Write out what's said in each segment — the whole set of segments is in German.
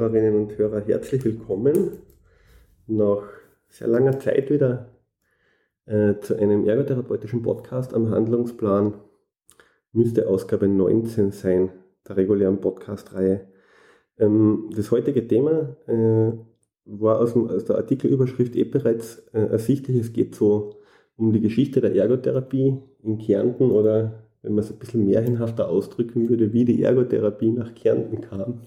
Hörerinnen und Hörer, herzlich willkommen nach sehr langer Zeit wieder äh, zu einem ergotherapeutischen Podcast am Handlungsplan. Müsste Ausgabe 19 sein, der regulären Podcast-Reihe. Ähm, das heutige Thema äh, war aus, der Artikelüberschrift eh bereits äh, ersichtlich. Es geht so um die Geschichte der Ergotherapie in Kärnten oder wenn man es ein bisschen mehrhinhafter ausdrücken würde, wie die Ergotherapie nach Kärnten kam,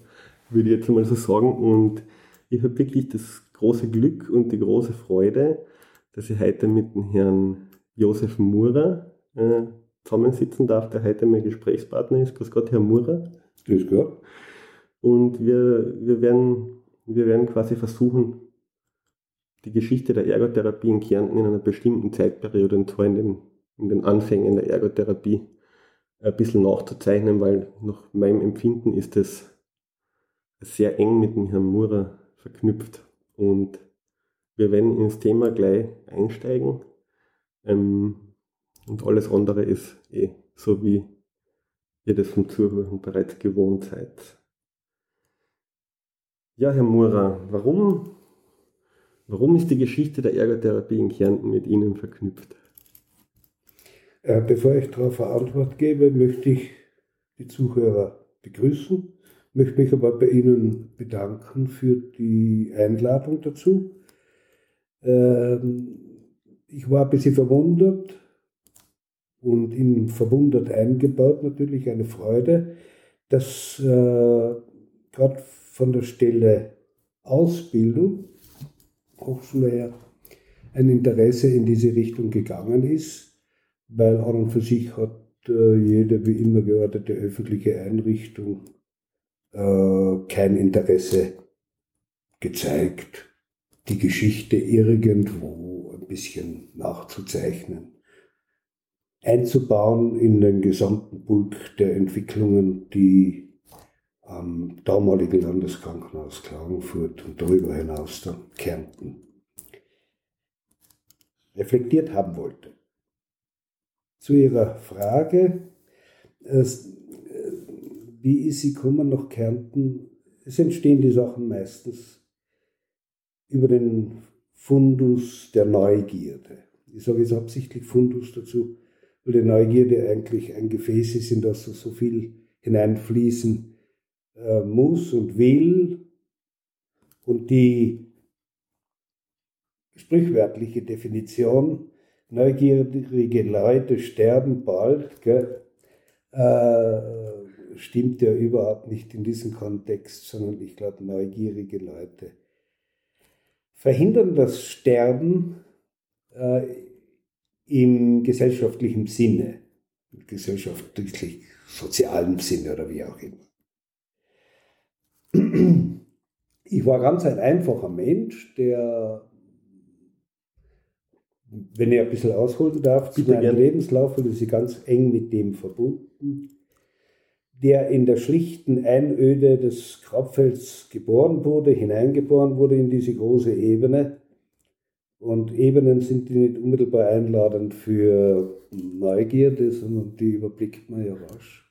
würde ich jetzt mal so sagen. Und ich habe wirklich das große Glück und die große Freude, dass ich heute mit dem Herrn Josef Murer äh, zusammensitzen darf, der heute mein Gesprächspartner ist. Grüß Gott, Herr Murer. Grüß Gott. Und wir, wir, werden, wir werden quasi versuchen, die Geschichte der Ergotherapie in Kärnten in einer bestimmten Zeitperiode, und zwar in den, in den Anfängen der Ergotherapie, ein bisschen nachzuzeichnen, weil nach meinem Empfinden ist es sehr eng mit dem Herrn Murer verknüpft. Und wir werden ins Thema gleich einsteigen. Ähm, und alles andere ist eh so, wie ihr das vom Zuhören bereits gewohnt seid. Ja, Herr Murer, warum, warum ist die Geschichte der Ergotherapie in Kärnten mit Ihnen verknüpft? Äh, bevor ich darauf eine Antwort gebe, möchte ich die Zuhörer begrüßen, möchte mich aber bei Ihnen bedanken für die Einladung dazu. Ähm, ich war ein bisschen verwundert und in verwundert eingebaut natürlich eine Freude, dass äh, gerade von der Stelle Ausbildung, Hochschule her, ein Interesse in diese Richtung gegangen ist, weil an und für sich hat äh, jede wie immer geordnete öffentliche Einrichtung kein Interesse gezeigt, die Geschichte irgendwo ein bisschen nachzuzeichnen, einzubauen in den gesamten Bulk der Entwicklungen, die am damaligen Landeskrankenhaus Klagenfurt und darüber hinaus dann Kärnten reflektiert haben wollte. Zu Ihrer Frage, wie ist sie gekommen nach Kärnten? Es entstehen die Sachen meistens über den Fundus der Neugierde. Ich sage jetzt absichtlich Fundus dazu, weil die Neugierde eigentlich ein Gefäß ist, in das so viel hineinfließen äh, muss und will. Und die sprichwörtliche Definition, neugierige Leute sterben bald, gell, äh, stimmt ja überhaupt nicht in diesem Kontext, sondern ich glaube, neugierige Leute. Verhindern das Sterben äh, im gesellschaftlichen Sinne, im gesellschaftlich sozialen Sinne oder wie auch immer. Ich war ganz ein einfacher Mensch, der, wenn ich ein bisschen ausholen darf, zu meinem Lebenslauf, weil sie ganz eng mit dem verbunden der in der schlichten Einöde des Grabfelds geboren wurde, hineingeboren wurde in diese große Ebene. Und Ebenen sind die nicht unmittelbar einladend für Neugierde, sondern die überblickt man ja rasch.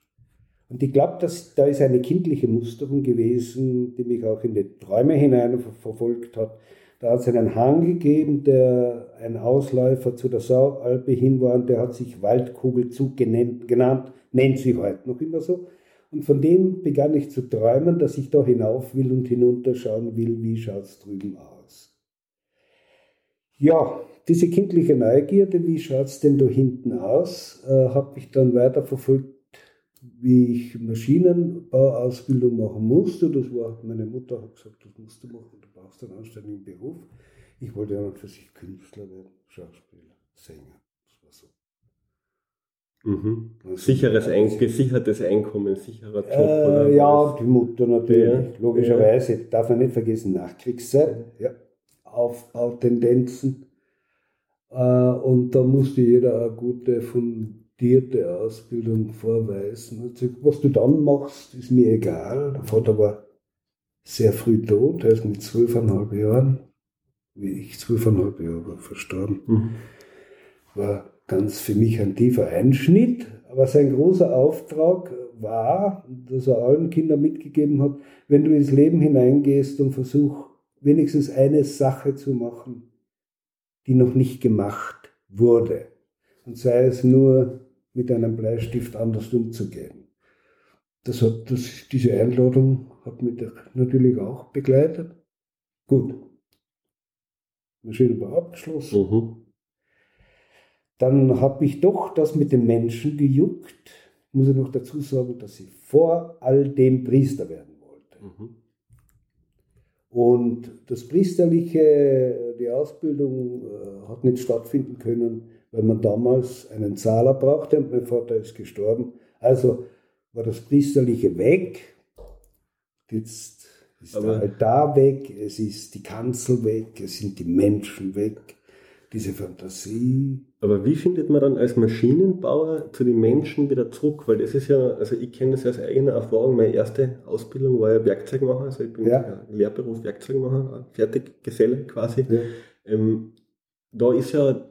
Und ich glaube, dass da ist eine kindliche Musterung gewesen, die mich auch in die Träume hinein verfolgt hat. Da hat es einen Hang gegeben, der ein Ausläufer zu der Saualpe hin war und der hat sich Waldkugelzug genannt, nennt sie heute noch immer so. Und von dem begann ich zu träumen, dass ich da hinauf will und hinunterschauen will, wie schaut es drüben aus. Ja, diese kindliche Neugierde, wie schaut es denn da hinten aus, äh, habe ich dann weiterverfolgt, wie ich Maschinenbauausbildung machen musste. Das war, meine Mutter hat gesagt, das musst du machen, du brauchst einen anständigen Beruf. Ich wollte ja für sich Künstler werden, Schauspieler, Sänger. Mhm. Sicheres Ein gesichertes Einkommen, sicherer Job. Äh, ja, die Mutter natürlich, ja. logischerweise. Ja. Darf man nicht vergessen, Nachkriegszeit, ja. Aufbautendenzen. Äh, und da musste jeder eine gute, fundierte Ausbildung vorweisen. Also, was du dann machst, ist mir egal. Der Vater war sehr früh tot, er ist mit zwölfeinhalb Jahren, wie ich zwölfeinhalb Jahre war, verstorben. Mhm. War ganz für mich ein tiefer Einschnitt, aber sein großer Auftrag war, das er allen Kindern mitgegeben hat, wenn du ins Leben hineingehst und versuch wenigstens eine Sache zu machen, die noch nicht gemacht wurde. Und sei es nur mit einem Bleistift anders umzugehen. Das hat, das, diese Einladung hat mich natürlich auch begleitet. Gut. Maschine war abgeschlossen. Mhm. Dann habe ich doch das mit den Menschen gejuckt. Muss ich noch dazu sagen, dass ich vor all dem Priester werden wollte. Mhm. Und das Priesterliche, die Ausbildung äh, hat nicht stattfinden können, weil man damals einen Zahler brauchte und mein Vater ist gestorben. Also war das Priesterliche weg. Jetzt ist Aber der Altar weg, es ist die Kanzel weg, es sind die Menschen weg, diese Fantasie. Aber wie findet man dann als Maschinenbauer zu den Menschen wieder zurück? Weil das ist ja, also ich kenne das aus eigener Erfahrung. Meine erste Ausbildung war ja Werkzeugmacher, also ich bin ja. Lehrberuf Werkzeugmacher, Fertiggeselle quasi. Ja. Ähm, da ist ja,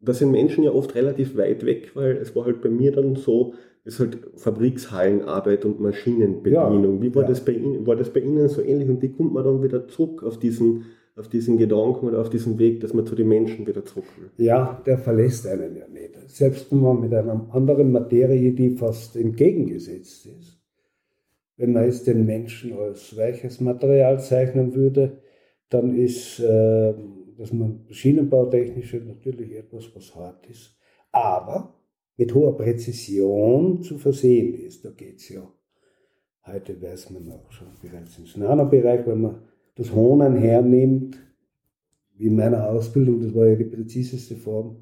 da sind Menschen ja oft relativ weit weg, weil es war halt bei mir dann so, es ist halt Fabrikshallenarbeit und Maschinenbedienung. Ja. Wie war, ja. das bei Ihnen, war das bei Ihnen so ähnlich? Und wie kommt man dann wieder zurück auf diesen auf diesen Gedanken oder auf diesen Weg, dass man zu den Menschen wieder zurück will. Ja, der verlässt einen ja nicht. Selbst wenn man mit einer anderen Materie, die fast entgegengesetzt ist, wenn man es den Menschen als weiches Material zeichnen würde, dann ist, äh, dass man maschinenbautechnisch natürlich etwas, was hart ist, aber mit hoher Präzision zu versehen ist. Da geht es ja. Heute weiß man auch schon bereits ins Nanobereich, wenn man das Hohnen hernimmt, wie in meiner Ausbildung, das war ja die präziseste Form,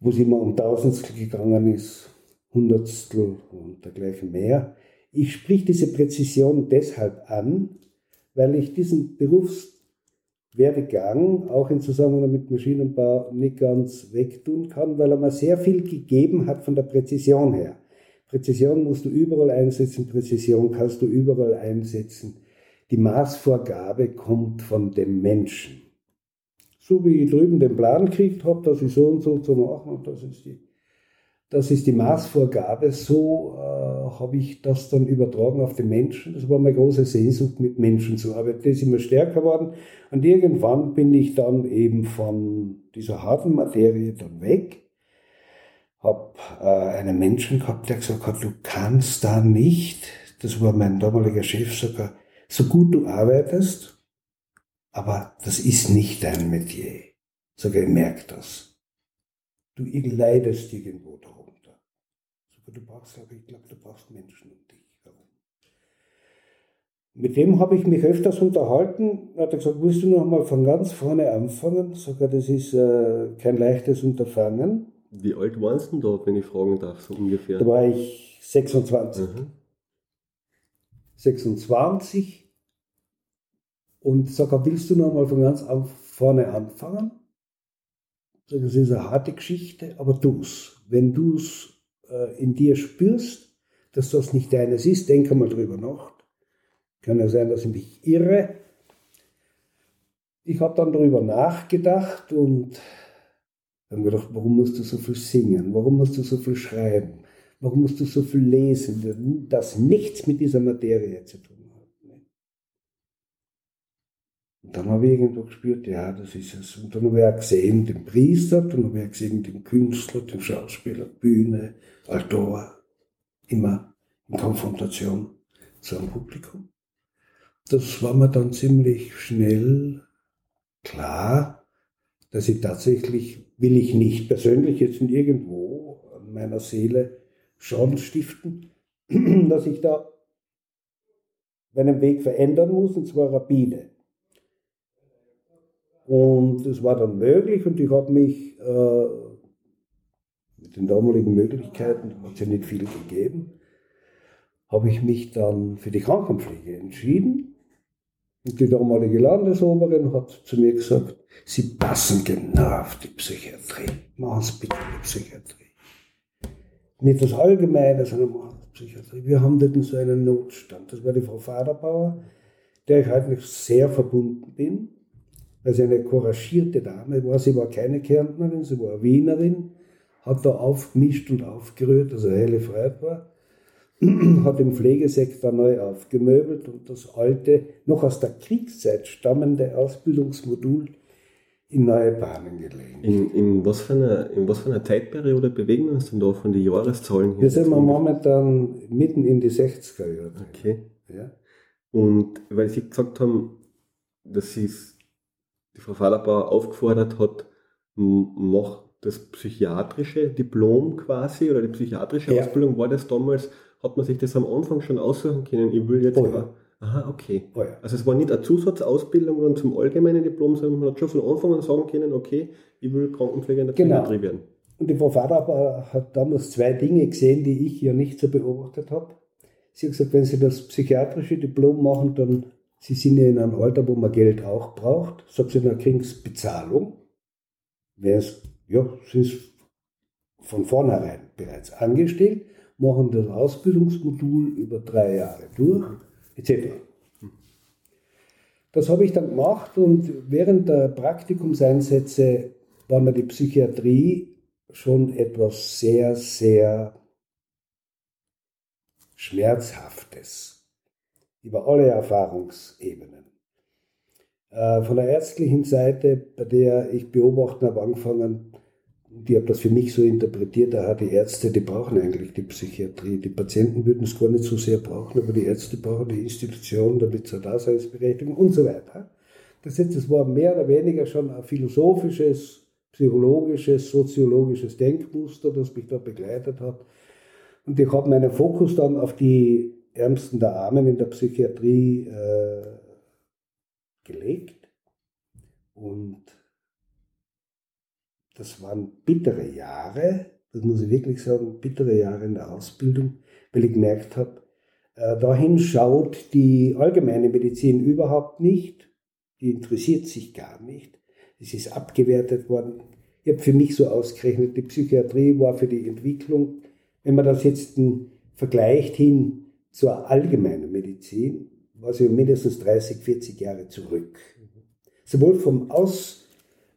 wo es immer um Tausendstel gegangen ist, Hundertstel und dergleichen mehr. Ich sprich diese Präzision deshalb an, weil ich diesen Berufswerdegang auch in Zusammenhang mit Maschinenbau nicht ganz wegtun kann, weil er mir sehr viel gegeben hat von der Präzision her. Präzision musst du überall einsetzen, Präzision kannst du überall einsetzen. Die Maßvorgabe kommt von dem Menschen. So wie ich drüben den Plan gekriegt habe, dass ich so und so zu machen und das ist die, das ist die Maßvorgabe, so äh, habe ich das dann übertragen auf den Menschen. Das war meine große Sehnsucht, mit Menschen zu arbeiten. Das ist immer stärker geworden und irgendwann bin ich dann eben von dieser harten Materie dann weg habe äh, einen Menschen gehabt, der gesagt hat, du kannst da nicht, das war mein damaliger Chef sogar, so gut du arbeitest, aber das ist nicht dein Metier. Sogar ich merke das. Du leidest irgendwo darunter. Sogar du brauchst, ich glaube, du brauchst Menschen um dich herum. Mit dem habe ich mich öfters unterhalten. Er hat gesagt, willst du noch mal von ganz vorne anfangen? Sogar das ist äh, kein leichtes Unterfangen. Wie alt warst du denn da, wenn ich fragen darf, so ungefähr? Da war ich 26. Mhm. 26 und sage, willst du noch mal von ganz vorne anfangen? Das ist eine harte Geschichte, aber tu's. Wenn du es äh, in dir spürst, dass das nicht deines ist, denke mal drüber nach. Kann ja sein, dass ich mich irre. Ich habe dann darüber nachgedacht und habe gedacht, warum musst du so viel singen? Warum musst du so viel schreiben? Warum musst du so viel lesen? Das nichts mit dieser Materie zu tun Und dann habe ich irgendwo gespürt, ja, das ist es. Und dann habe ich auch gesehen, den Priester, dann habe ich auch gesehen, den Künstler, den Schauspieler, Bühne, Altor, immer in Konfrontation zu einem Publikum. Das war mir dann ziemlich schnell klar, dass ich tatsächlich, will ich nicht persönlich jetzt in irgendwo an meiner Seele Schaden stiften, dass ich da meinen Weg verändern muss, und zwar Rabbine. Und es war dann möglich und ich habe mich äh, mit den damaligen Möglichkeiten, hat es ja nicht viel gegeben, habe ich mich dann für die Krankenpflege entschieden. Und die damalige Landesoberin hat zu mir gesagt, Sie passen genau auf die Psychiatrie. Machen Sie bitte die Psychiatrie. Nicht das Allgemeine, sondern machen Sie Psychiatrie. Wir haben dort so einen Notstand. Das war die Frau Vaterbauer, der ich eigentlich sehr verbunden bin also eine couragierte Dame war. Sie war keine Kärntnerin, sie war eine Wienerin, hat da aufgemischt und aufgerührt, also eine helle Freude war. hat den Pflegesektor neu aufgemöbelt und das alte, noch aus der Kriegszeit stammende Ausbildungsmodul in neue Bahnen gelegt. In, in, was für einer, in was für einer Zeitperiode bewegen wir uns denn da von den Jahreszahlen her? Wir sind momentan mitten in die 60er Jahre. Okay. Ja. Und weil Sie gesagt haben, dass Sie die Frau Fallerbauer aufgefordert hat, mach das psychiatrische Diplom quasi oder die psychiatrische ja. Ausbildung, war das damals, hat man sich das am Anfang schon aussuchen können? Ich will jetzt oh, ja. Aha, okay. Oh, ja. Also es war nicht eine Zusatzausbildung zum allgemeinen Diplom, sondern man hat schon von Anfang an sagen können, okay, ich will Krankenpfleger in der genau. Psychiatrie werden. Und die Frau Fader hat damals zwei Dinge gesehen, die ich ja nicht so beobachtet habe. Sie hat gesagt, wenn Sie das psychiatrische Diplom machen, dann Sie sind ja in einem Alter, wo man Geld auch braucht. Sagt sie, dann kriegen Sie Bezahlung. Wär's, ja, Sie ist von vornherein bereits angestellt, machen das Ausbildungsmodul über drei Jahre durch, etc. Das habe ich dann gemacht und während der Praktikumseinsätze war mir die Psychiatrie schon etwas sehr, sehr Schmerzhaftes über alle Erfahrungsebenen. Äh, von der ärztlichen Seite, bei der ich beobachten habe, angefangen, die habe das für mich so interpretiert, da die Ärzte, die brauchen eigentlich die Psychiatrie. Die Patienten würden es gar nicht so sehr brauchen, aber die Ärzte brauchen die Institution, damit zur Daseinsberechtigung und so weiter. Das, jetzt, das war mehr oder weniger schon ein philosophisches, psychologisches, soziologisches Denkmuster, das mich da begleitet hat. Und ich habe meinen Fokus dann auf die Ärmsten der Armen in der Psychiatrie äh, gelegt. Und das waren bittere Jahre, das muss ich wirklich sagen, bittere Jahre in der Ausbildung, weil ich gemerkt habe, äh, dahin schaut die allgemeine Medizin überhaupt nicht, die interessiert sich gar nicht. Es ist abgewertet worden. Ich habe für mich so ausgerechnet, die Psychiatrie war für die Entwicklung wenn man das jetzt vergleicht hin zur allgemeinen Medizin, war sie mindestens 30, 40 Jahre zurück. Sowohl vom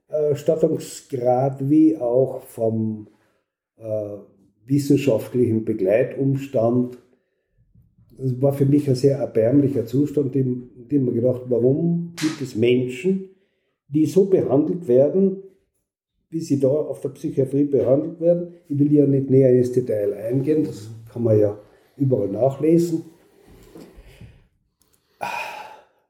Ausstattungsgrad wie auch vom äh, wissenschaftlichen Begleitumstand. Das war für mich ein sehr erbärmlicher Zustand, in dem man gedacht, warum gibt es Menschen, die so behandelt werden, wie sie da auf der Psychiatrie behandelt werden. Ich will ja nicht näher ins Detail eingehen, das kann man ja überall nachlesen.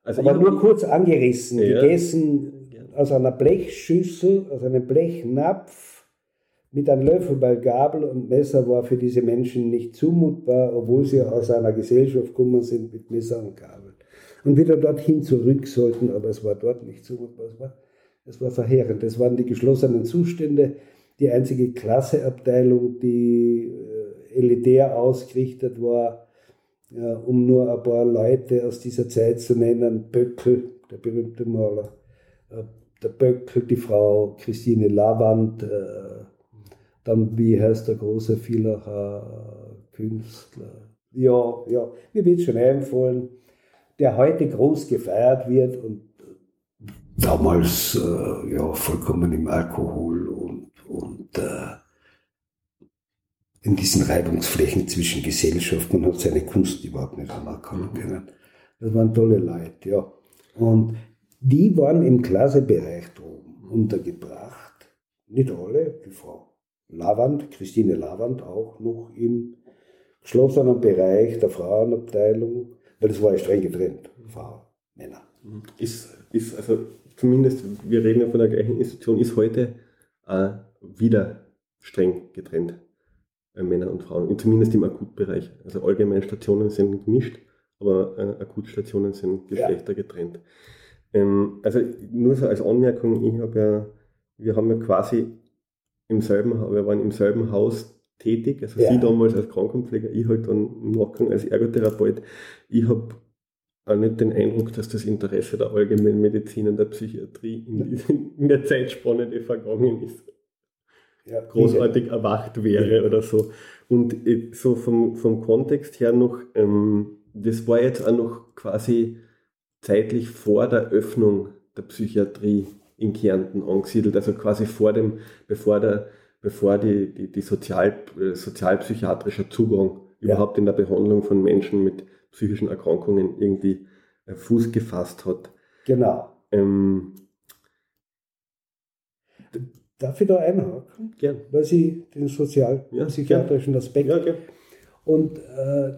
Also Aber nur kurz angerissen, ja. gegessen aus einer Blechschüssel, aus einem Blechnapf mit einem Löffel bei Gabel und Messer war für diese Menschen nicht zumutbar, obwohl sie aus einer Gesellschaft gekommen sind mit Messer und Gabel. Und wieder dorthin zurück sollten, aber es war dort nicht zumutbar. Es war es war verheerend. Das waren die geschlossenen Zustände, die einzige Klasseabteilung, die äh, elitär ausgerichtet war, ja, um nur ein paar Leute aus dieser Zeit zu nennen. Böckel, der berühmte Maler, äh, der Böckel, die Frau Christine Lavand, äh, dann wie heißt der große Villacher Künstler? Ja, ja, mir wird schon einfallen, der heute groß gefeiert wird und damals äh, ja vollkommen im Alkohol und, und äh, in diesen Reibungsflächen zwischen Gesellschaften und hat seine Kunst überhaupt nicht anerkennen können. Das waren tolle Leute, ja. Und die waren im Klassebereich droben untergebracht. Nicht alle, die Frau Lavand, Christine Lavand auch noch im geschlossenen Bereich der Frauenabteilung, weil das war ja streng getrennt, Frauen, Männer. Ist, ist also zumindest, wir reden ja von der gleichen Institution, ist heute äh, wieder streng getrennt, Männer und Frauen, zumindest im Akutbereich. Also allgemeine Stationen sind gemischt, aber äh, Akutstationen sind Geschlechter ja. getrennt. Ähm, also nur so als Anmerkung, ich habe ja, wir haben ja quasi im selben, wir waren im selben Haus tätig, also ja. Sie damals als Krankenpfleger, ich halt dann im Nachgang als Ergotherapeut. Ich habe auch nicht den Eindruck, dass das Interesse der allgemeinen Medizin und der Psychiatrie in, in der Zeitspanne, die vergangen ist, ja, großartig erwacht wäre oder so. Und äh, so vom, vom Kontext her noch, ähm, das war jetzt auch noch quasi zeitlich vor der Öffnung der Psychiatrie in Kärnten angesiedelt, also quasi vor dem, bevor der, bevor die, die, die Sozial, äh, sozialpsychiatrische Zugang ja. überhaupt in der Behandlung von Menschen mit psychischen Erkrankungen irgendwie äh, Fuß gefasst hat. Genau. Ähm, Darf ich da einhaken? Gern. Weil Sie den sozialpsychiatrischen ja, Aspekt. Ja, gern. Und äh,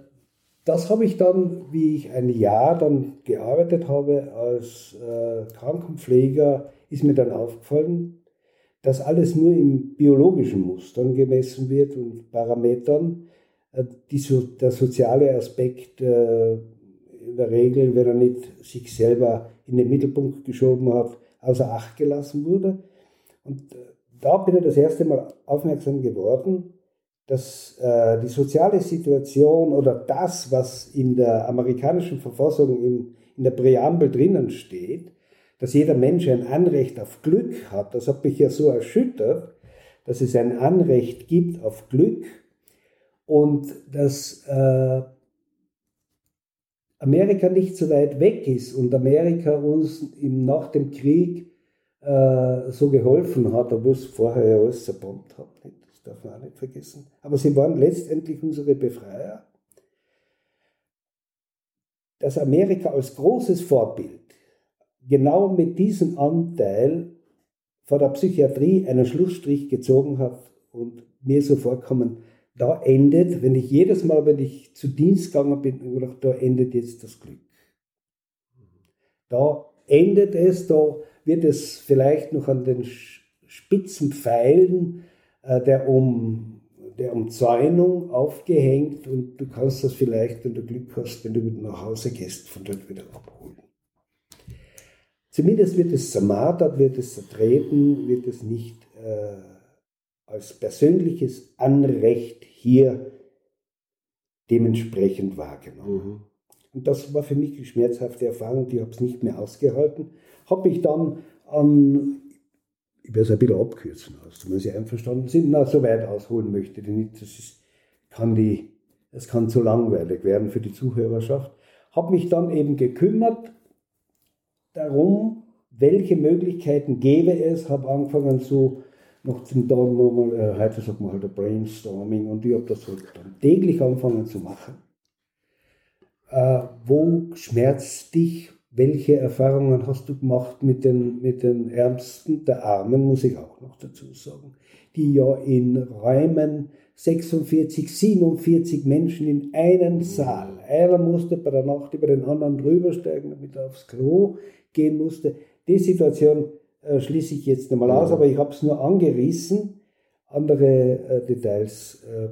das habe ich dann, wie ich ein Jahr dann gearbeitet habe als äh, Krankenpfleger, ist mir dann aufgefallen, dass alles nur im biologischen Mustern gemessen wird und Parametern. Äh, die, der soziale Aspekt äh, in der Regel, wenn er nicht sich selber in den Mittelpunkt geschoben hat, außer Acht gelassen wurde. Und äh, da bin ich das erste Mal aufmerksam geworden, dass äh, die soziale Situation oder das, was in der amerikanischen Verfassung im, in der Präambel drinnen steht, dass jeder Mensch ein Anrecht auf Glück hat, das hat mich ja so erschüttert, dass es ein Anrecht gibt auf Glück und dass äh, Amerika nicht so weit weg ist und Amerika uns im, nach dem Krieg äh, so geholfen hat, obwohl es vorher ja alles zerbombt hat. Das darf man auch nicht vergessen. Aber sie waren letztendlich unsere Befreier. Dass Amerika als großes Vorbild genau mit diesem Anteil vor der Psychiatrie einen Schlussstrich gezogen hat und mir so vorkommen, da endet, wenn ich jedes Mal, wenn ich zu Dienst gegangen bin, gedacht, da endet jetzt das Glück. Da endet es, da wird es vielleicht noch an den spitzen Pfeilen äh, der, um, der Umzäunung aufgehängt und du kannst das vielleicht, wenn du Glück hast, wenn du wieder nach Hause gehst, von dort wieder abholen. Zumindest wird es zermartert, wird es zertreten, wird es nicht äh, als persönliches Anrecht hier dementsprechend wahrgenommen. Mhm. Und das war für mich eine schmerzhafte Erfahrung, die habe es nicht mehr ausgehalten habe ich dann an, ich werde es ein bisschen abkürzen, also, wenn Sie einverstanden sind, na, so weit ausholen möchte ich nicht, das ist, kann die, es kann zu langweilig werden für die Zuhörerschaft. Habe mich dann eben gekümmert darum, welche Möglichkeiten gäbe es, habe angefangen so noch zum Tag nochmal, äh, heute sagt man halt ein Brainstorming und ich habe das halt dann täglich angefangen zu machen. Äh, wo schmerzt dich welche Erfahrungen hast du gemacht mit den, mit den Ärmsten der Armen, muss ich auch noch dazu sagen, die ja in Räumen 46, 47 Menschen in einem Saal. Einer musste bei der Nacht über den anderen drübersteigen, damit er aufs Klo gehen musste. Die Situation äh, schließe ich jetzt nochmal aus, aber ich habe es nur angerissen, andere äh, Details äh,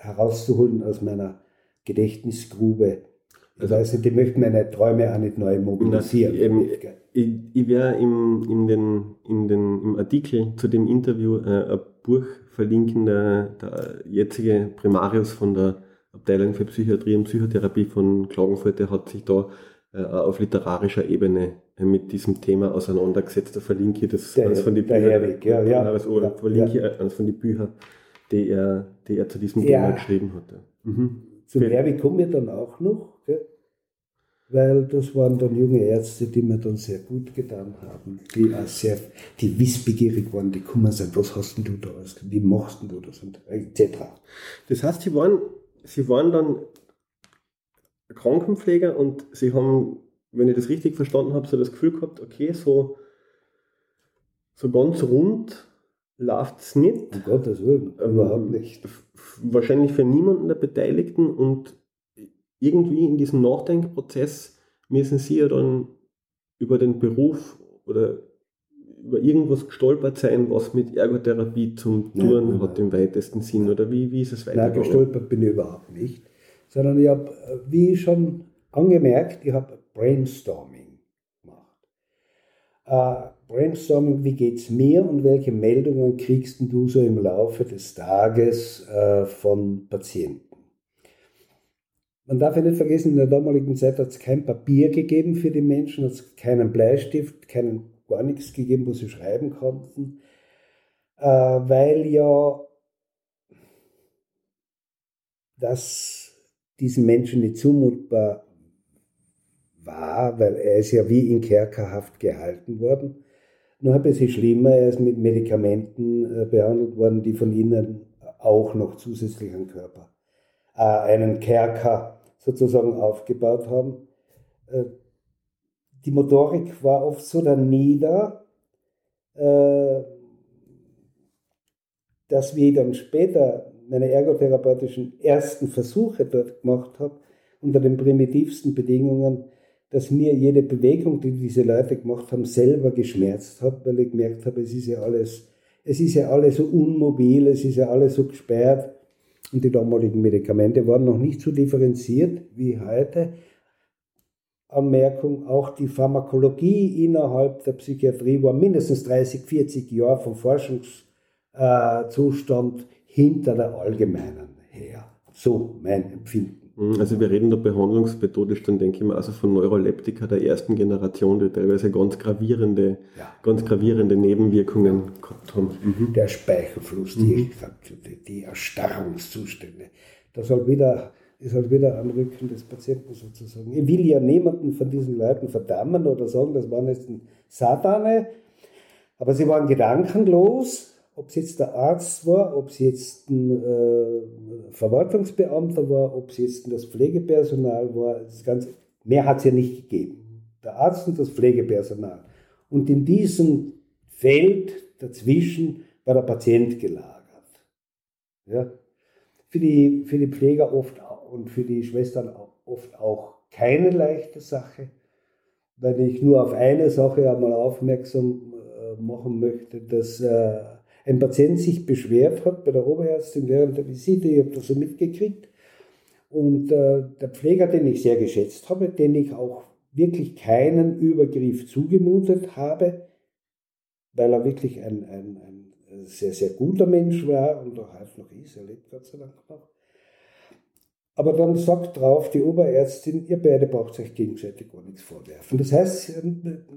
herauszuholen aus meiner Gedächtnisgrube das heißt, die möchten meine Träume auch nicht neu mobilisieren. Na, ich, ich werde im, in den, in den, im Artikel zu dem Interview äh, ein Buch verlinken, der, der jetzige Primarius von der Abteilung für Psychiatrie und Psychotherapie von Klagenfurt, der hat sich da äh, auf literarischer Ebene äh, mit diesem Thema auseinandergesetzt. Da verlinke ich das der, eines von den Büchern. Ja, ja, ja, verlinke ja. eines von den Büchern, die er, die er zu diesem Thema ja. geschrieben hat. Mhm. Zum Herwig kommen wir dann auch noch. Weil das waren dann junge Ärzte, die mir dann sehr gut getan haben, die auch sehr, die wissbegierig waren, die kommen sagen, was hast denn du da, wie machst denn du das und etc. Das heißt, sie waren, sie waren dann Krankenpfleger und sie haben, wenn ich das richtig verstanden habe, so das Gefühl gehabt, okay, so, so ganz rund läuft es nicht. Um Gottes Willen, überhaupt nicht. Wahrscheinlich für niemanden der Beteiligten und irgendwie in diesem Nachdenkprozess müssen sie ja dann über den Beruf oder über irgendwas gestolpert sein, was mit Ergotherapie zum Tun nein, hat im weitesten Sinn. Oder wie, wie ist es weitergegangen? Nein, gestolpert bin ich überhaupt nicht. Sondern ich habe, wie schon angemerkt, ich habe Brainstorming gemacht. Äh, Brainstorming, wie geht es mir und welche Meldungen kriegst du so im Laufe des Tages äh, von Patienten? Man darf ja nicht vergessen, in der damaligen Zeit hat es kein Papier gegeben für die Menschen, hat es keinen Bleistift, keinen, gar nichts gegeben, wo sie schreiben konnten, äh, weil ja das diesen Menschen nicht zumutbar war, weil er ist ja wie in Kerkerhaft gehalten worden. Nur ein bisschen schlimmer, er ist mit Medikamenten äh, behandelt worden, die von ihnen auch noch zusätzlich an Körper äh, einen Kerker sozusagen aufgebaut haben. Äh, die Motorik war oft so dann nieder, äh, dass wir dann später meine ergotherapeutischen ersten Versuche dort gemacht habe, unter den primitivsten Bedingungen, dass mir jede Bewegung, die diese Leute gemacht haben, selber geschmerzt hat, weil ich gemerkt habe, es ist ja alles, es ist ja alles so unmobil, es ist ja alles so gesperrt. Und die damaligen Medikamente waren noch nicht so differenziert wie heute. Anmerkung, auch die Pharmakologie innerhalb der Psychiatrie war mindestens 30, 40 Jahre vom Forschungszustand hinter der allgemeinen her. So mein Empfinden. Mhm, also wir reden da behandlungsmethodisch, dann denke ich mal also von Neuroleptika der ersten Generation, die teilweise ganz gravierende, ja. ganz gravierende Nebenwirkungen gehabt haben. Mhm. Der Speichelfluss, die, mhm. die Erstarrungszustände. Das halt wieder, ist halt wieder am Rücken des Patienten sozusagen. Ich will ja niemanden von diesen Leuten verdammen oder sagen, das waren jetzt ein Satane, aber sie waren gedankenlos ob es jetzt der Arzt war, ob es jetzt ein äh, Verwaltungsbeamter war, ob es jetzt das Pflegepersonal war, das Ganze, mehr hat es ja nicht gegeben. Der Arzt und das Pflegepersonal. Und in diesem Feld dazwischen war der Patient gelagert. Ja? Für, die, für die Pfleger oft und für die Schwestern oft auch keine leichte Sache, weil ich nur auf eine Sache einmal aufmerksam äh, machen möchte, dass äh, ein Patient sich beschwert hat bei der Oberärztin während der Visite, ich habe das so mitgekriegt. Und äh, der Pfleger, den ich sehr geschätzt habe, den ich auch wirklich keinen Übergriff zugemutet habe, weil er wirklich ein, ein, ein sehr, sehr guter Mensch war und auch heute noch ist, er lebt Gott sei Dank noch. Aber dann sagt drauf die Oberärztin, ihr beide braucht euch gegenseitig gar nichts vorwerfen. Das heißt,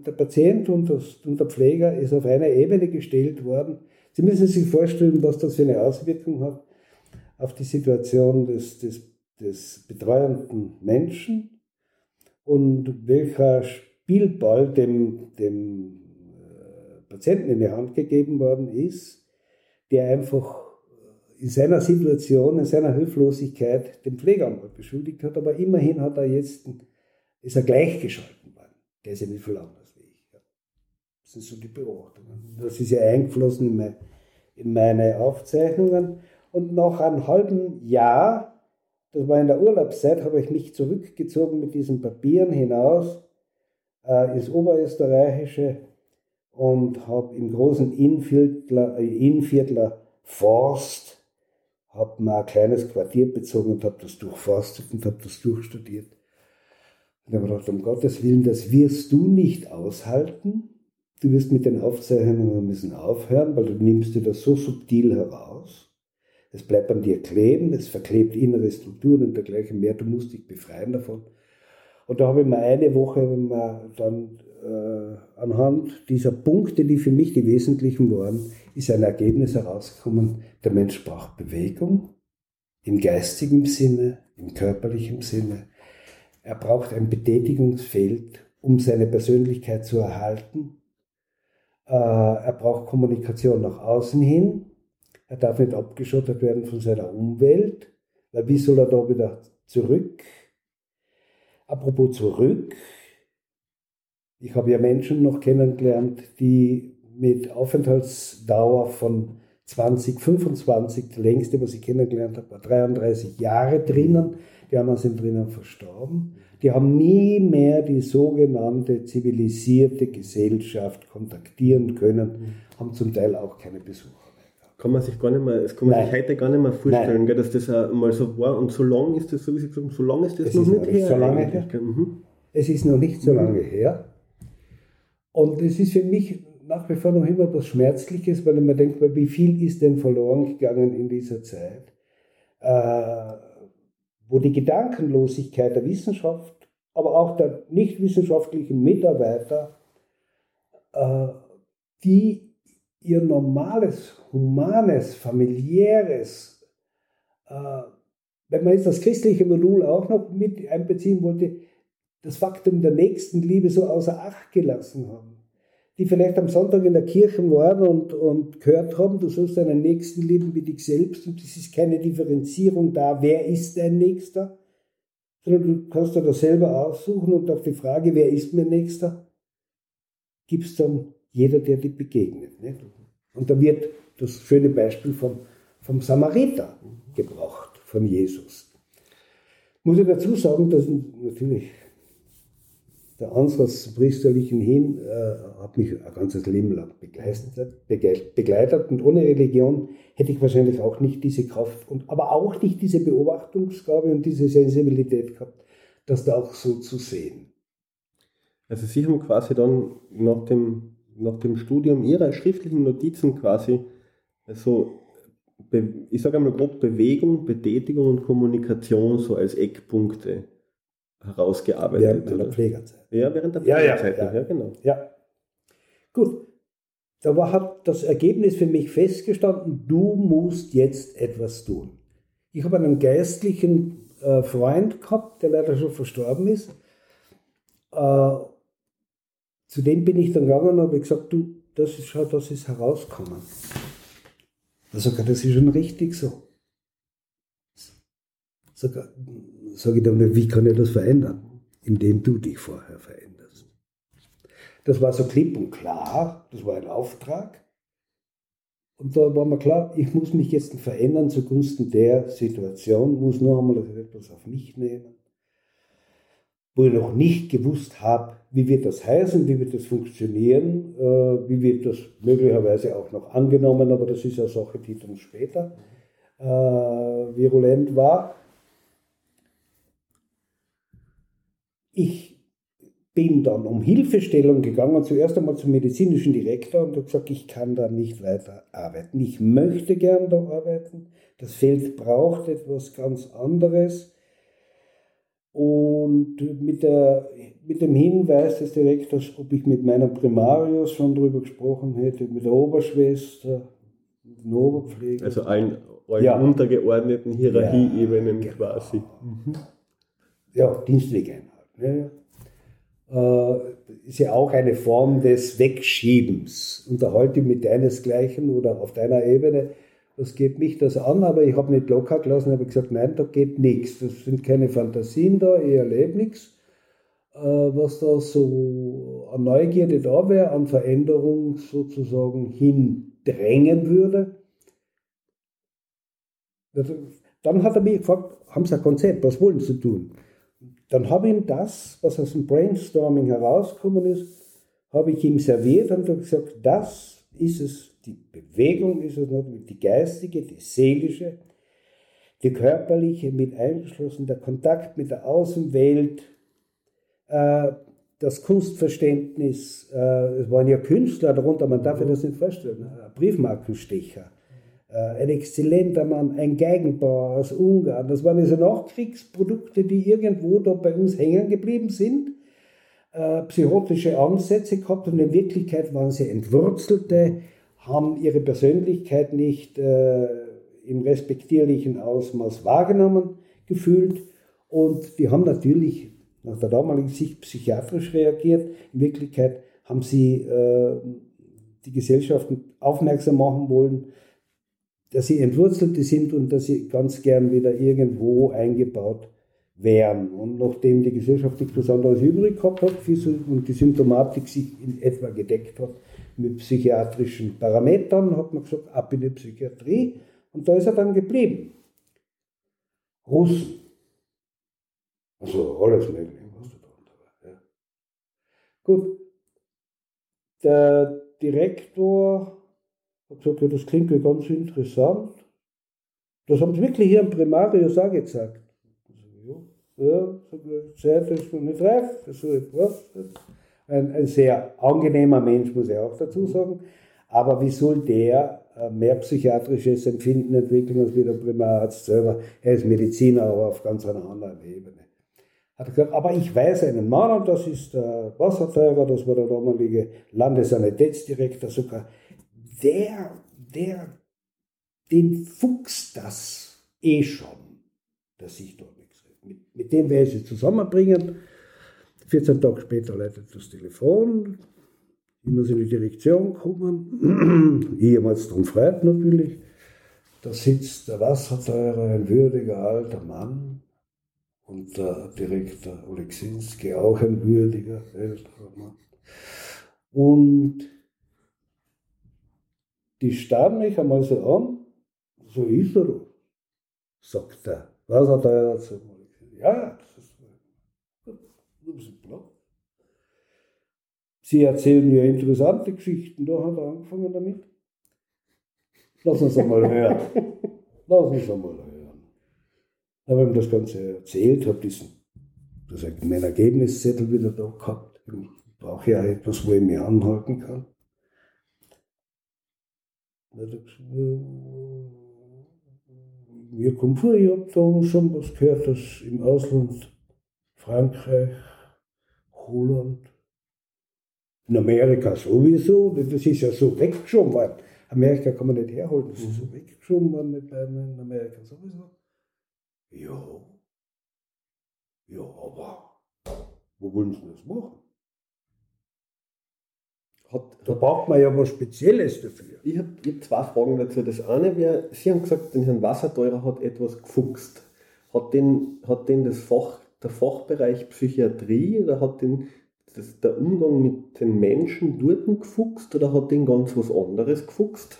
der Patient und, das, und der Pfleger ist auf einer Ebene gestellt worden, Sie müssen sich vorstellen, was das für eine Auswirkung hat auf die Situation des, des, des betreuenden Menschen und welcher Spielball dem, dem äh, Patienten in die Hand gegeben worden ist, der einfach in seiner Situation, in seiner Hilflosigkeit den Pfleger einmal beschuldigt hat, aber immerhin hat er jetzt, ist er gleichgeschalten worden. Der ist ja nicht viel anders. Das sind so die Beobachtungen. Das ist ja eingeflossen in, mein, in meine Aufzeichnungen. Und nach einem halben Jahr, das war in der Urlaubszeit, habe ich mich zurückgezogen mit diesen Papieren hinaus äh, ins Oberösterreichische und habe im großen Innviertler, äh, Forst habe mir ein kleines Quartier bezogen und habe das durchforstet und habe das durchstudiert. Und habe gedacht, um Gottes Willen, das wirst du nicht aushalten du wirst mit den Aufzeichnungen müssen aufhören, weil du nimmst dir das so subtil heraus. Es bleibt an dir kleben, es verklebt innere Strukturen und dergleichen mehr. Du musst dich befreien davon. Und da habe ich mir eine Woche mal dann äh, anhand dieser Punkte, die für mich die wesentlichen waren, ist ein Ergebnis herausgekommen. Der Mensch braucht Bewegung im geistigen Sinne, im körperlichen Sinne. Er braucht ein Betätigungsfeld, um seine Persönlichkeit zu erhalten er braucht Kommunikation nach außen hin. Er darf nicht abgeschottet werden von seiner Umwelt, weil wie soll er da wieder zurück? Apropos zurück, ich habe ja Menschen noch kennengelernt, die mit Aufenthaltsdauer von 20, 25, der längste, was ich kennengelernt habe, war 33 Jahre drinnen. Die anderen sind drinnen verstorben. Die haben nie mehr die sogenannte zivilisierte Gesellschaft kontaktieren können, haben zum Teil auch keine Besucher kann man sich gar nicht mehr, das kann man Nein. sich heute gar nicht mehr vorstellen, gell, dass das mal so war. Und so lange ist das, so wie Sie sagen, so lange ist das es noch ist nicht her. So lange her. Mhm. Es ist noch nicht so mhm. lange her. Und es ist für mich nach wie vor noch immer etwas Schmerzliches, weil ich mir denke, wie viel ist denn verloren gegangen in dieser Zeit? Äh, wo die Gedankenlosigkeit der Wissenschaft, aber auch der nicht wissenschaftlichen Mitarbeiter, äh, die ihr normales, humanes, familiäres, äh, wenn man jetzt das christliche Modul auch noch mit einbeziehen wollte, das Faktum der Nächstenliebe so außer Acht gelassen haben. Die vielleicht am Sonntag in der Kirche waren und, und gehört haben, du sollst deinen Nächsten lieben wie dich selbst und es ist keine Differenzierung da, wer ist dein Nächster, sondern du kannst dir das selber aussuchen und auf die Frage, wer ist mein Nächster, gibst dann jeder, der dir begegnet. Nicht? Und da wird das schöne Beispiel vom, vom Samariter gebracht, von Jesus. Muss ich dazu sagen, dass natürlich der Ansatz zum priesterlichen hin äh, hat mich ein ganzes Leben lang begleitet, begleitet und ohne Religion hätte ich wahrscheinlich auch nicht diese Kraft und aber auch nicht diese Beobachtungsgabe und diese Sensibilität gehabt, das da auch so zu sehen. Also Sie haben quasi dann nach dem, nach dem Studium Ihrer schriftlichen Notizen quasi also ich sage einmal grob Bewegung, Betätigung und Kommunikation so als Eckpunkte herausgearbeitet. Während meiner Pflegerzeit. Ja, während der Pflegerzeit, ja, ja, ja, genau. Ja. Gut. Da war, hat das Ergebnis für mich festgestanden, du musst jetzt etwas tun. Ich habe einen geistlichen äh, Freund gehabt, der leider schon verstorben ist. Äh, zu dem bin ich dann gegangen und habe gesagt, du, das ist, das ist herausgekommen. Also das ist schon richtig so. Sag, sage ich dann, wie kann ich das verändern? Indem du dich vorher veränderst. Das war so klipp und klar, das war ein Auftrag. Und da war mir klar, ich muss mich jetzt verändern zugunsten der Situation, muss noch einmal etwas auf mich nehmen, wo ich noch nicht gewusst habe, wie wird das heißen, wie wird das funktionieren, äh, wie wird das möglicherweise auch noch angenommen, aber das ist eine Sache, die dann später äh, virulent war. Ich bin dann um Hilfestellung gegangen, zuerst einmal zum medizinischen Direktor und habe gesagt, ich kann da nicht weiter arbeiten. Ich möchte gern da arbeiten. Das Feld braucht etwas ganz anderes. Und mit, der, mit dem Hinweis des Direktors, ob ich mit meinem Primarius schon darüber gesprochen hätte, mit der Oberschwester, mit dem Oberpfleger. Also allen, allen ja. untergeordneten Hierarchieebenen ja, genau. quasi. Mhm. Ja, Dienstwegeinheit. Ja, äh, ist ja auch eine Form des Wegschiebens. Unterhalte mit deinesgleichen oder auf deiner Ebene was geht mich das an? Aber ich habe nicht locker gelassen, habe gesagt, nein, da geht nichts. Das sind keine Fantasien da, ich erlebe nichts. Äh, was da so an Neugierde da wäre, an Veränderung sozusagen hindrängen würde. Dann hat er mich gefragt, haben Sie ein Konzept, was wollen Sie tun? Dann habe ich ihm das, was aus dem Brainstorming herausgekommen ist, habe ich ihm serviert und habe gesagt, das ist es, die Bewegung ist es notwendig, die geistige, die seelische, die körperliche, mit eingeschlossen der Kontakt mit der Außenwelt, äh, das Kunstverständnis, äh, es waren ja Künstler darunter, man darf sich das nicht vorstellen, ein Briefmarkenstecher, ein exzellenter Mann, ein Geigenbauer aus Ungarn, das waren diese Nachkriegsprodukte, die irgendwo da bei uns hängen geblieben sind, psychotische Ansätze gehabt und in Wirklichkeit waren sie entwurzelte, haben ihre Persönlichkeit nicht äh, im respektierlichen Ausmaß wahrgenommen gefühlt und die haben natürlich nach der damaligen Sicht psychiatrisch reagiert. In Wirklichkeit haben sie äh, die Gesellschaften aufmerksam machen wollen, dass sie Entwurzelte sind und dass sie ganz gern wieder irgendwo eingebaut wären. Und nachdem die Gesellschaft nichts anderes übrig gehabt hat und die Symptomatik sich in etwa gedeckt hat, mit psychiatrischen Parametern, hat man gesagt, ab in die Psychiatrie. Und da ist er dann geblieben. Russen. Also alles Mögliche. Gut. Der Direktor hat gesagt, ja, das klingt ja ganz interessant. Das haben sie wirklich hier im Primarius auch gezeigt. Ja, Zeit ist noch nicht reif, ein, ein sehr angenehmer Mensch, muss ich auch dazu sagen. Aber wie soll der äh, mehr psychiatrisches Empfinden entwickeln als wie der Primararzt selber? Er ist Mediziner, aber auf ganz einer anderen Ebene. Hat er gesagt, aber ich weiß einen Mann, und das ist der Wasserteurer, das war der damalige Landessanitätsdirektor sogar, der, der, den fuchst das eh schon, dass ich dort nichts mit, mit dem werde ich sie zusammenbringen 14 Tage später leitet das Telefon. Ich muss in die Direktion kommen, ehemals drum freut natürlich. Da sitzt der Wasserteurer, ein würdiger alter Mann, und der Direktor Oleksinski, auch ein würdiger älterer Mann. Und die starren mich einmal so an, so ist er doch, sagt er. Was hat er dazu? Ja, das ist ein bisschen blau. Sie erzählen mir interessante Geschichten, da hat er angefangen damit. Lass uns einmal hören. Lass uns einmal hören. Da habe ich ihm das Ganze erzählt, habe diesen, das meinen Ergebniszettel wieder da gehabt. Ich brauche ja etwas, wo ich mich anhalten kann. Mir kommt vor, ich habe da schon was gehört, dass im Ausland, Frankreich, Holland, in Amerika sowieso, das ist ja so weggeschoben worden. Amerika kann man nicht herholen, das ist so mhm. weggeschoben worden mit in Amerika sowieso. Ja. Ja, aber wo wollen sie das machen? Hat, da braucht man ja was Spezielles dafür. Ich habe hab zwei Fragen dazu. Das eine wäre, Sie haben gesagt, den Herrn Wasserteurer hat etwas gefuchst. Hat den, hat den das Fach, der Fachbereich Psychiatrie oder hat den das, der Umgang mit den Menschen dort gefuchst oder hat den ganz was anderes gefuchst?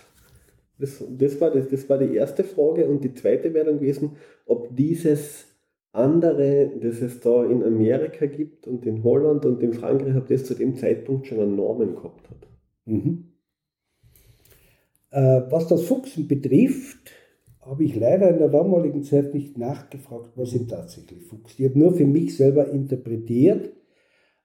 Das, das, war das, das war die erste Frage. Und die zweite wäre dann gewesen, ob dieses andere, das es da in Amerika gibt und in Holland und in Frankreich, ob das zu dem Zeitpunkt schon einen Namen gehabt hat. Mhm. Äh, was das Fuchsen betrifft, habe ich leider in der damaligen Zeit nicht nachgefragt, was ihm tatsächlich fuchst. Ich habe nur für mich selber interpretiert,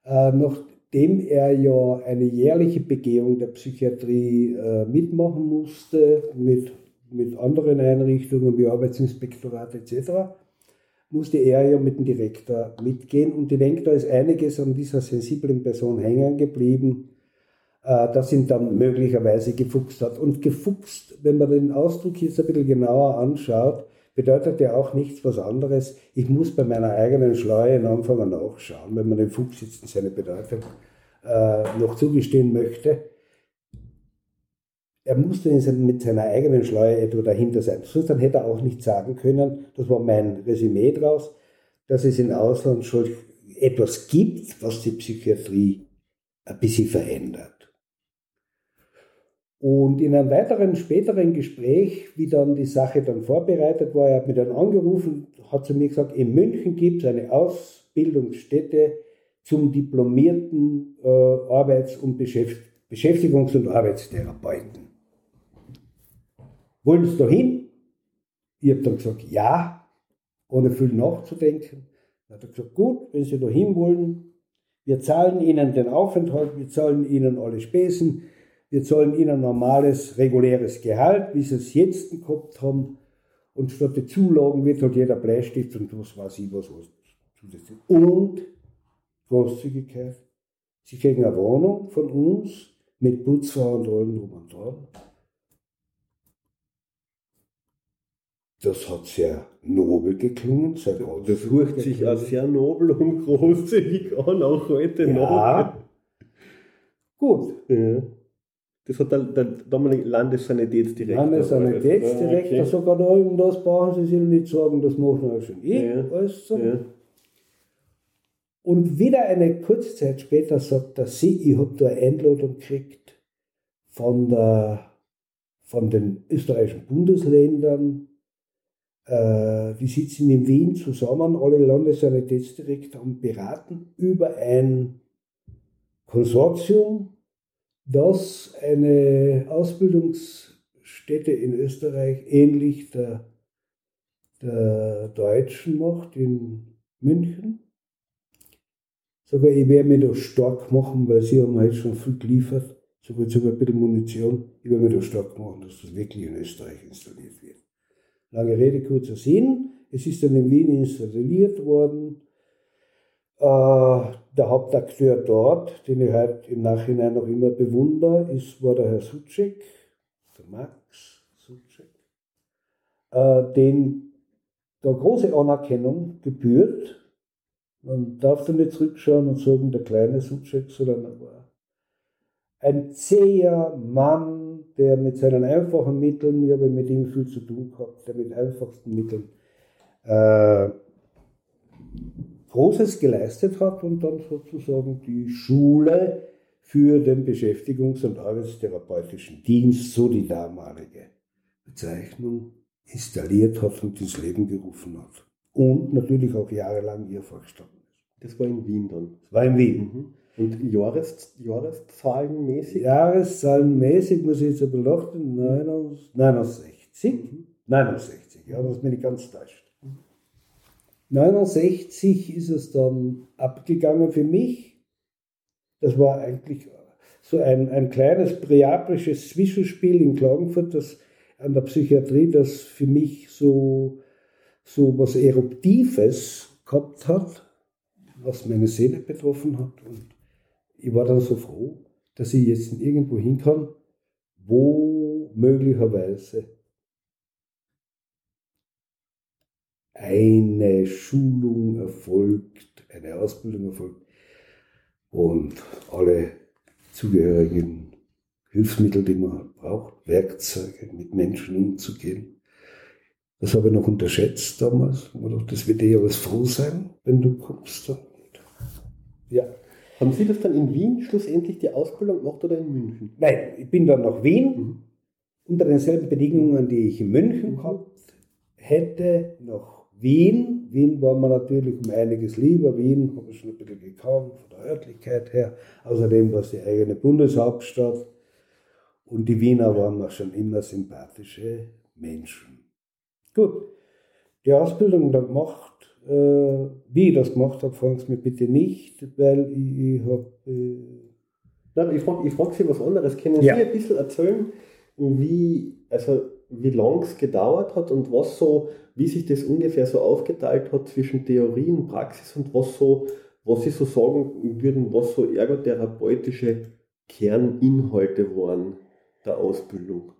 äh, nachdem er ja eine jährliche Begehung der Psychiatrie äh, mitmachen musste, mit, mit anderen Einrichtungen wie Arbeitsinspektorat etc., musste er ja mit dem Direktor mitgehen. Und ich denke, da ist einiges an dieser sensiblen Person hängen geblieben, äh, das ihn dann möglicherweise gefuchst hat. Und gefuchst, wenn man den Ausdruck jetzt ein bisschen genauer anschaut, bedeutet ja auch nichts was anderes. Ich muss bei meiner eigenen Schleue anfangen nachschauen, wenn man dem Fuchs jetzt seine Bedeutung äh, noch zugestehen möchte. Er musste mit seiner eigenen Schleue etwa dahinter sein. Sonst dann hätte er auch nicht sagen können, das war mein Resümee draus, dass es in Ausland schon etwas gibt, was die Psychiatrie ein bisschen verändert. Und in einem weiteren, späteren Gespräch, wie dann die Sache dann vorbereitet war, er hat mich dann angerufen, hat zu mir gesagt, in München gibt es eine Ausbildungsstätte zum diplomierten äh, Arbeits- und Beschäft Beschäftigungs- und Arbeitstherapeuten. Wollen Sie da hin? Ich habe dann gesagt, ja, ohne viel nachzudenken. Dann hat er gesagt, gut, wenn Sie da hin wollen, wir zahlen Ihnen den Aufenthalt, wir zahlen Ihnen alle Spesen, wir zahlen ihnen normales, reguläres Gehalt, wie sie es jetzt gehabt haben. Und statt der Zulagen wird halt jeder Bleistift und was weiß ich was. was und Großzügigkeit. Sie kriegen eine Wohnung von uns mit Putzfrau und allem drum und dran. Das hat sehr nobel geklungen. Sehr das hört sich als sehr nobel und großzügig an, auch heute ja. noch. Gut. Ja. Das hat der, der damalige Landessanitätsdirektor. Landessanitätsdirektor okay. sogar und das brauchen Sie sich nicht sagen, das machen wir schon ich. Ja. Alles so. Ja. Und wieder eine kurze Zeit später sagt er, sie, ich habe da eine Einladung gekriegt von, der, von den österreichischen Bundesländern. Äh, die sitzen in Wien zusammen, alle Landessanitätsdirektoren beraten über ein Konsortium, dass eine Ausbildungsstätte in Österreich ähnlich der, der deutschen macht in München. Sogar ich werde mich da stark machen, weil sie haben halt schon viel geliefert, sogar ein bisschen Munition. Ich werde mich da stark machen, dass das wirklich in Österreich installiert wird. Lange Rede, kurzer Sinn. Es ist dann in Wien installiert worden. Äh, der Hauptakteur dort, den ich heute im Nachhinein noch immer bewundere, war der Herr Sucek, der Max Sucek, äh, den da große Anerkennung gebührt. Man darf da nicht zurückschauen und sagen, der kleine Sucek, sondern er war ein zäher Mann, der mit seinen einfachen Mitteln, ich habe mit ihm viel zu tun gehabt, der mit einfachsten Mitteln äh, Großes geleistet hat und dann sozusagen die Schule für den Beschäftigungs- und Arbeitstherapeutischen Dienst, so die damalige Bezeichnung, installiert hat und ins Leben gerufen hat. Und natürlich auch jahrelang hier vorgestanden ist. Das war in Wien dann? Das war in Wien. Mhm. Und Jahres, Jahreszahlenmäßig? Jahreszahlenmäßig muss ich jetzt ein bisschen lachen, 69. Mhm. 69, ja, was mich nicht ganz täuscht. 69 ist es dann abgegangen für mich. Das war eigentlich so ein, ein kleines präabrisches Zwischenspiel in Klagenfurt, das an der Psychiatrie, das für mich so, so was Eruptives gehabt hat, was meine Seele betroffen hat. Und ich war dann so froh, dass ich jetzt irgendwo hin kann, wo möglicherweise eine Schulung erfolgt, eine Ausbildung erfolgt und alle zugehörigen Hilfsmittel, die man braucht, Werkzeuge, mit Menschen umzugehen. Das habe ich noch unterschätzt damals. Ich dachte, das wird eher was froh sein, wenn du kommst. Ja. Haben Sie das dann in Wien schlussendlich die Ausbildung gemacht oder in München? Nein, ich bin dann nach Wien mhm. unter denselben Bedingungen, die ich in München gehabt hätte, nach Wien. Wien war mir natürlich um einiges lieber. Wien habe ich schon ein bisschen gekannt, von der Örtlichkeit her. Außerdem war es die eigene Bundeshauptstadt. Und die Wiener waren mir schon immer sympathische Menschen. Gut, die Ausbildung dann gemacht. Äh, wie ich das gemacht habe, fragen Sie mich bitte nicht, weil ich, ich habe. Äh ich frage frag Sie was anderes. Können ja. Sie ein bisschen erzählen, wie, also wie lange es gedauert hat und was so, wie sich das ungefähr so aufgeteilt hat zwischen Theorie und Praxis und was so, was Sie so sagen würden, was so ergotherapeutische Kerninhalte waren der Ausbildung.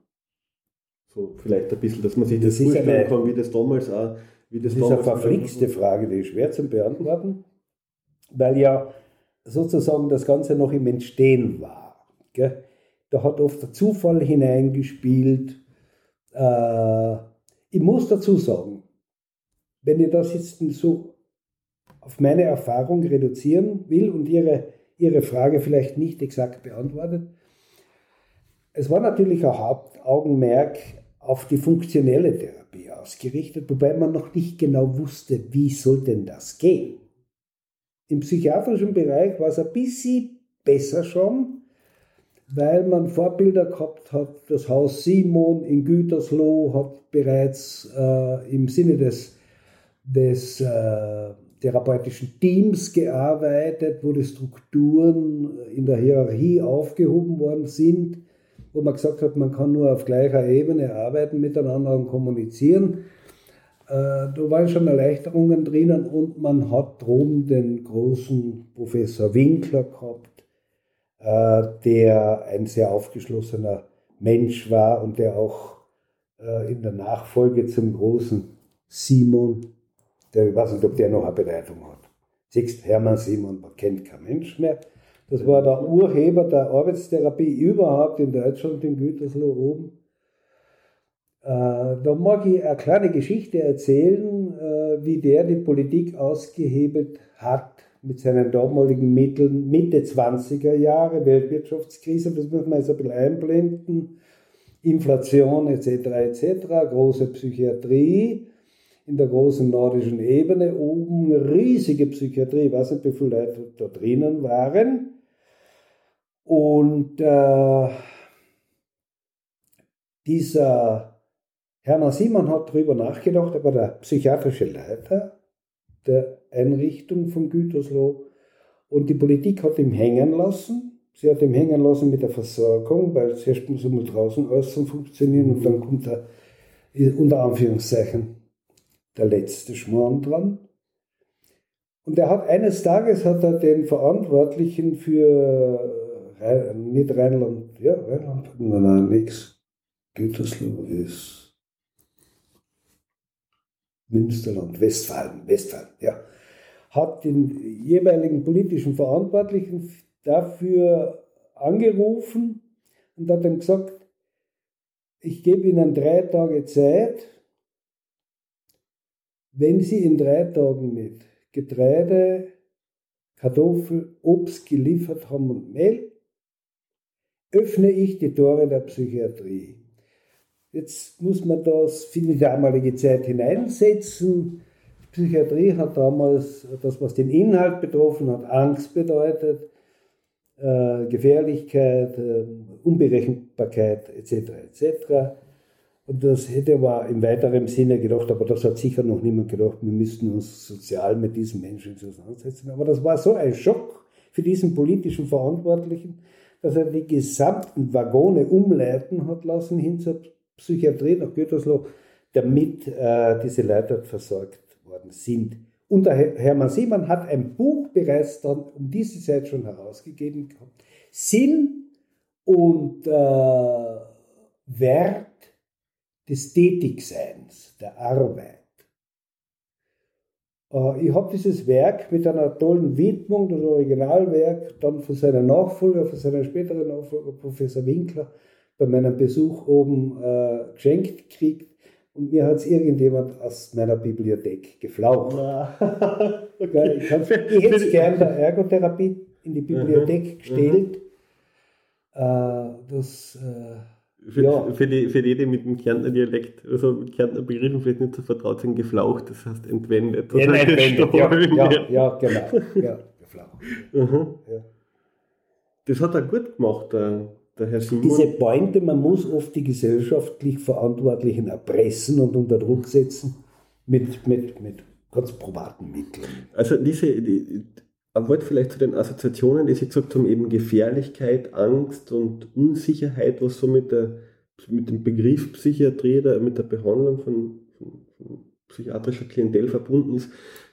So vielleicht ein bisschen, dass man sich das, das vorstellen eine, kann, wie das damals auch. Das, das ist eine verflixte Frage, die ist schwer zu beantworten, weil ja sozusagen das Ganze noch im Entstehen war. Gell? Da hat oft der Zufall hineingespielt, äh, ich muss dazu sagen, wenn ich das jetzt so auf meine Erfahrung reduzieren will und Ihre, Ihre Frage vielleicht nicht exakt beantwortet, es war natürlich ein Hauptaugenmerk auf die funktionelle Therapie ausgerichtet, wobei man noch nicht genau wusste, wie soll denn das gehen. Im psychiatrischen Bereich war es ein bisschen besser schon, weil man Vorbilder gehabt hat. Das Haus Simon in Gütersloh hat bereits äh, im Sinne des, des äh, therapeutischen Teams gearbeitet, wo die Strukturen in der Hierarchie aufgehoben worden sind, wo man gesagt hat, man kann nur auf gleicher Ebene arbeiten miteinander und kommunizieren. Äh, da waren schon Erleichterungen drinnen und man hat drum den großen Professor Winkler gehabt, äh, der ein sehr aufgeschlossener Mensch war und der auch äh, in der Nachfolge zum großen Simon, der, ich weiß nicht, ob der noch eine Bedeutung hat. Siehst, Hermann Simon kennt kein Mensch mehr. Das war der Urheber der Arbeitstherapie überhaupt in Deutschland, in Gütersloh oben. Äh, da mag ich eine kleine Geschichte erzählen, äh, wie der die Politik ausgehebelt hat mit seinen damaligen Mitteln Mitte 20er Jahre, Weltwirtschaftskrise, das muss man jetzt ein bisschen einblenden, Inflation etc. etc., große Psychiatrie in der großen nordischen Ebene oben, riesige Psychiatrie, ich weiß nicht, wie viele Leute da drinnen waren. Und äh, dieser Hermann Simon hat darüber nachgedacht, er war der psychiatrische Leiter der Einrichtung von Gütersloh. Und die Politik hat ihn hängen lassen. Sie hat ihn hängen lassen mit der Versorgung, weil zuerst muss er mal draußen außen funktionieren und dann kommt er unter Anführungszeichen der letzte Schmarrn dran. Und er hat eines Tages hat er den Verantwortlichen für nicht Rheinland, ja, Rheinland, nein, nein, nix. Gütersloh ist Münsterland, Westfalen, Westfalen, ja hat den jeweiligen politischen Verantwortlichen dafür angerufen und hat ihm gesagt, ich gebe Ihnen drei Tage Zeit, wenn Sie in drei Tagen nicht Getreide, Kartoffel, Obst geliefert haben und Mehl, öffne ich die Tore der Psychiatrie. Jetzt muss man das für die damalige Zeit hineinsetzen. Die Psychiatrie hat damals, das was den Inhalt betroffen hat, Angst bedeutet, äh, Gefährlichkeit, äh, Unberechenbarkeit etc. etc. Und das hätte aber im weiteren Sinne gedacht, aber das hat sicher noch niemand gedacht, wir müssten uns sozial mit diesen Menschen auseinandersetzen. Aber das war so ein Schock für diesen politischen Verantwortlichen, dass er die gesamten Waggone umleiten hat lassen hin zur Psychiatrie nach Gütersloh, damit äh, diese Leute versorgt worden sind. Und der Hermann Siemann hat ein Buch bereits dann um diese Zeit schon herausgegeben gehabt. Sinn und äh, Wert des Tätigseins, der Arbeit. Äh, ich habe dieses Werk mit einer tollen Widmung, das Originalwerk, dann von seiner Nachfolger, von seiner späteren Nachfolger, Professor Winkler, bei meinem Besuch oben äh, geschenkt gekriegt. Und mir hat es irgendjemand aus meiner Bibliothek geflaucht. okay. Ich, hätte es gerne der Ergotherapie in die Bibliothek mhm. gestellt. Äh, das äh, für, ja. für, die, für die, die mit dem Kärntner Dialekt, also mit Kärntner Begriffen vielleicht nicht so vertraut sind, geflaucht, das heißt entwendet. Ja, entwendet, ja, ja, ja, genau. Ja, geflaucht. Mhm. Ja. Das hat er gut gemacht, der, der Herr Simon. Diese Pointe, man muss oft die gesellschaftlich Verantwortlichen erpressen und unter Druck setzen mit, mit, mit ganz probaten Mitteln. Also diese, die, ein Wort vielleicht zu den Assoziationen, die Sie gesagt haben, eben Gefährlichkeit, Angst und Unsicherheit, was so mit, der, mit dem Begriff Psychiatrie oder mit der Behandlung von, von, von psychiatrischer Klientel verbunden ist.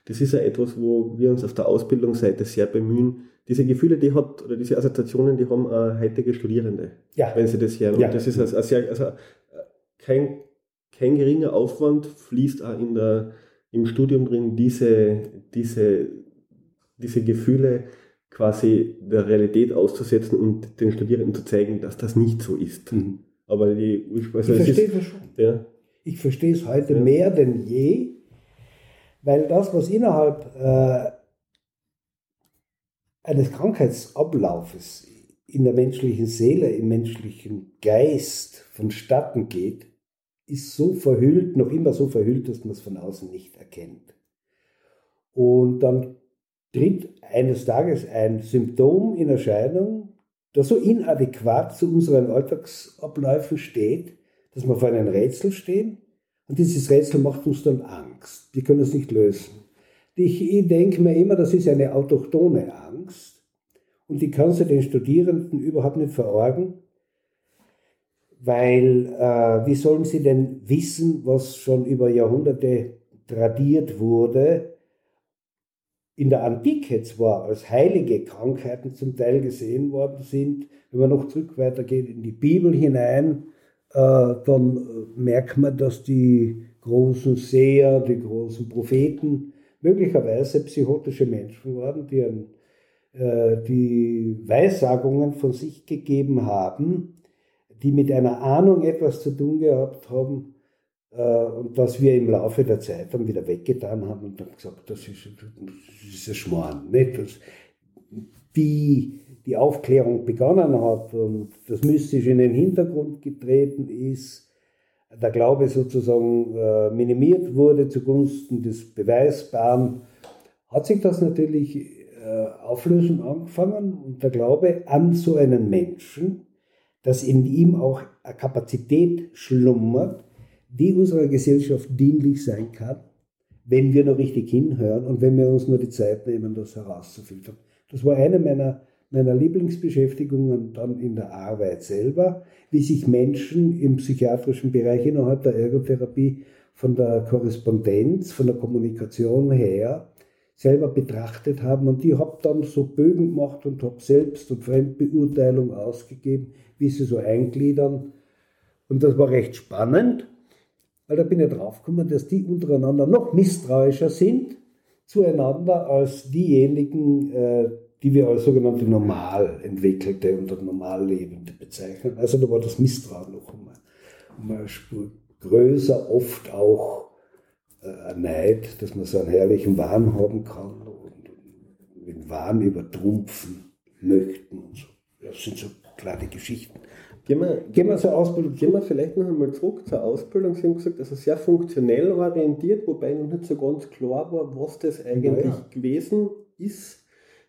Das ist ja etwas, wo wir uns auf der Ausbildungsseite sehr bemühen. Diese Gefühle, die hat, oder diese Assoziationen, die haben auch heutige Studierende, ja. wenn sie das hören. Ja. das ist also, also kein, kein geringer Aufwand fließt auch in der, im Studium drin, diese, diese diese Gefühle quasi der Realität auszusetzen und den Studierenden zu zeigen, dass das nicht so ist. Mhm. Aber die, also ich verstehe das schon. Ja. Ich verstehe es heute ja. mehr denn je, weil das, was innerhalb äh, eines Krankheitsablaufes in der menschlichen Seele, im menschlichen Geist vonstatten geht, ist so verhüllt, noch immer so verhüllt, dass man es von außen nicht erkennt. Und dann tritt eines Tages ein Symptom in Erscheinung, das so inadäquat zu unseren Alltagsabläufen steht, dass wir vor einem Rätsel stehen und dieses Rätsel macht uns dann Angst. Wir können es nicht lösen. Ich, denke mir immer, das ist eine autochtone Angst und die kannst du den Studierenden überhaupt nicht verorgen, weil äh, wie sollen sie denn wissen, was schon über Jahrhunderte tradiert wurde, in der Antike zwar als heilige Krankheiten zum Teil gesehen worden sind, wenn man noch zurück weitergeht in die Bibel hinein, äh, dann äh, merkt man, dass die großen Seher, die großen Propheten möglicherweise psychotische Menschen waren, die, ein, äh, die Weissagungen von sich gegeben haben, die mit einer Ahnung etwas zu tun gehabt haben, und was wir im Laufe der Zeit dann wieder weggetan haben und dann gesagt, das ist, das ist ein Schmarrn. Nicht? Das, wie die Aufklärung begonnen hat und das Mystische in den Hintergrund getreten ist, der Glaube sozusagen äh, minimiert wurde zugunsten des Beweisbaren, hat sich das natürlich äh, auflösen angefangen und der Glaube an so einen Menschen, dass in ihm auch eine Kapazität schlummert, die unserer Gesellschaft dienlich sein kann, wenn wir noch richtig hinhören und wenn wir uns nur die Zeit nehmen, das herauszufiltern. Das war eine meiner, meiner Lieblingsbeschäftigungen dann in der Arbeit selber, wie sich Menschen im psychiatrischen Bereich innerhalb der Ergotherapie von der Korrespondenz, von der Kommunikation her selber betrachtet haben. Und ich habe dann so Bögen gemacht und habe selbst und Fremdbeurteilung ausgegeben, wie sie so eingliedern. Und das war recht spannend weil da bin ich draufgekommen, dass die untereinander noch misstrauischer sind, zueinander als diejenigen, äh, die wir als sogenannte normal entwickelte und normal bezeichnen. Also da war das Misstrauen noch um eine Spur größer, oft auch äh, ein Neid, dass man so einen herrlichen Wahn haben kann und, und den Wahn übertrumpfen möchten und so. Das sind so kleine Geschichten. Gehen wir, gehen wir zur Ausbildung. Gehen wir vielleicht noch einmal zurück zur Ausbildung. Sie haben gesagt, also sehr funktionell orientiert, wobei noch nicht so ganz klar war, was das eigentlich ja. gewesen ist.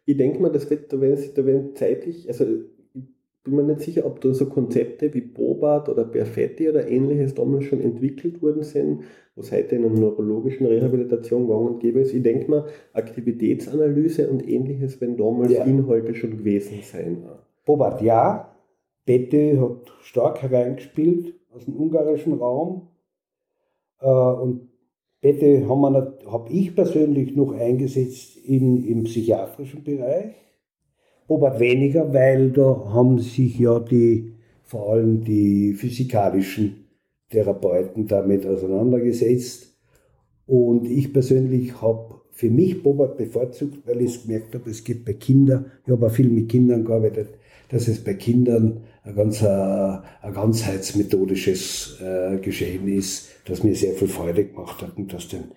Ich denke mal, das wird, da werden, da werden zeitlich, also ich bin mir nicht sicher, ob da so Konzepte wie Bobat oder Perfetti oder ähnliches damals schon entwickelt worden sind, was heute in einer neurologischen Rehabilitation gang und gäbe ist. Ich denke mal, Aktivitätsanalyse und ähnliches werden damals ja. Inhalte schon gewesen sein. Bobat ja, Bette hat stark hereingespielt aus dem ungarischen Raum. Äh, und Bette habe hab ich persönlich noch eingesetzt in, im psychiatrischen Bereich. Aber weniger, weil da haben sich ja die, vor allem die physikalischen Therapeuten damit auseinandergesetzt. Und ich persönlich habe für mich Bobart bevorzugt, weil ich gemerkt habe, es geht bei Kindern, ich habe auch viel mit Kindern gearbeitet, dass es bei Kindern ein, ganz, äh, ein ganzheitsmethodisches äh, Geschehen ist, das mir sehr viel Freude gemacht hat und das den,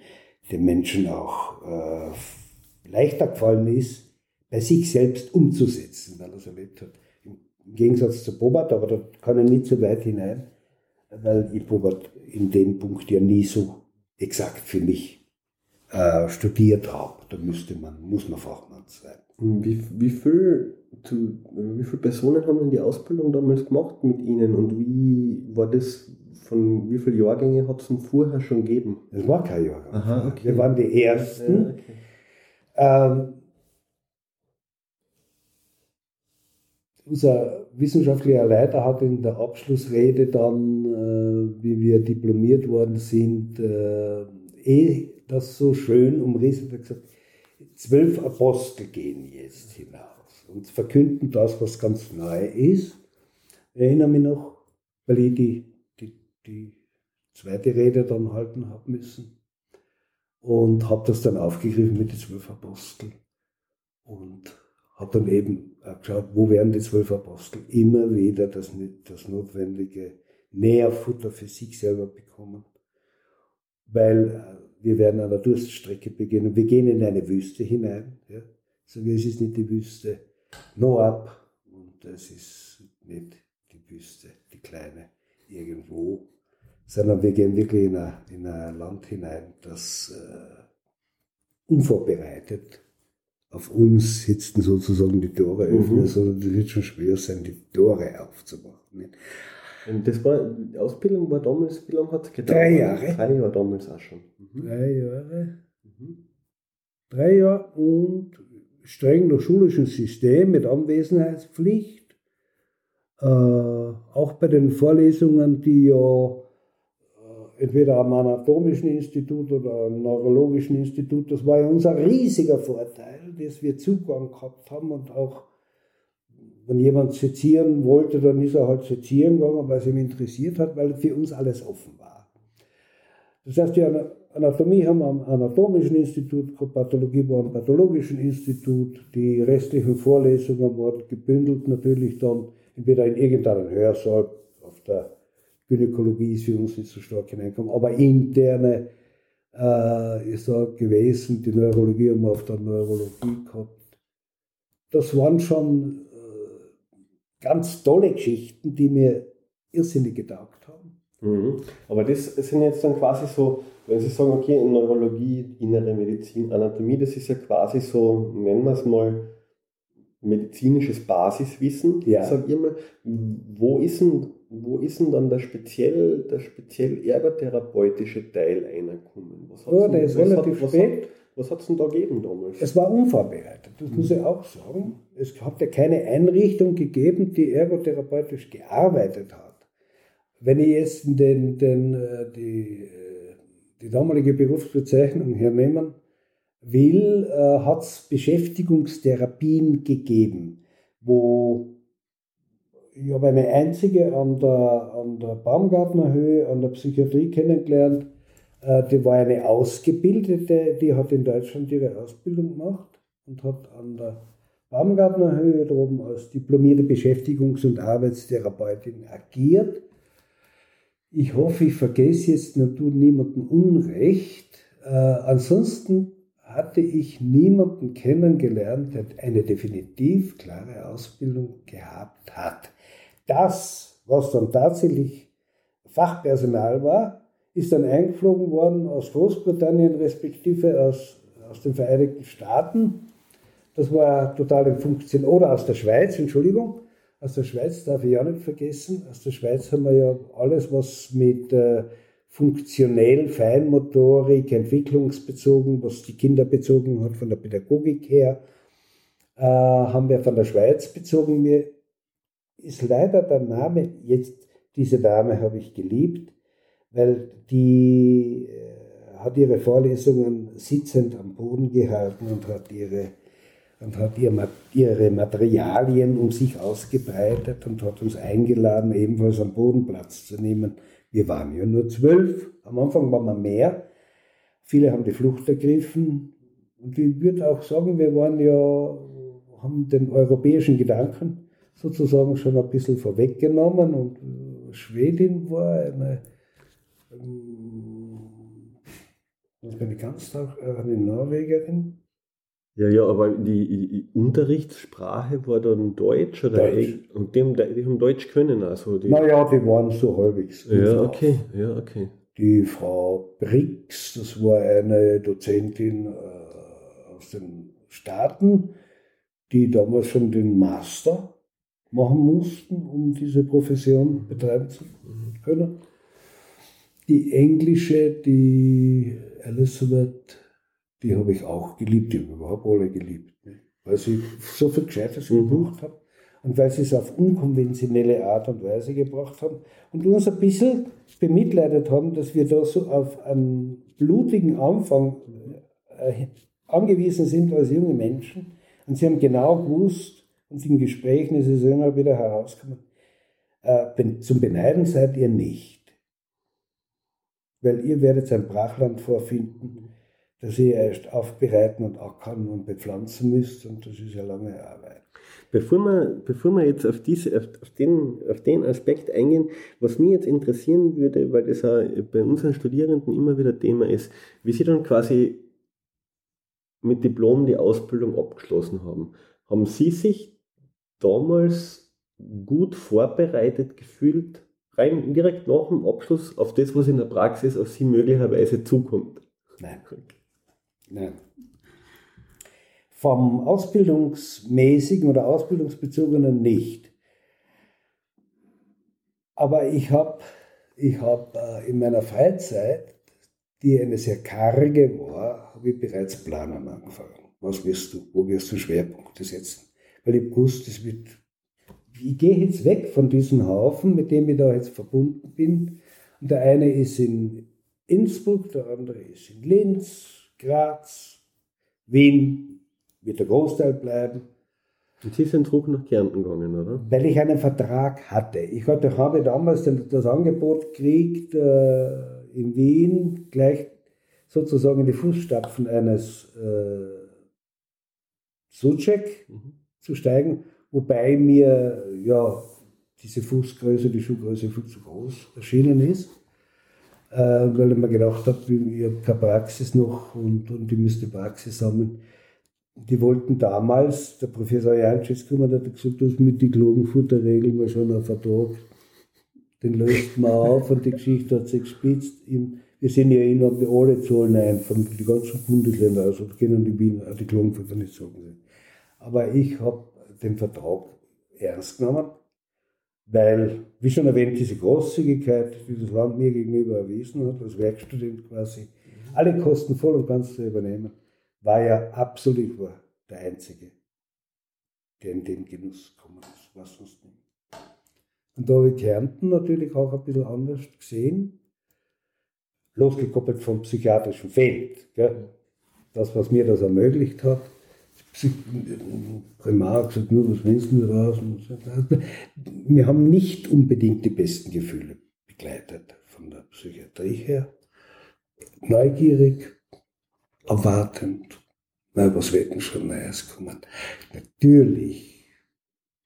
den Menschen auch äh, leichter gefallen ist, bei sich selbst umzusetzen, weil er es erlebt hat. Im Gegensatz zu Bobat, aber da kann er nicht so weit hinein, weil ich Bobat in dem Punkt ja nie so exakt für mich äh, studiert habe. Da müsste man, muss man Fachmann sein. Wie, wie viel zu, wie viele Personen haben denn die Ausbildung damals gemacht mit Ihnen und wie war das, von wie vielen Jahrgänge hat es denn vorher schon gegeben? Es war kein Jahrgang. Aha, okay. Wir waren die Ersten. Ja, okay. ähm, unser wissenschaftlicher Leiter hat in der Abschlussrede dann, äh, wie wir diplomiert worden sind, äh, eh das so schön umrissen, hat gesagt, zwölf Apostel gehen jetzt hinaus und verkünden das, was ganz neu ist. Ich erinnere mich noch, weil ich die, die, die zweite Rede dann halten habe müssen und habe das dann aufgegriffen mit den zwölf Aposteln und habe dann eben geschaut, wo werden die zwölf Apostel immer wieder das, das notwendige Nährfutter für sich selber bekommen, weil äh, wir werden an der Durststrecke beginnen. Wir gehen in eine Wüste hinein. Ja. Wie es ist nicht die Wüste Noab und das ist nicht die Wüste, die kleine irgendwo, sondern wir gehen wirklich in ein, in ein Land hinein, das äh, unvorbereitet auf uns sitzen sozusagen die Tore öffnen, mhm. sondern es wird schon schwer sein, die Tore aufzumachen. Und das war, die Ausbildung war damals, wie lange hat es gedauert? Drei Jahre. Drei Jahre damals auch schon. Mhm. Drei Jahre. Mhm. Drei Jahre und streng nach System mit Anwesenheitspflicht. Äh, auch bei den Vorlesungen, die ja äh, entweder am anatomischen Institut oder am neurologischen Institut, das war ja unser riesiger Vorteil, dass wir Zugang gehabt haben und auch wenn jemand sezieren wollte, dann ist er halt sezieren gegangen, weil es ihm interessiert hat, weil für uns alles offen war. Das heißt, die Anatomie haben wir am Anatomischen Institut, Pathologie war am Pathologischen Institut, die restlichen Vorlesungen wurden gebündelt natürlich dann entweder in irgendeinem Hörsaal, auf der Gynäkologie ist für uns nicht so stark hineingekommen, aber interne äh, ist da gewesen, die Neurologie haben wir auf der Neurologie gehabt. Das waren schon äh, ganz tolle Geschichten, die mir irrsinnig getaugt haben. Mhm. Aber das sind jetzt dann quasi so wenn Sie sagen, okay, in Neurologie, innere Medizin, Anatomie, das ist ja quasi so, nennen wir es mal, medizinisches Basiswissen, ja. sag ich mal. Wo ist denn, wo ist denn dann der speziell, der speziell ergotherapeutische Teil eingekommen? Was ja, der ist relativ hat, spät. Was hat es denn da gegeben damals? Es war unvorbereitet, das muss ich auch sagen. Es hat ja keine Einrichtung gegeben, die ergotherapeutisch gearbeitet hat. Wenn ich jetzt den, den, äh, die die damalige Berufsbezeichnung hernehmen will, äh, hat es Beschäftigungstherapien gegeben, wo ich habe eine einzige an der, an der Baumgartnerhöhe, an der Psychiatrie kennengelernt, Äh, die war eine Ausgebildete, die hat in Deutschland ihre Ausbildung gemacht und hat an der Baumgartner Höhe droben als diplomierte Beschäftigungs- und Arbeitstherapeutin agiert. Ich hoffe, ich vergesse jetzt nur tut niemandem Unrecht. Äh, ansonsten hatte ich niemanden kennengelernt, der eine definitiv klare Ausbildung gehabt hat. Das, was dann tatsächlich Fachpersonal war, ist dann eingeflogen worden aus Großbritannien respektive aus, aus den Vereinigten Staaten. Das war total in Funktion. Oder aus der Schweiz, Entschuldigung. Aus der Schweiz darf ich auch nicht vergessen. Aus der Schweiz haben wir ja alles, was mit äh, funktionell, Feinmotorik, entwicklungsbezogen, was die Kinder bezogen hat, von der Pädagogik her, äh, haben wir von der Schweiz bezogen. Mir ist leider der Name, jetzt diese Dame habe ich geliebt, weil die äh, hat ihre Vorlesungen sitzend am Boden gehalten und hat ihre und hat ihre Materialien um sich ausgebreitet und hat uns eingeladen, ebenfalls am Boden Platz zu nehmen. Wir waren ja nur zwölf. Am Anfang waren wir mehr. Viele haben die Flucht ergriffen. Und ich würde auch sagen, wir waren ja, haben den europäischen Gedanken sozusagen schon ein bisschen vorweggenommen. Und äh, Schwedin war eine, ich ganz eine Norwegerin. Ja, ja, aber die, die Unterrichtssprache war dann Deutsch oder Deutsch. und die, die haben Deutsch können also die Naja, die waren so halbwegs. Ja, okay, ja, okay. Die Frau Brix, das war eine Dozentin äh, aus den Staaten, die damals schon den Master machen mussten, um diese Profession betreiben zu können. Die englische, die Elizabeth die habe ich auch geliebt, die habe überhaupt alle geliebt. Ne? Weil sie so viel Gescheites mhm. gebucht haben und weil sie es auf unkonventionelle Art und Weise gebracht haben und uns ein bisschen bemitleidet haben, dass wir da so auf einen blutigen Anfang äh, angewiesen sind als junge Menschen. Und sie haben genau gewusst, und in Gesprächen ist es immer wieder herausgekommen, äh, zum Beneiden seid ihr nicht. Weil ihr werdet ein Brachland vorfinden, das ihr erst aufbereiten und ackern und bepflanzen müsst und das ist ja lange Arbeit. Bevor wir, bevor wir jetzt auf, diese, auf, den, auf den Aspekt eingehen, was mich jetzt interessieren würde, weil das auch bei unseren Studierenden immer wieder Thema ist, wie sie dann quasi mit Diplom die Ausbildung abgeschlossen haben. Haben Sie sich damals gut vorbereitet gefühlt, rein direkt nach dem Abschluss auf das, was in der Praxis auf Sie möglicherweise zukommt? Nein. Nein. Vom ausbildungsmäßigen oder ausbildungsbezogenen nicht. Aber ich habe ich hab, äh, in meiner Freizeit, die eine sehr karge war, habe ich bereits planen angefangen. Was wirst du, wo wirst du Schwerpunkte setzen? Weil ich wusste, wird, ich gehe jetzt weg von diesem Haufen, mit dem ich da jetzt verbunden bin. Und der eine ist in Innsbruck, der andere ist in Linz, Graz, Wien wird der Großteil bleiben. Und Sie sind zurück nach Kärnten gegangen, oder? Weil ich einen Vertrag hatte. Ich hatte, habe damals das Angebot gekriegt, äh, in Wien gleich sozusagen in die Fußstapfen eines äh, Suchek mhm. zu steigen, wobei mir ja diese Fußgröße, die Schuhgröße viel zu groß erschienen ist äh, weil ich mir gedacht habe, ich habe keine Praxis noch und, und ich müsste Praxis haben. Die wollten damals, der Professor Janschitz gekommen hat gesagt, du hast mit die Klagenfurter-Regeln mal schon einen Vertrag, den löst man auf und die Geschichte hat sich gespitzt. Wir sind ja in alle Zahlen ein, von den ganzen Bundesländern, also können die Wien, die Klagenfurter nicht sagen. Aber ich habe den Vertrag ernst genommen weil, wie schon erwähnt, diese Großzügigkeit, die das Land mir gegenüber erwiesen hat, als Werkstudent quasi, alle Kosten voll und ganz zu übernehmen, war ja absolut war der Einzige, der in den Genuss gekommen ist, was sonst nicht. Und da habe ich Kärnten natürlich auch ein bisschen anders gesehen, losgekoppelt vom psychiatrischen Feld. Gell? Das, was mir das ermöglicht hat, Primar gesagt, nur was willst du raus? Wir haben nicht unbedingt die besten Gefühle begleitet von der Psychiatrie her. neugierig, erwartend. Na, was wird denn schon Neues kommen? Natürlich,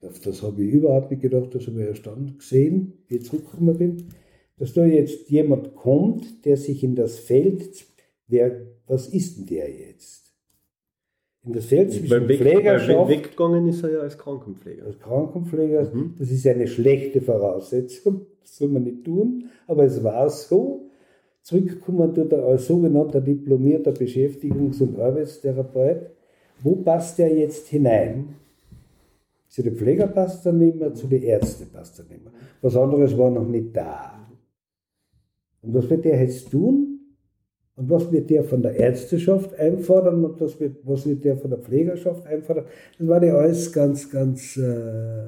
auf das habe ich überhaupt nicht gedacht, das habe ich erst dann gesehen, wie ich zurückgekommen bin, dass da jetzt jemand kommt, der sich in das Feld, wer, was ist denn der jetzt? In weil weg, Pflegerschaft. Weggegangen ist er ja als Krankenpfleger. Als Krankenpfleger, mhm. das ist eine schlechte Voraussetzung, das soll man nicht tun, aber es war so. Zurückgekommen tut er als sogenannter diplomierter Beschäftigungs- und Arbeitstherapeut. Wo passt er jetzt hinein? Zu den Pfleger passt er nicht mehr, zu den Ärzten passt er nicht mehr. Was anderes war noch nicht da. Und was wird der jetzt tun? Und was wird der von der Ärzteschaft einfordern und was wird, was wird der von der Pflegerschaft einfordern? Das war ja alles ganz, ganz, äh,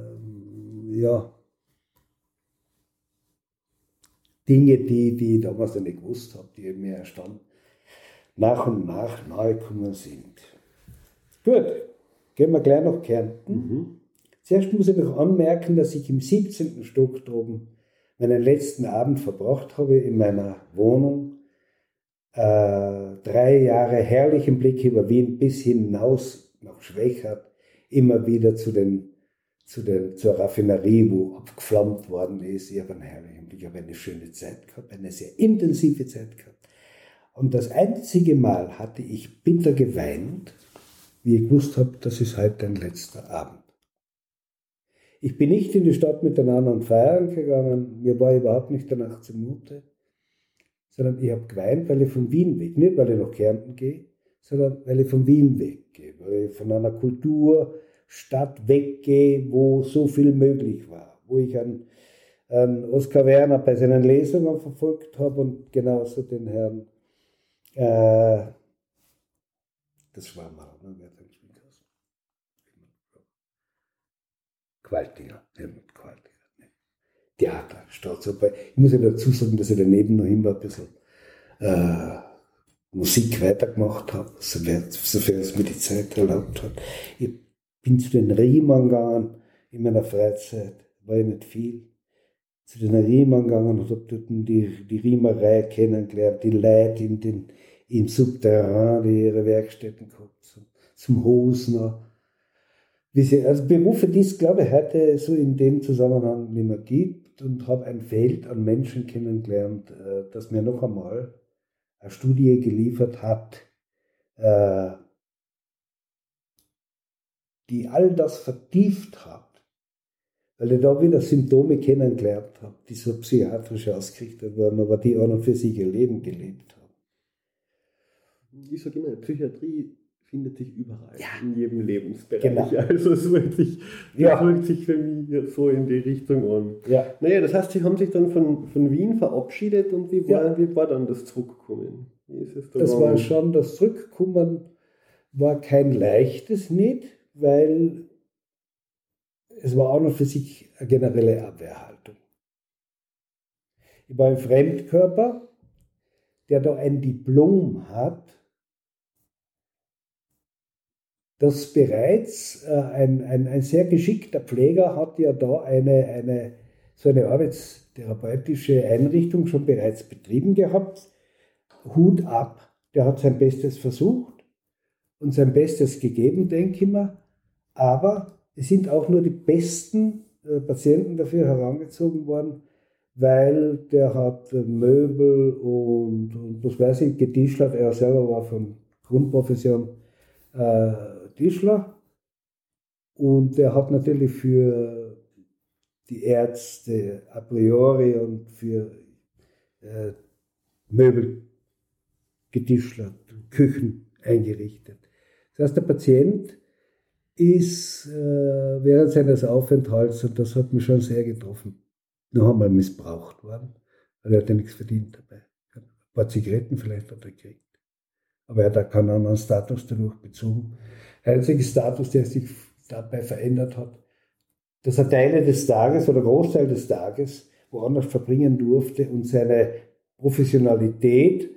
ja, Dinge, die, die ich damals noch nicht gewusst habe, die mir erst dann nach und nach nahegekommen sind. Gut, gehen wir gleich nach Kärnten. Mhm. Zuerst muss ich noch anmerken, dass ich im 17. Stock droben meinen letzten Abend verbracht habe in meiner Wohnung drei Jahre herrlichen Blick über Wien bis hinaus nach Schwächert, immer wieder zu den, zu den, zur Raffinerie, wo abgeflammt worden ist. Ich habe einen herrlichen Blick, ich habe eine schöne Zeit gehabt, eine sehr intensive Zeit gehabt. Und das einzige Mal hatte ich bitter geweint, wie ich gewusst habe, das ist heute ein letzter Abend. Ich bin nicht in die Stadt mit den anderen feiern gegangen, mir war überhaupt nicht danach zumute sondern ich habe geweint, weil ich von Wien weg, nicht weil ich nach Kärnten gehe, sondern weil ich von Wien weggehe, weil ich von einer Kulturstadt weggehe, wo so viel möglich war, wo ich einen, einen Oskar Werner bei seinen Lesungen verfolgt habe und genauso den Herrn, äh, das war mal, ne, wer hat Helmut Qualtinger. Theater, Staatsoper. Ich muss ja dazu sagen, dass ich daneben noch immer ein bisschen äh, Musik weitergemacht habe, sofern, es mir die Zeit erlaubt hat. Ich bin zu den Riemern gegangen in meiner Freizeit, war ja nicht viel. Zu den Riemern gegangen und habe dort die, die Riemerei kennengelernt, die Leute in den, im Subterran, die ihre Werkstätten gehabt zum, zum Hosner. Also Berufe, die es, glaube ich, heute so in dem Zusammenhang nicht mehr gibt und habe ein Feld an Menschen kennengelernt, äh, das mir noch einmal eine Studie geliefert hat, äh, die all das vertieft hat, weil ich da wieder Symptome kennengelernt habe, die so psychiatrisch ausgerichtet wurden, aber die auch noch für sich ihr Leben gelebt haben. Ich sage immer, Psychiatrie findet sich überall, ja. in jedem Lebensbereich. Genau. Also es wirkt sich, ja. wirkt sich für mich so in die Richtung an. Ja. Naja, das heißt, Sie haben sich dann von, von Wien verabschiedet und wie war, ja. wie war dann das Zurückkommen? Wie ist es das war schon, das Zurückkommen war kein leichtes nicht, weil es war auch noch für sich eine generelle Abwehrhaltung. Ich war ein Fremdkörper, der da ein Diplom hat, dass bereits äh, ein, ein, ein sehr geschickter Pfleger hat ja da eine, eine, so eine arbeitstherapeutische Einrichtung schon bereits betrieben gehabt. Hut ab, der hat sein Bestes versucht und sein Bestes gegeben, denke ich mir. Aber es sind auch nur die besten äh, Patienten dafür herangezogen worden, weil der hat Möbel und, und was weiß ich, getischlert. Er selber war von Grundprofession äh, Tischler und der hat natürlich für die Ärzte a priori und für äh, Möbel getischlert, Küchen eingerichtet. Das heißt, der Patient ist äh, während seines Aufenthalts, und das hat mich schon sehr getroffen, noch einmal missbraucht worden, weil er hat ja nichts verdient dabei. Ein paar Zigaretten vielleicht hat er gekriegt. Aber er hat keinen anderen Status dadurch bezogen einzige Status, der sich dabei verändert hat, dass er Teile des Tages oder Großteil des Tages woanders verbringen durfte und seine Professionalität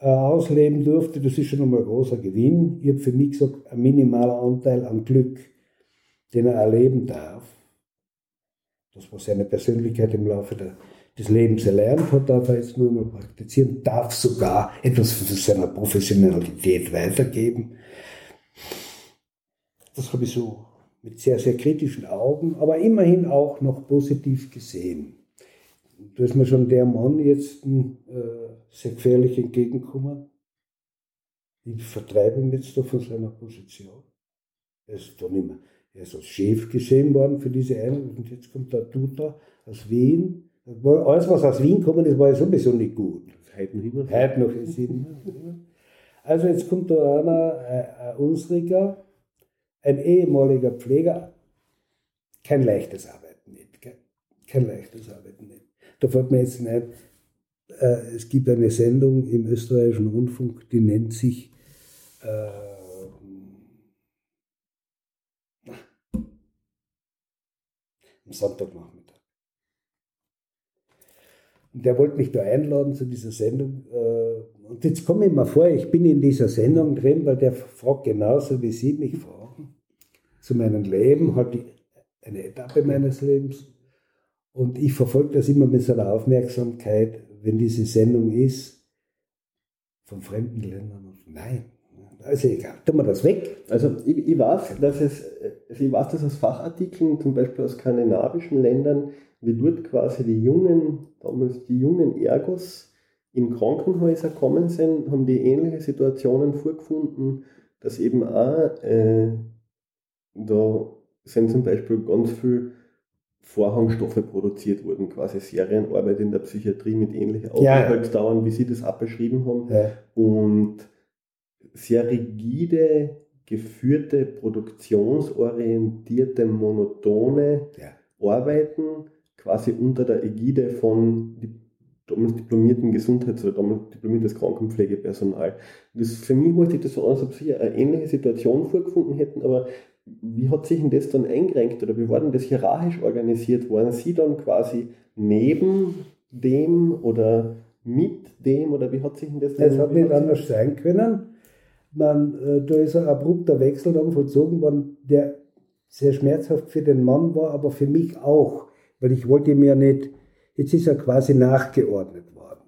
äh, ausleben durfte, das ist schon einmal ein großer Gewinn. Ich habe für mich gesagt, ein minimaler Anteil an Glück, den er erleben darf. Das, was seine Persönlichkeit im Laufe der des Lebens erlernt hat, darf er jetzt nur mal praktizieren, darf sogar etwas von seiner Professionalität weitergeben. Das habe ich so mit sehr, sehr kritischen Augen, aber immerhin auch noch positiv gesehen. Da ist mir schon der Mann jetzt äh, sehr gefährlich entgegengekommen. Ich vertreibe ihn jetzt da von seiner Position. Er ist da nicht mehr. Er ist als Chef gesehen worden für diese Einheit und jetzt kommt der Tuta aus Wien. Alles, was aus Wien kommt, das war ja sowieso nicht gut. Heute noch immer. Heute noch ist Also jetzt kommt da einer, ein, ein Unsriger, ein ehemaliger Pfleger, kein leichtes Arbeiten nicht. Kein leichtes Arbeiten nicht. Da fällt mir jetzt ein, äh, es gibt eine Sendung im österreichischen Rundfunk, die nennt sich äh, am Sonntagnachmittag. Und der wollte mich da einladen zu dieser Sendung. Äh, und jetzt komme ich mal vor, ich bin in dieser Sendung drin, weil der fragt genauso, wie Sie mich fragen, zu meinem Leben, halt eine Etappe meines Lebens. Und ich verfolge das immer mit so einer Aufmerksamkeit, wenn diese Sendung ist, von fremden Ländern. Nein, also egal, tun wir das weg. Also ich, ich, weiß, dass es, also ich weiß, dass aus Fachartikeln, zum Beispiel aus skandinavischen Ländern, wie dort quasi die jungen, damals die jungen Ergos in Krankenhäuser kommen sind, haben die ähnliche Situationen vorgefunden, dass eben auch äh, da sind zum Beispiel ganz viel Vorhangstoffe produziert wurden, quasi Serienarbeit in der Psychiatrie mit ähnlichen Aufenthaltsdauern, ja. wie Sie das auch beschrieben haben. Ja. Und sehr rigide, geführte, produktionsorientierte, monotone ja. Arbeiten, quasi unter der Ägide von damals diplomierten Gesundheits- oder damals diplomiertes Krankenpflegepersonal. Das, für mich hört sich das so an, als ob sie eine ähnliche Situation vorgefunden hätten, aber wie hat sich denn das dann eingerenkt oder wie war denn das hierarchisch organisiert? Waren Sie dann quasi neben dem oder mit dem oder wie hat sich denn das dann Es hat nicht anders sein können man, äh, da ist ein abrupter Wechsel dann vollzogen worden, der sehr schmerzhaft für den Mann war, aber für mich auch, weil ich wollte mir nicht, jetzt ist er quasi nachgeordnet worden.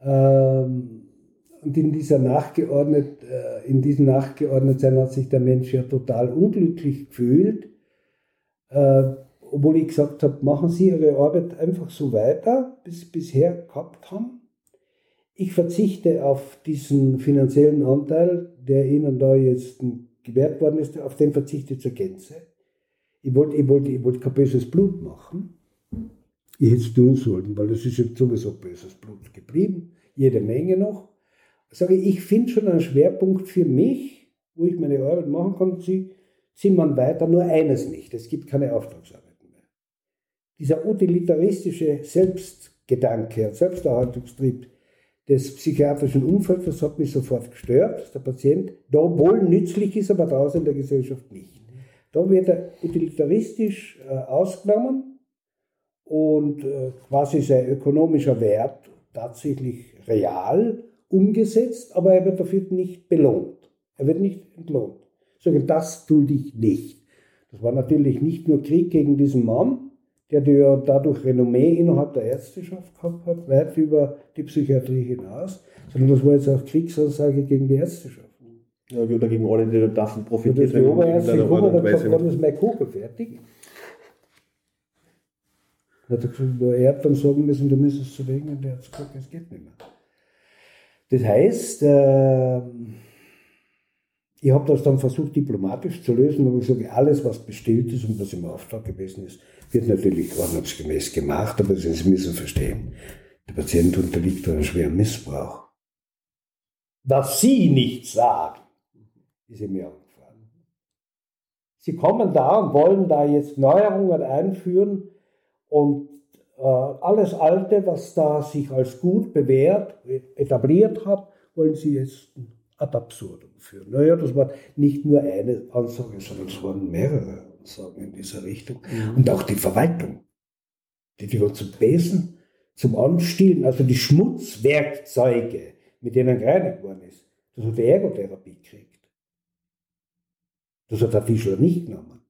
Ähm, und in dieser nachgeordnet, äh, in diesem Nachgeordnetsein hat sich der Mensch ja total unglücklich gefühlt, äh, obwohl ich gesagt habe, machen Sie Ihre Arbeit einfach so weiter, bis Sie bisher gehabt haben ich verzichte auf diesen finanziellen Anteil, der Ihnen da jetzt gewährt worden ist, auf den verzichte ich zur Gänze. Ich wollte, ich wollte, ich wollte kein böses Blut machen. Ich hätte es tun sollen, weil es ist jetzt sowieso böses Blut geblieben, jede Menge noch. Sage ich, ich finde schon einen Schwerpunkt für mich, wo ich meine Arbeit machen kann. Sie sind weiter, nur eines nicht. Es gibt keine Auftragsarbeiten mehr. Dieser utilitaristische Selbstgedanke, Selbsterhaltungstrieb, des psychiatrischen Umfelds, das hat mich sofort gestört, dass der Patient da wohl nützlich ist, aber draußen in der Gesellschaft nicht. Da wird er utilitaristisch äh, ausgenommen und äh, quasi sein ökonomischer Wert tatsächlich real umgesetzt, aber er wird dafür nicht belohnt. Er wird nicht entlohnt. Sagen, das tue ich nicht. Das war natürlich nicht nur Krieg gegen diesen Mann, der ja dadurch Renommee innerhalb der Ärzteschaft gehabt hat, weit über die Psychiatrie hinaus, sondern das war jetzt auch Kriegsansage gegen die Ärzteschaft. Ja, oder gegen alle, die davon profitieren. Das die Oberärzte gekommen und gesagt, wann ist mein Kugel fertig? Dann hat er gesagt, er hat dann sagen müssen, du müsstest zu wegen, und der hat gesagt, es geht nicht mehr. Das heißt, äh, ich habe das dann versucht, diplomatisch zu lösen, aber ich sage, alles, was bestellt ist und was im Auftrag gewesen ist, wird natürlich ordnungsgemäß gemacht, aber Sie müssen verstehen, der Patient unterliegt einem schweren Missbrauch. Was Sie nicht sagen, ist mir aufgefallen. Sie kommen da und wollen da jetzt Neuerungen einführen und äh, alles Alte, was da sich als gut bewährt, etabliert hat, wollen Sie jetzt ad absurdum führen. Naja, das war nicht nur eine Ansage, sondern es waren mehrere Ansagen in dieser Richtung. Mhm. Und auch die Verwaltung, die, die war zum Besen, zum Anstielen, also die Schmutzwerkzeuge, mit denen gereinigt worden ist, das hat die Ergotherapie gekriegt. Das hat der Fischler nicht genommen.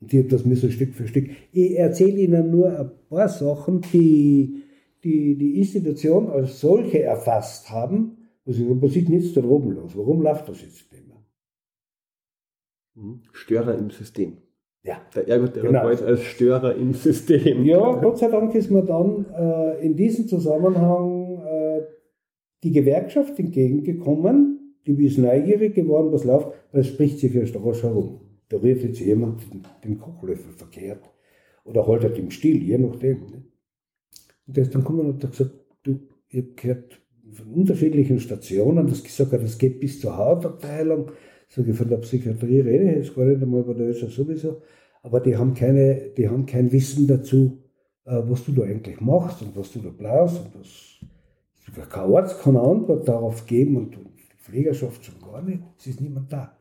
Und ich habe das müssen Stück für Stück. Ich erzähle Ihnen nur ein paar Sachen, die die, die Institution als solche erfasst haben. Also, was ist nichts da oben los? Warum läuft das jetzt nicht mehr? Mhm. Störer im System. Ja. Der Ergotherapeut genau. als Störer im System. Ja, Gott sei Dank ist mir dann äh, in diesem Zusammenhang äh, die Gewerkschaft entgegengekommen. Die ist neugierig geworden, was läuft, weil es spricht sich ja rasch herum. Da rührt jetzt jemand den Kochlöffel verkehrt oder haltet halt im Stil, je nachdem. Ne? Und der ist dann gekommen und hat gesagt, du, ich habe gehört von unterschiedlichen Stationen, das gesagt hat, das geht bis zur Hautabteilung. Sage ich, von der Psychiatrie rede ich jetzt gar nicht einmal, aber da ist ja sowieso. Aber die haben, keine, die haben kein Wissen dazu, äh, was du da eigentlich machst und was du da brauchst. Und das, kein Arzt kann eine Antwort darauf geben und die Pflegerschaft schon gar nicht. Es ist niemand da.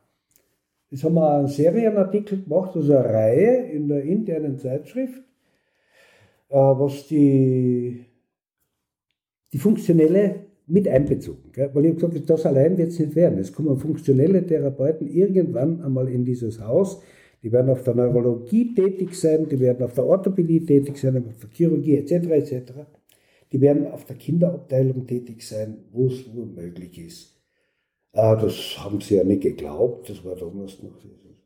Jetzt haben wir einen Serienartikel gemacht, also eine Reihe in der internen Zeitschrift, äh, was die, die funktionelle mit einbezogen. Gell? Weil ich habe gesagt, das allein wird es nicht werden. Es kommen funktionelle Therapeuten irgendwann einmal in dieses Haus. Die werden auf der Neurologie tätig sein, die werden auf der Orthopädie tätig sein, auf der Chirurgie etc. etc. Die werden auf der Kinderabteilung tätig sein, wo es nur möglich ist. Ah, das haben sie ja nicht geglaubt, das war damals noch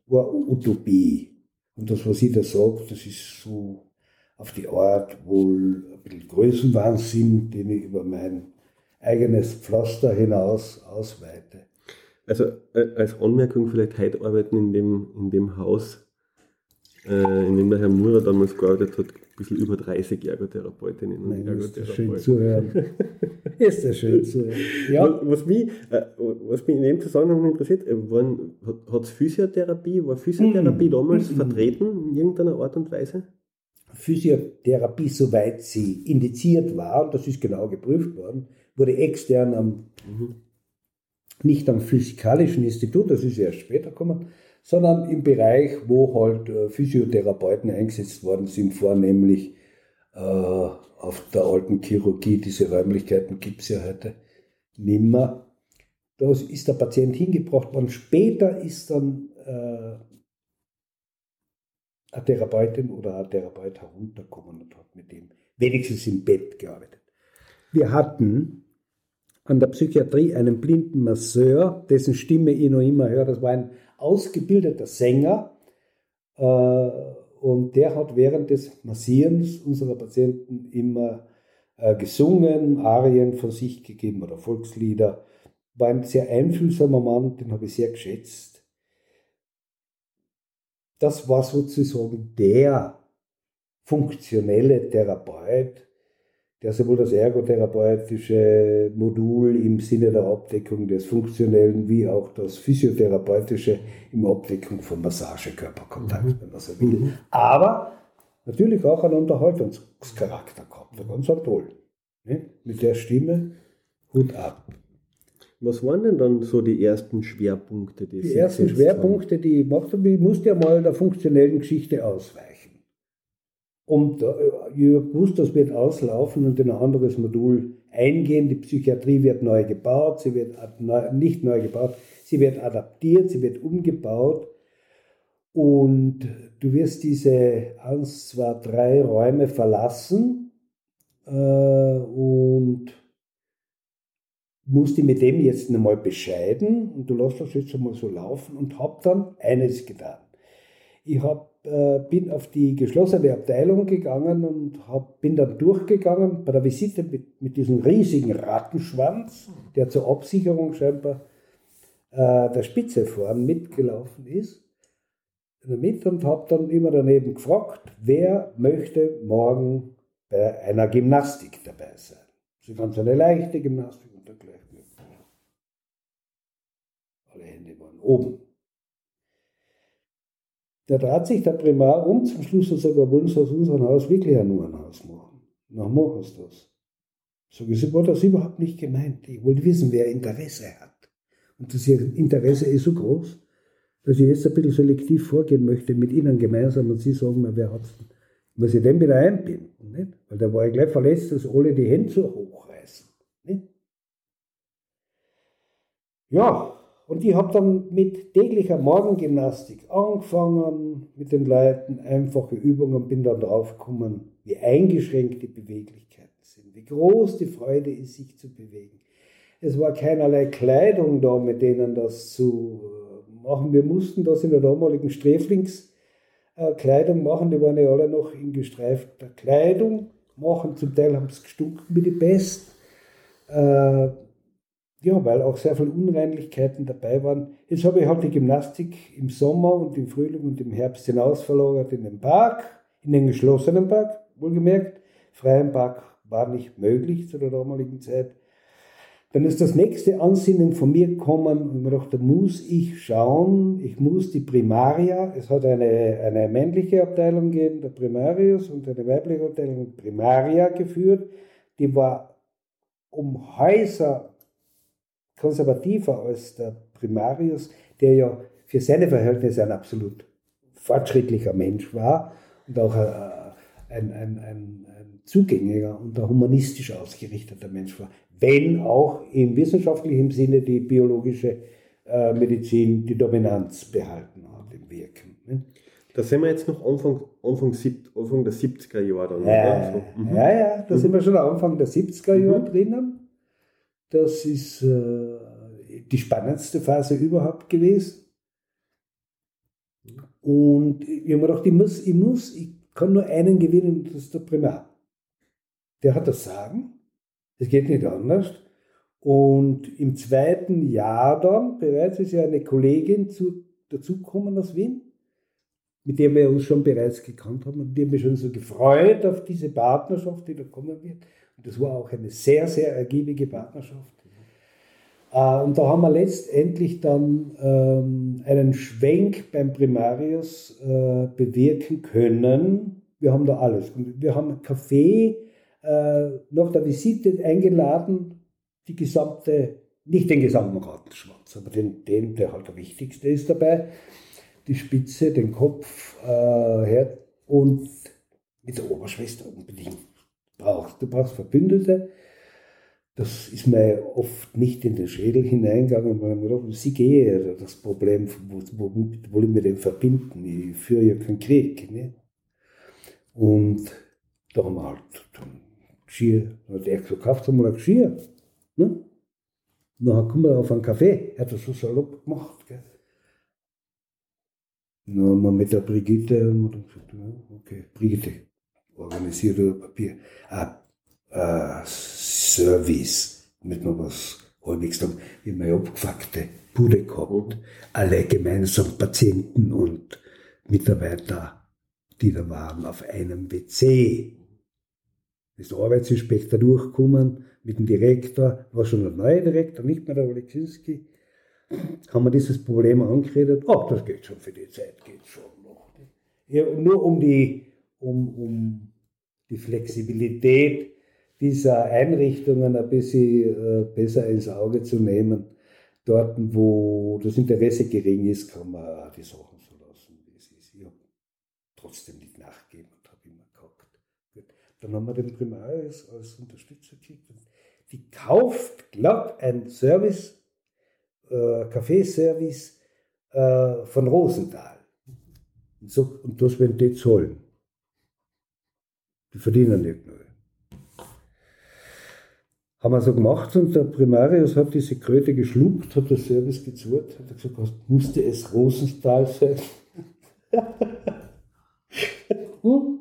war Utopie. Und das, was ich da sage, das ist so auf die Art wohl ein bisschen Größenwahnsinn, den ich über mein eigenes Pflaster hinaus ausweite. Also äh, als Anmerkung vielleicht heute arbeiten in dem, in dem Haus, äh, in dem der Herr Murer damals gearbeitet hat, ein bisschen über 30 Ergotherapeutinnen und Nein, Ergotherapeuten. Ist das schön zu hören. ist das schön zu hören. Ja. Was, mich, äh, was mich in dem Zusammenhang interessiert, äh, hat es Physiotherapie, war Physiotherapie mm. damals mm. vertreten in irgendeiner Art und Weise? Physiotherapie, soweit sie indiziert war, und das ist genau geprüft worden, wurde extern am, mhm. nicht am Physikalischen Institut, das ist erst später gekommen, sondern im Bereich, wo halt äh, Physiotherapeuten eingesetzt worden sind, vornehmlich äh, auf der alten Chirurgie. Diese Räumlichkeiten gibt es ja heute nimmer. Da ist der Patient hingebracht worden. Später ist dann äh, eine Therapeutin oder ein Therapeut heruntergekommen und hat mit dem wenigstens im Bett gearbeitet. Wir hatten an der Psychiatrie einen blinden Masseur, dessen Stimme ich noch immer höre. Das war ein ausgebildeter Sänger äh, und der hat während des Massierens unserer Patienten immer äh, gesungen, Arien von sich gegeben oder Volkslieder. War ein sehr einfühlsamer Mann, den habe ich sehr geschätzt. Das war sozusagen der funktionelle Therapeut, der sowohl das ergotherapeutische Modul im Sinne der Abdeckung des Funktionellen wie auch das physiotherapeutische im Abdeckung von Massagekörperkontakt, mhm. wenn man so will. Mhm. Aber natürlich auch einen Unterhaltungscharakter gehabt, ganz toll. Ne? Mit der Stimme, Hut ab. Was waren denn dann so die ersten Schwerpunkte? Die, die ersten Schwerpunkte, die ich gemacht habe, ich musste ja mal der funktionellen Geschichte ausweichen. Und wusste, das wird auslaufen und in ein anderes Modul eingehen. Die Psychiatrie wird neu gebaut, sie wird nicht neu gebaut, sie wird adaptiert, sie wird umgebaut. Und du wirst diese eins, zwei, drei Räume verlassen äh, und musst dich mit dem jetzt einmal bescheiden und du lässt das jetzt einmal so laufen und hab dann eines getan. Ich hab, äh, bin auf die geschlossene Abteilung gegangen und hab, bin dann durchgegangen bei der Visite mit, mit diesem riesigen Rattenschwanz, der zur Absicherung scheinbar äh, der Spitze vorn mitgelaufen ist. Mit und habe dann immer daneben gefragt, wer möchte morgen bei einer Gymnastik dabei sein. Ist ganz eine leichte Gymnastik und dergleichen. Alle Hände waren oben. Da dreht sich der Primar um zum Schluss und sagt, wir wollen Sie aus unserem Haus wirklich ein Nummernhaus machen. Na, machen Sie das. Sag ich, war das überhaupt nicht gemeint. Ich wollte wissen, wer Interesse hat. Und das Interesse ist so groß, dass ich jetzt ein bisschen selektiv vorgehen möchte mit Ihnen gemeinsam und Sie sagen mir, wer hat es Muss ich den wieder einbinden, nicht? Weil da war ich gleich verletzt, dass alle die Hände so hochreißen. Nicht? Ja, Und ich habe dann mit täglicher Morgengymnastik angefangen, mit den Leuten, einfache Übungen, bin dann draufgekommen, wie eingeschränkt die Beweglichkeiten sind, wie groß die Freude ist, sich zu bewegen. Es war keinerlei Kleidung da, mit denen das zu äh, machen. Wir mussten das in der damaligen Sträflingskleidung machen, die waren ja alle noch in gestreifter Kleidung machen, zum Teil haben sie gestunken wie die Pest. Äh, ja, weil auch sehr viele Unreinlichkeiten dabei waren. Jetzt habe ich halt die Gymnastik im Sommer und im Frühling und im Herbst hinaus verlagert in den Park, in den geschlossenen Park, wohlgemerkt. Freien Park war nicht möglich zu der damaligen Zeit. Dann ist das nächste Ansinnen von mir gekommen und mir gedacht, da muss ich schauen, ich muss die Primaria, es hat eine, eine männliche Abteilung gegeben, der Primarius, und eine weibliche Abteilung, Primaria, geführt. Die war um Häuser konservativer als der Primarius, der ja für seine Verhältnisse ein absolut fortschrittlicher Mensch war und auch ein, ein, ein, ein zugänglicher und ein humanistisch ausgerichteter Mensch war. Wenn auch im wissenschaftlichen Sinne die biologische äh, Medizin die Dominanz behalten hat im Wirken. Ne? Da sind wir jetzt noch Anfang, Anfang, Anfang der 70er Jahre dann. Ja, so. mhm. ja, ja, da mhm. sind wir schon Anfang der 70er Jahre mhm. drinnen. Das ist äh, die spannendste Phase überhaupt gewesen. Und ich habe mir gedacht, ich muss, ich muss, ich kann nur einen gewinnen, das ist der Primar. Der hat das Sagen, es geht nicht anders. Und im zweiten Jahr dann bereits ist ja eine Kollegin zu, dazugekommen aus Wien, mit der wir uns schon bereits gekannt haben und die haben mich schon so gefreut auf diese Partnerschaft, die da kommen wird. Das war auch eine sehr, sehr ergiebige Partnerschaft. Äh, und da haben wir letztendlich dann ähm, einen Schwenk beim Primarius äh, bewirken können. Wir haben da alles. Wir haben Kaffee äh, nach der Visite eingeladen, die gesamte, nicht den gesamten Rattenschwanz, aber den, den, der halt der wichtigste ist dabei, die Spitze, den Kopf her und mit der Oberschwester unbedingt brauchst. Du brauchst Verbündete. Das ist mir oft nicht in den Schädel hineingegangen, weil mir gedacht, sie gehe das Problem, womit wollen wir denn verbinden? Ich führe ja keinen Krieg. Ne? Und da haben wir halt dann Geschirr, hat er gesagt, kauft mal ein Geschirr. Ne? Und dann kommen wir auf einen Kaffee, er hat das so salopp gemacht. Gell? Dann haben wir mit der Brigitte, dann gesagt, okay, Brigitte, organisiert ein Papier. Ah, äh, Service, damit wir was halbwegs haben, wie wir abgefuckte Bude gehabt. Alle gemeinsam Patienten und Mitarbeiter, die da waren, auf einem WC. Ist der Arbeitsinspektor durchgekommen mit dem Direktor, war schon der neue Direktor, nicht mehr der Oleksinsky. Haben wir dieses Problem angeredet? Ach, das geht schon für die Zeit, geht schon noch. Ja, nur um die, um, um die Flexibilität dieser Einrichtungen ein bisschen äh, besser ins Auge zu nehmen. Dort, wo das Interesse gering ist, kann man die Sachen so lassen, wie es ist. Ich habe trotzdem nicht nachgegeben und habe immer gehabt. Gut. Dann haben wir den Primarius als Unterstützer gekriegt. Die kauft glatt ein Service, äh, Kaffeeservice äh, von Rosenthal. Und, so, und das werden die zahlen. Die verdienen nicht nur. Haben wir so gemacht und der Primarius hat diese Kröte geschluckt, hat das Service gezurrt, hat gesagt, musste es Rosenstahl sein? und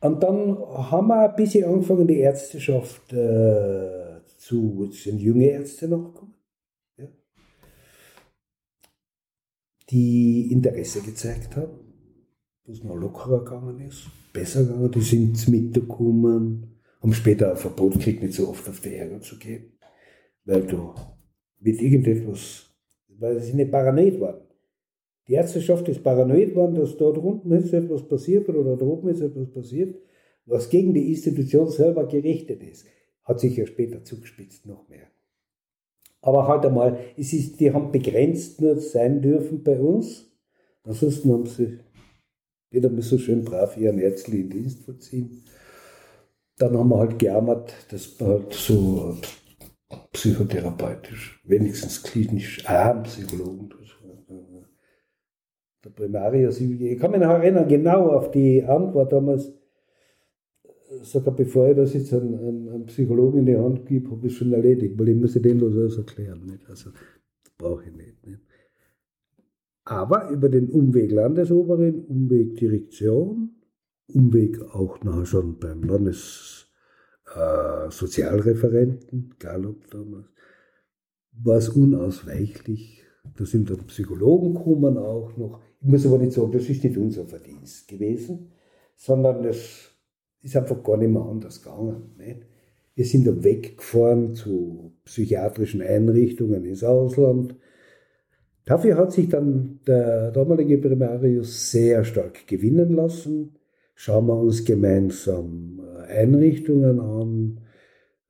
dann haben wir ein bisschen angefangen, die Ärzteschaft äh, zu, es sind junge Ärzte nachgekommen, ja, die Interesse gezeigt haben, was noch lockerer gegangen ist, besser gegangen, die sind mitgekommen, haben später ein Verbot gekriegt, nicht so oft auf die Ärger zu gehen, weil du mit irgendetwas, weil sie nicht paranoid waren. Die Ärzteschaft ist paranoid worden, dass dort unten jetzt etwas passiert oder da oben jetzt etwas passiert, was gegen die Institution selber gerichtet ist. Hat sich ja später zugespitzt noch mehr. Aber halt einmal, es ist, die haben begrenzt nur sein dürfen bei uns. Ansonsten haben sie wieder mal so schön brav ihren ärztlichen Dienst vollziehen dann haben wir halt gejammert, dass wir halt so psychotherapeutisch, wenigstens klinisch arm Psychologen. Der Primarius, ich kann mich noch erinnern, genau auf die Antwort damals, sogar bevor ich das jetzt einen, einen Psychologen in die Hand gebe, habe ich es schon erledigt, weil ich muss den los alles erklären. Nicht? Also, das brauche ich nicht, nicht. Aber über den Umweg Landesoberin, Umweg Direktion, Umweg auch nachher schon beim Landessozialreferenten, äh, Gallup damals, war es unausweichlich. Da sind dann Psychologen gekommen auch noch. Ich muss aber nicht sagen, das ist nicht unser Verdienst gewesen, sondern das ist einfach gar nicht mehr anders gegangen. Nicht? Wir sind da weggefahren zu psychiatrischen Einrichtungen ins Ausland. Dafür hat sich dann der damalige Primarius sehr stark gewinnen lassen. Schauen wir uns gemeinsam äh, Einrichtungen an,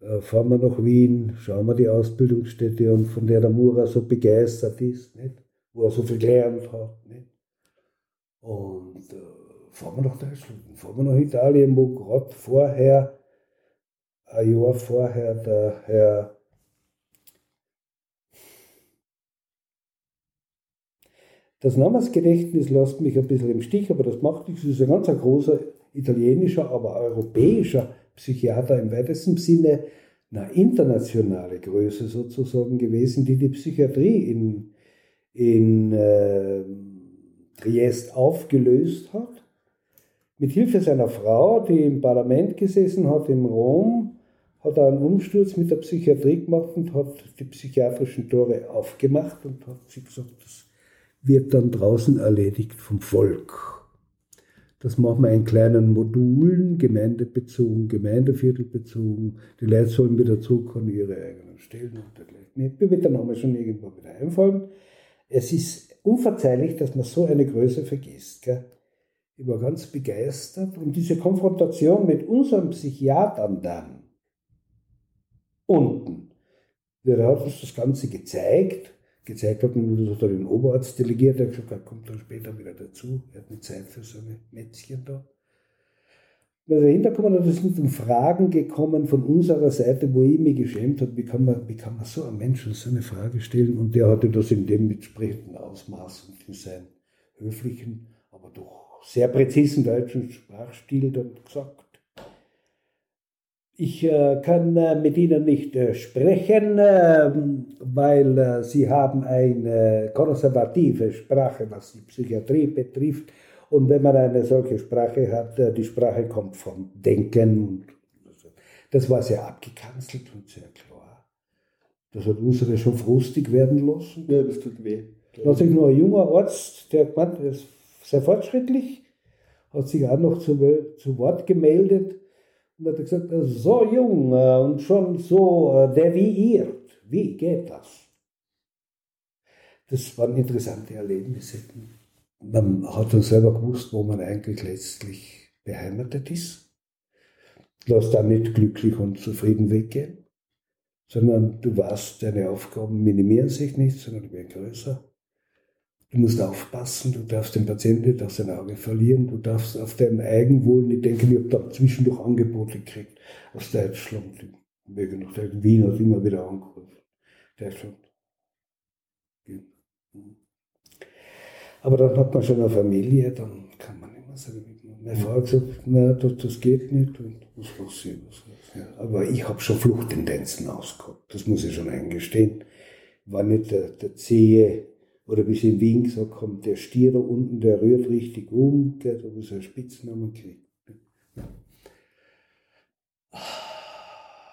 äh, fahren wir nach Wien, schauen wir die Ausbildungsstätte an, von der der Mura so begeistert ist, nicht? wo er so viel gelernt hat. Nicht? Und äh, fahren wir nach Deutschland, fahren wir nach Italien, wo gerade vorher, ein Jahr vorher, der Herr Das Namensgedächtnis lässt mich ein bisschen im Stich, aber das macht nichts. Das ist ein ganz großer italienischer, aber europäischer Psychiater im weitesten Sinne, eine internationale Größe sozusagen gewesen, die die Psychiatrie in, in äh, Triest aufgelöst hat mit Hilfe seiner Frau, die im Parlament gesessen hat in Rom, hat er einen Umsturz mit der Psychiatrie gemacht und hat die psychiatrischen Tore aufgemacht und hat sich gesagt, das wird dann draußen erledigt vom Volk. Das machen wir in kleinen Modulen, gemeindebezogen, gemeindeviertelbezogen. Die Leute sollen wieder zurück an ihre eigenen Stellen und dergleichen. Mir wird der Name schon irgendwann wieder einfallen. Es ist unverzeihlich, dass man so eine Größe vergisst. Gell? Ich war ganz begeistert und diese Konfrontation mit unseren Psychiatern dann unten, der hat uns das Ganze gezeigt, gezeigt hat, und das hat den Oberarzt delegiert, der hat gesagt, er kommt dann später wieder dazu, er hat eine Zeit für so ein Mätzchen da. Und als er hinterkommen ist, sind dann Fragen gekommen von unserer Seite, wo ich mich geschämt habe, wie kann man, wie kann man so einem Menschen so eine Frage stellen? Und der hatte das in dem entsprechenden Ausmaß und in seinem höflichen, aber doch sehr präzisen deutschen Sprachstil dann gesagt. Ich äh, kann äh, mit Ihnen nicht äh, sprechen, ähm, weil Sie haben eine konservative Sprache, was die Psychiatrie betrifft. Und wenn man eine solche Sprache hat, die Sprache kommt vom Denken. Das war sehr abgekanzelt und sehr klar. Das hat unsere schon frustig werden lassen. Ja, das tut weh. Da hat sich nur ein junger Arzt, der gemeint, ist sehr fortschrittlich, hat sich auch noch zu, zu Wort gemeldet und hat gesagt, so jung äh, und schon so äh, deviiert, wie geht das? Das waren interessante Erlebnisse. Man hat dann selber gewusst, wo man eigentlich letztlich beheimatet ist. Lass da nicht glücklich und zufrieden weggehen, sondern du weißt, deine Aufgaben minimieren sich nicht, sondern die werden größer. Du musst aufpassen, du darfst den Patienten nicht aus den Augen verlieren, du darfst auf dein Eigenwohl nicht denken, ich habe da zwischendurch Angebote gekriegt aus Deutschland. Ich möge noch sagen, Wien hat immer wieder angerufen. Deutschland. Aber dann hat man schon eine Familie, dann kann man immer sagen, meine Frau hat gesagt, nein, das, das geht nicht und was passiert. Was, ja. Aber ich habe schon Fluchttendenzen ausgehabt, das muss ich schon eingestehen. War nicht der, der zähe oder wie sie in Wien gesagt haben, der Stier da unten, der rührt richtig um, der hat aber so einen Spitznamen gekriegt. Ja.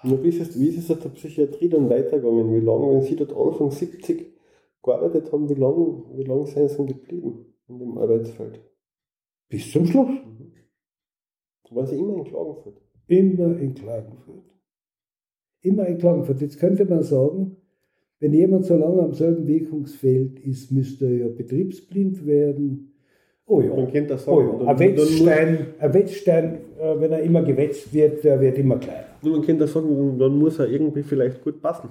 wie, ist es, wie ist es aus der Psychiatrie dann weitergegangen? Wie lange, wenn Sie dort Anfang 70 gearbeitet haben, wie lange wie lang sind Sie geblieben in dem Arbeitsfeld? Bis zum Schluss. Mhm. Waren Sie immer in Klagenfurt? Immer in Klagenfurt. Immer in Klagenfurt. Jetzt könnte man sagen, wenn jemand so lange am selben Wirkungsfeld ist, müsste er ja betriebsblind werden. Oh ja. Man kennt das sagen. Oh ja. Ein Wetzstein, ein Wetzstein äh, wenn er immer gewetzt wird, der wird immer kleiner. Man kennt das sagen, dann muss er irgendwie vielleicht gut passen.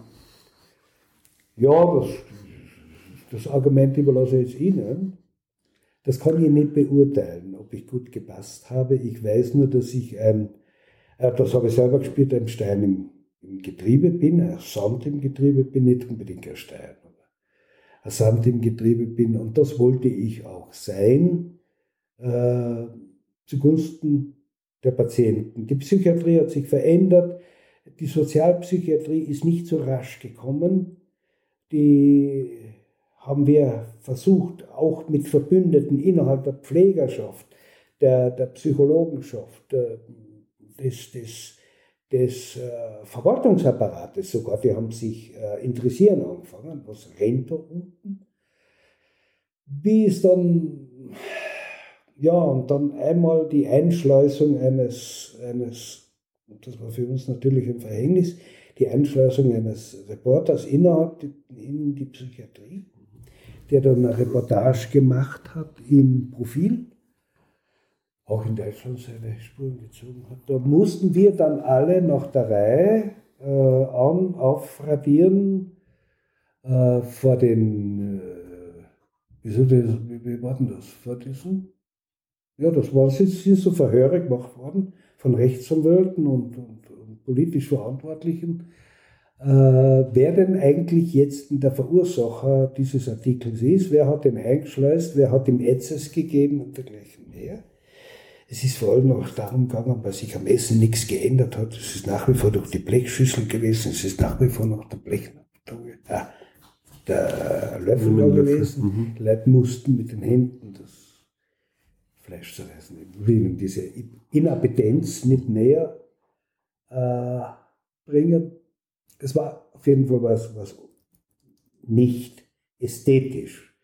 Ja, das, das Argument überlasse ich jetzt Ihnen. Das kann ich nicht beurteilen, ob ich gut gepasst habe. Ich weiß nur, dass ich ein, äh, das habe ich selber gespielt, ein Stein im im Getriebe bin, ein Sand im Getriebe bin, nicht unbedingt ein Stein, aber ein Sand im Getriebe bin. Und das wollte ich auch sein, äh, zugunsten der Patienten. Die Psychiatrie hat sich verändert, die Sozialpsychiatrie ist nicht so rasch gekommen. Die haben wir versucht, auch mit Verbündeten innerhalb der Pflegerschaft, der, der Psychologenschaft, äh, des, des, des äh, Verwaltungsapparates sogar, die haben sich äh, interessieren angefangen, was rennt da unten. Wie ist dann, ja, und dann einmal die Einschleusung eines, eines, das war für uns natürlich ein Verhängnis, die Einschleusung eines Reporters innerhalb in die Psychiatrie, der dann eine Reportage gemacht hat im Profil auch in Deutschland seine Spuren gezogen hat. Da mussten wir dann alle nach der Reihe äh, an, aufradieren äh, vor den, äh, wieso das, wie, wie war denn das, vor diesen, ja, das war jetzt hier so Verhöre gemacht worden von Rechtsanwälten und, und, und politisch Verantwortlichen, äh, wer denn eigentlich jetzt der Verursacher dieses Artikels ist, wer hat den eingeschleust, wer hat ihm Etzes gegeben und dergleichen mehr. Es ist vor allem auch darum gegangen, weil sich am Essen nichts geändert hat. Es ist nach wie vor durch die Blechschüssel gewesen, es ist nach wie vor noch der Blech, der Löffel mhm. gewesen. Mhm. Die Leute mussten mit den Händen das Fleisch zerreißen. Ich will ihnen diese Inappetenz nicht näher äh, bringen. Es war auf jeden Fall was, was nicht ästhetisch,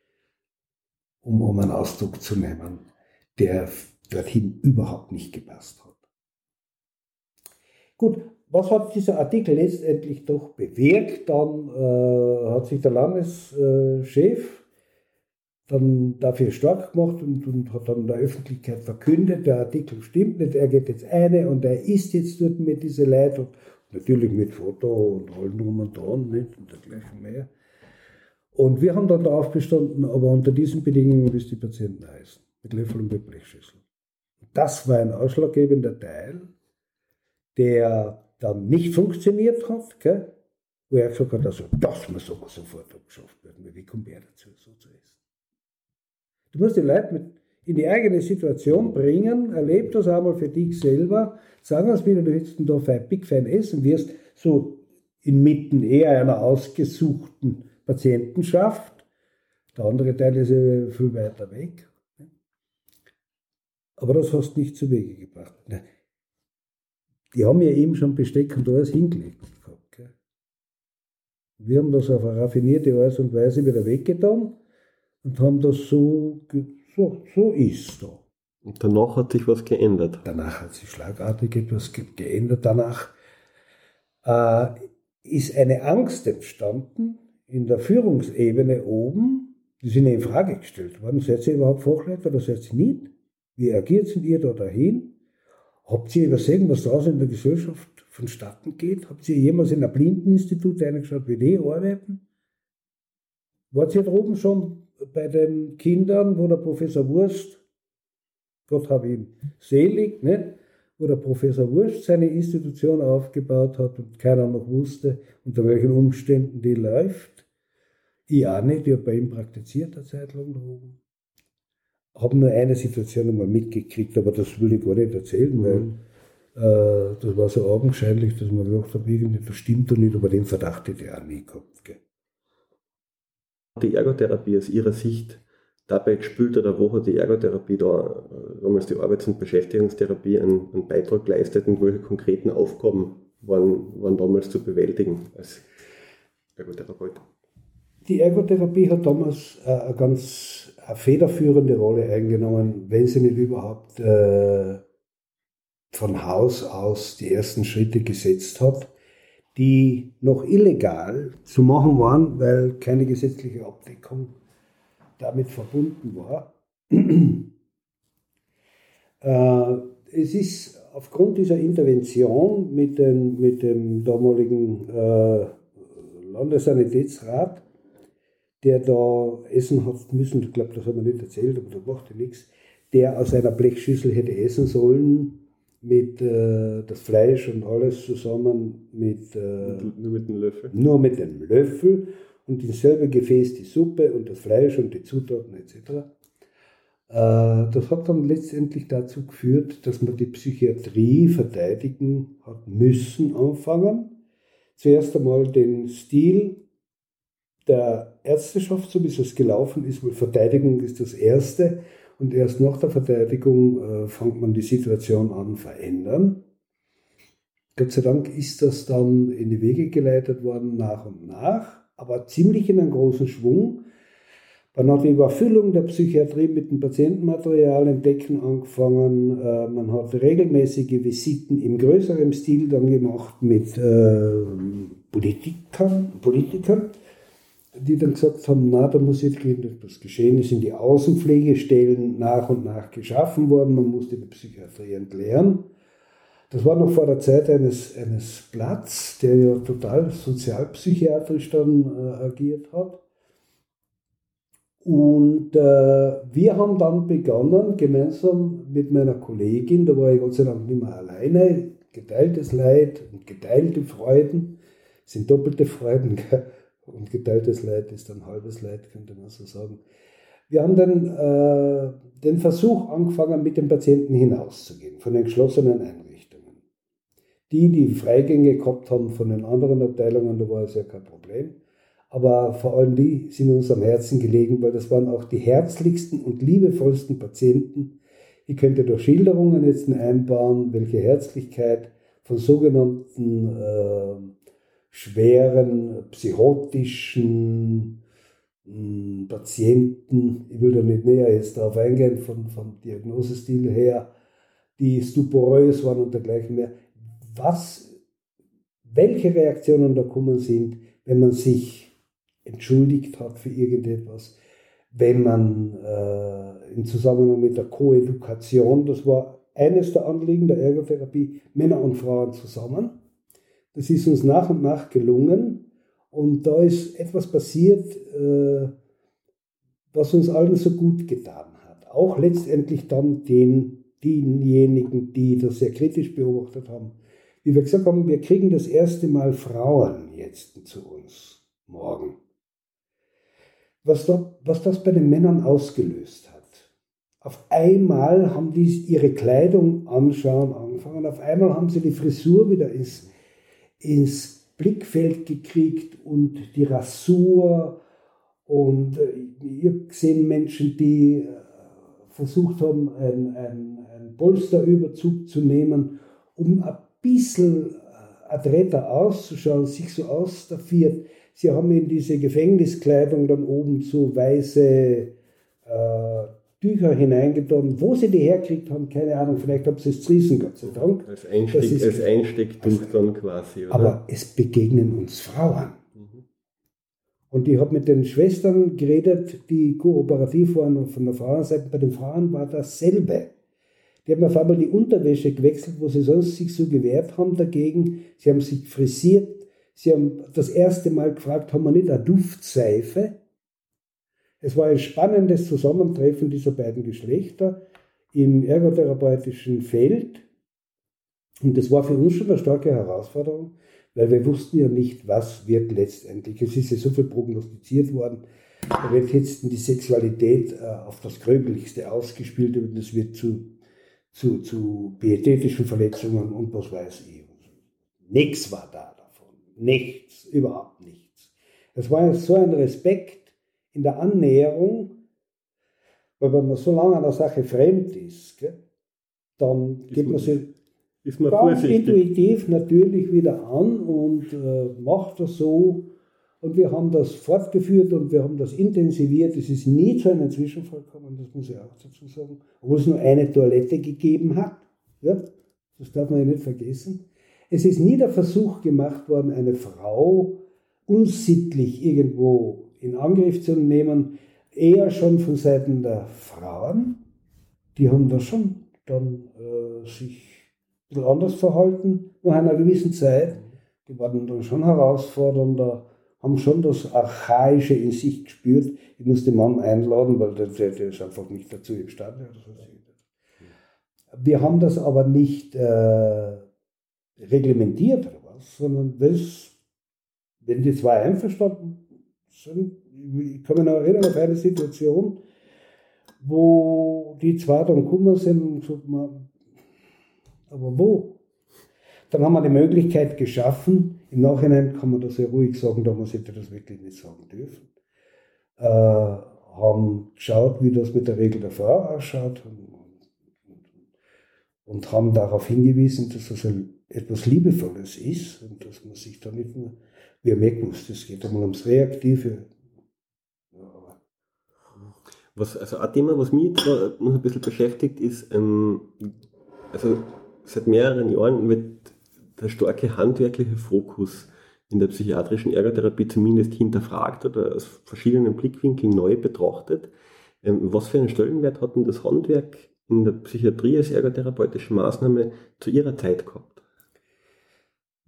um, um einen Ausdruck zu nehmen, der dorthin überhaupt nicht gepasst hat. Gut, was hat dieser Artikel letztendlich doch bewirkt? Dann äh, hat sich der Landeschef dann dafür stark gemacht und, und, hat dann der Öffentlichkeit verkündet, der Artikel stimmt nicht, er geht jetzt eine und er ist jetzt dort mit dieser Leitung, natürlich mit Foto und allen drum und dran nicht und dergleichen mehr. Und wir haben dann darauf bestanden, aber unter diesen Bedingungen müssen die Patienten heißen, mit Löffel und mit Blechschüssel. Das war ein ausschlaggebender Teil, der dann nicht funktioniert hat, gell? wo er gesagt hat, also, das muss aber sofort abgeschafft werden. Wie kommt er dazu, so zu essen? Du musst die Leute mit in die eigene Situation bringen, erleb das einmal für dich selber, sagen wir es wieder, du hättest da fein, big fein essen wirst, so inmitten eher einer ausgesuchten Patientenschaft. Der andere Teil ist viel weiter weg. Aber das hast du nicht zu Wege gebracht. Die haben ja eben schon Besteck und alles hingelegt gehabt. Gell? Wir haben das auf eine raffinierte Art und Weise wieder weggetan und haben das so, so, so ist da. Und danach hat sich was geändert. Danach hat sich schlagartig etwas geändert. Danach äh, ist eine Angst entstanden in der Führungsebene oben, die sind in Frage gestellt worden. Seid ihr überhaupt Fachleiter oder seid ihr nicht? Wie agiert ihr da dahin? Habt ihr übersehen, was draußen in der Gesellschaft vonstatten geht? Habt ihr jemals in ein Blindeninstitut reingeschaut, wie die arbeiten? Wart ihr da oben schon bei den Kindern, wo der Professor Wurst, Gott habe ihn selig, ne? wo der Professor Wurst seine Institution aufgebaut hat und keiner noch wusste, unter welchen Umständen die läuft? Ich auch nicht, ich habe bei ihm praktiziert eine Zeit lang da oben habe nur eine Situation einmal mitgekriegt, aber das will ich gar nicht erzählen, mhm. weil äh, das war so augenscheinlich, dass man gedacht hat, irgendwie das stimmt doch nicht, aber den Verdacht hätte ich auch nie gehabt. Gell. Die Ergotherapie aus Ihrer Sicht, dabei oder wo hat die Ergotherapie da, äh, damals die Arbeits- und Beschäftigungstherapie, einen, einen Beitrag geleistet und welche konkreten Aufgaben waren, waren damals zu bewältigen als Ergotherapeut? Die Ergotherapie hat damals äh, eine ganz eine federführende Rolle eingenommen, wenn sie nicht überhaupt äh, von Haus aus die ersten Schritte gesetzt hat, die noch illegal zu machen waren, weil keine gesetzliche Abdeckung damit verbunden war. äh, es ist aufgrund dieser Intervention mit, den, mit dem damaligen äh, Landessanitätsrat der da essen hat müssen, ich glaube, das hat man nicht erzählt, aber das macht ja nichts, der aus einer Blechschüssel hätte essen sollen mit äh, das Fleisch und alles zusammen mit, äh, nur mit dem Löffel. Nur mit dem Löffel und in selbe Gefäß die Suppe und das Fleisch und die Zutaten etc. Äh, das hat dann letztendlich dazu geführt, dass man die Psychiatrie verteidigen hat müssen anfangen. Zuerst einmal den Stil der Ärzteschaft, so wie es gelaufen ist, weil Verteidigung ist das Erste und erst nach der Verteidigung äh, fängt man die Situation an verändern. Gott sei Dank ist das dann in die Wege geleitet worden nach und nach, aber ziemlich in einem großen Schwung. Man hat die Überfüllung der Psychiatrie mit dem Patientenmaterial entdecken angefangen. Äh, man hat regelmäßige Visiten im größeren Stil dann gemacht mit äh, Politikern, Politikern die dann gesagt haben, na, da muss jetzt etwas geschehen. Es sind die Außenpflegestellen nach und nach geschaffen worden, man musste die Psychiatrie entleeren. Das war noch vor der Zeit eines, eines Platz, der ja total sozialpsychiatrisch dann äh, agiert hat. Und äh, wir haben dann begonnen, gemeinsam mit meiner Kollegin, da war ich Gott sei Dank nicht mehr alleine, geteiltes Leid und geteilte Freuden, sind doppelte Freuden, und geteiltes Leid ist dann halbes Leid, könnte man so sagen. Wir haben dann äh, den Versuch angefangen, mit den Patienten hinauszugehen, von den geschlossenen Einrichtungen. Die, die Freigänge gehabt haben von den anderen Abteilungen, da war es ja kein Problem. Aber vor allem die sind uns am Herzen gelegen, weil das waren auch die herzlichsten und liebevollsten Patienten. Ich könnte durch Schilderungen jetzt einbauen, welche Herzlichkeit von sogenannten äh, schweren psychotischen hm, Patienten, ich will da nicht näher jetzt darauf eingehen, von, vom Diagnosestil her, die stuporös waren und dergleichen mehr. Was, welche Reaktionen da kommen sind, wenn man sich entschuldigt hat für irgendetwas, wenn man äh, im Zusammenhang mit der Koedukation, das war eines der Anliegen der Ergotherapie, Männer und Frauen zusammen, das ist uns nach und nach gelungen und da ist etwas passiert, äh, was uns allen so gut getan hat. Auch letztendlich dann den, denjenigen, die das sehr kritisch beobachtet haben. Wie wir gesagt haben, wir kriegen das erste Mal Frauen jetzt zu uns morgen. Was, da, was das bei den Männern ausgelöst hat. Auf einmal haben die ihre Kleidung anschauen angefangen, auf einmal haben sie die Frisur wieder ins ins Blickfeld gekriegt und die Rasur. Und äh, habe gesehen Menschen, die äh, versucht haben, einen ein Polsterüberzug zu nehmen, um ein bisschen äh, adretter auszuschauen, sich so ausstaffiert. Sie haben in diese Gefängniskleidung dann oben so weiße äh, Tücher hineingetan. Wo sie die herkriegt haben, keine Ahnung. Vielleicht haben sie es zerrissen, Gott sei Dank. Als, Einstieg, ist, als Einstecktuch also, dann quasi. Oder? Aber es begegnen uns Frauen. Mhm. Und ich habe mit den Schwestern geredet, die kooperativ waren von der Frauenseite. Bei den Frauen war dasselbe. Die haben auf einmal die Unterwäsche gewechselt, wo sie sonst sich so gewehrt haben dagegen. Sie haben sich frisiert. Sie haben das erste Mal gefragt, haben wir nicht eine Duftseife? Es war ein spannendes Zusammentreffen dieser beiden Geschlechter im ergotherapeutischen Feld. Und das war für uns schon eine starke Herausforderung, weil wir wussten ja nicht, was wird letztendlich. Es ist ja so viel prognostiziert worden. Da wird jetzt die Sexualität äh, auf das Gröbelichste ausgespielt und es wird zu, zu, zu pietätischen Verletzungen und was weiß ich. Nichts war da davon. Nichts, überhaupt nichts. Es war so ein Respekt in der Annäherung, weil wenn man so lange an der Sache fremd ist, gell, dann geht man sich ist man ganz intuitiv natürlich wieder an und äh, macht das so. Und wir haben das fortgeführt und wir haben das intensiviert. Es ist nie zu einem Zwischenfall gekommen, das muss ich auch dazu sagen, obwohl es nur eine Toilette gegeben hat. Ja, das darf man ja nicht vergessen. Es ist nie der Versuch gemacht worden, eine Frau unsittlich irgendwo in Angriff zu nehmen, eher schon von Seiten der Frauen. Die haben da schon dann äh, sich ein bisschen anders verhalten nach einer gewissen Zeit. Die waren dann schon herausfordernder, haben schon das Archaische in sich gespürt. Ich muss den Mann einladen, weil der, der, ist einfach nicht dazu imstande. Wir haben das aber nicht äh, reglementiert oder was, sondern das, wenn die zwei einverstanden ich kann mich noch erinnern auf eine Situation, wo die zwei dann gekommen sind und gesagt haben, aber wo? Dann haben wir die Möglichkeit geschaffen, im Nachhinein kann man das ja ruhig sagen, damals hätte das wirklich nicht sagen dürfen. Äh, haben geschaut, wie das mit der Regel der Frau ausschaut und, und haben darauf hingewiesen, dass das etwas Liebevolles ist und dass man sich da nicht nur, wir merken es, es geht einmal ums Reaktive. Was, also ein Thema, was mich jetzt noch ein bisschen beschäftigt, ist, ähm, also seit mehreren Jahren wird der starke handwerkliche Fokus in der psychiatrischen Ergotherapie zumindest hinterfragt oder aus verschiedenen Blickwinkeln neu betrachtet. Ähm, was für einen Stellenwert hat denn das Handwerk in der Psychiatrie als ergotherapeutische Maßnahme zu Ihrer Zeit gehabt?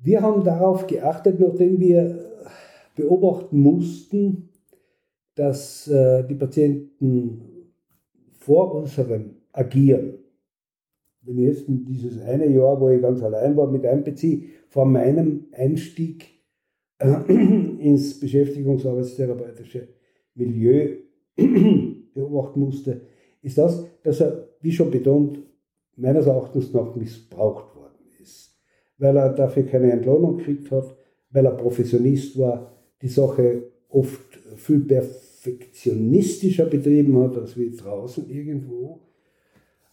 Wir haben darauf geachtet, nachdem wir beobachten mussten, dass äh, die Patienten vor unserem Agieren wenn ich jetzt dieses eine Jahr, wo ich ganz allein war, mit einbeziehe, vor meinem Einstieg äh, ins beschäftigungsarbeitstherapeutische Milieu beobachten musste, ist das, dass er, wie schon betont, meines Erachtens nach missbraucht. Weil er dafür keine Entlohnung gekriegt hat, weil er Professionist war, die Sache oft viel perfektionistischer betrieben hat als wie draußen irgendwo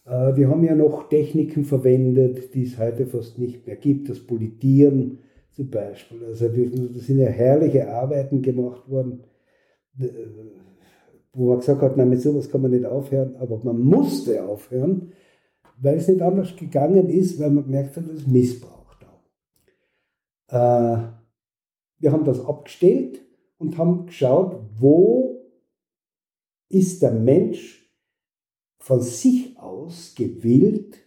äh, wir haben ja noch Techniken verwendet, die es heute fast nicht mehr gibt, das Politieren zum Beispiel. Also da sind ja herrliche Arbeiten gemacht worden, äh, wo man gesagt hat, nein, mit sowas kann man nicht aufhören, aber man musste aufhören, weil es nicht anders gegangen ist, weil man gemerkt hat, dass es Missbrauch. Äh, wir haben das abgestellt und haben geschaut, wo ist der Mensch von sich aus gewillt,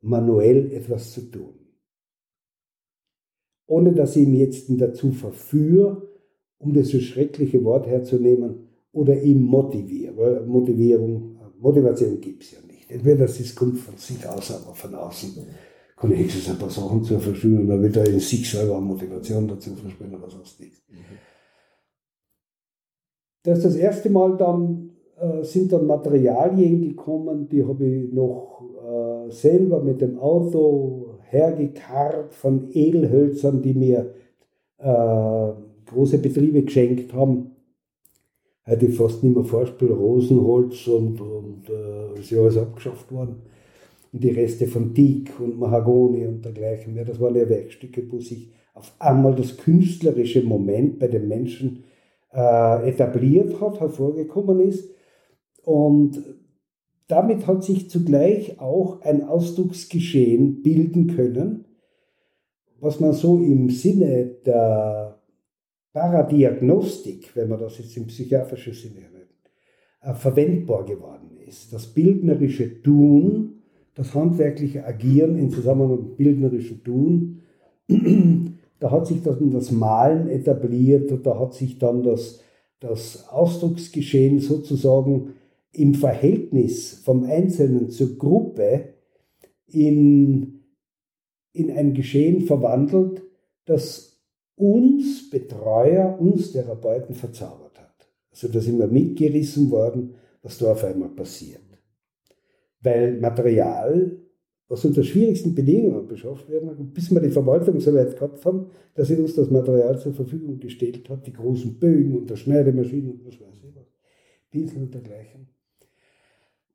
manuell etwas zu tun. Ohne dass ich ihn jetzt dazu verführe, um das so schreckliche Wort herzunehmen, oder ihn motiviere. Weil Motivierung, Motivation gibt es ja nicht. Entweder es kommt von sich aus, aber von außen kann ich höchstens ein paar Sachen zur Verfügung und dann wird er in sich selber Motivation dazu verspüren, aber sonst nichts. Mhm. Das ist das erste Mal dann äh, sind dann Materialien gekommen, die habe ich noch äh, selber mit dem Auto hergekarrt von Edelhölzern, die mir äh, große Betriebe geschenkt haben. Hätte ich fast nicht mehr vorspielen, Rosenholz und, und äh, ist ja alles abgeschafft worden. Die Reste von Teak und Mahagoni und dergleichen mehr, das waren ja Werkstücke, wo sich auf einmal das künstlerische Moment bei den Menschen äh, etabliert hat, hervorgekommen ist und damit hat sich zugleich auch ein Ausdrucksgeschehen bilden können, was man so im Sinne der Paradiagnostik, wenn man das jetzt im psychiatrischen Sinne nennt, äh, verwendbar geworden ist. Das bildnerische Tun, das handwerkliche Agieren im Zusammenhang mit bildnerischen Tun, da hat sich dann das Malen etabliert und da hat sich dann das, das Ausdrucksgeschehen sozusagen im Verhältnis vom Einzelnen zur Gruppe in, in ein Geschehen verwandelt, das uns Betreuer, uns Therapeuten verzaubert hat. Also da sind wir mitgerissen worden, was da auf einmal passiert. Weil Material, was unter schwierigsten Bedingungen beschafft werden, bis wir die Verwaltung so weit gehabt haben, dass sie uns das Material zur Verfügung gestellt hat, die großen Bögen und der Schneidemaschinen und was weiß ich was, Pinsel und dergleichen.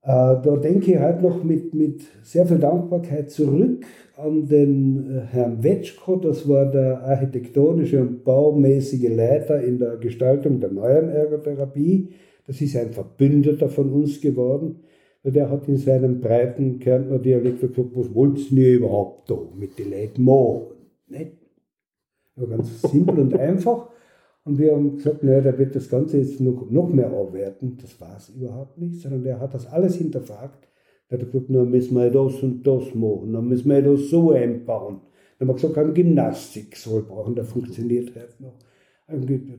Äh, da denke ich halt noch mit, mit sehr viel Dankbarkeit zurück an den äh, Herrn Wetschko, das war der architektonische und baumäßige Leiter in der Gestaltung der neuen Ergotherapie. Das ist ein Verbündeter von uns geworden. Der hat in seinem breiten Kärntner Dialekt gesagt, was wollt ihr überhaupt da mit den Leuten machen? Nicht? Ganz simpel und einfach. Und wir haben gesagt, naja, der wird das Ganze jetzt noch, noch mehr aufwerten. Das war es überhaupt nicht, sondern der hat das alles hinterfragt. Der hat gesagt, na müssen wir das und das machen, dann müssen wir das so einbauen. Dann haben wir gesagt, ein Gymnastik soll brauchen, der funktioniert halt noch.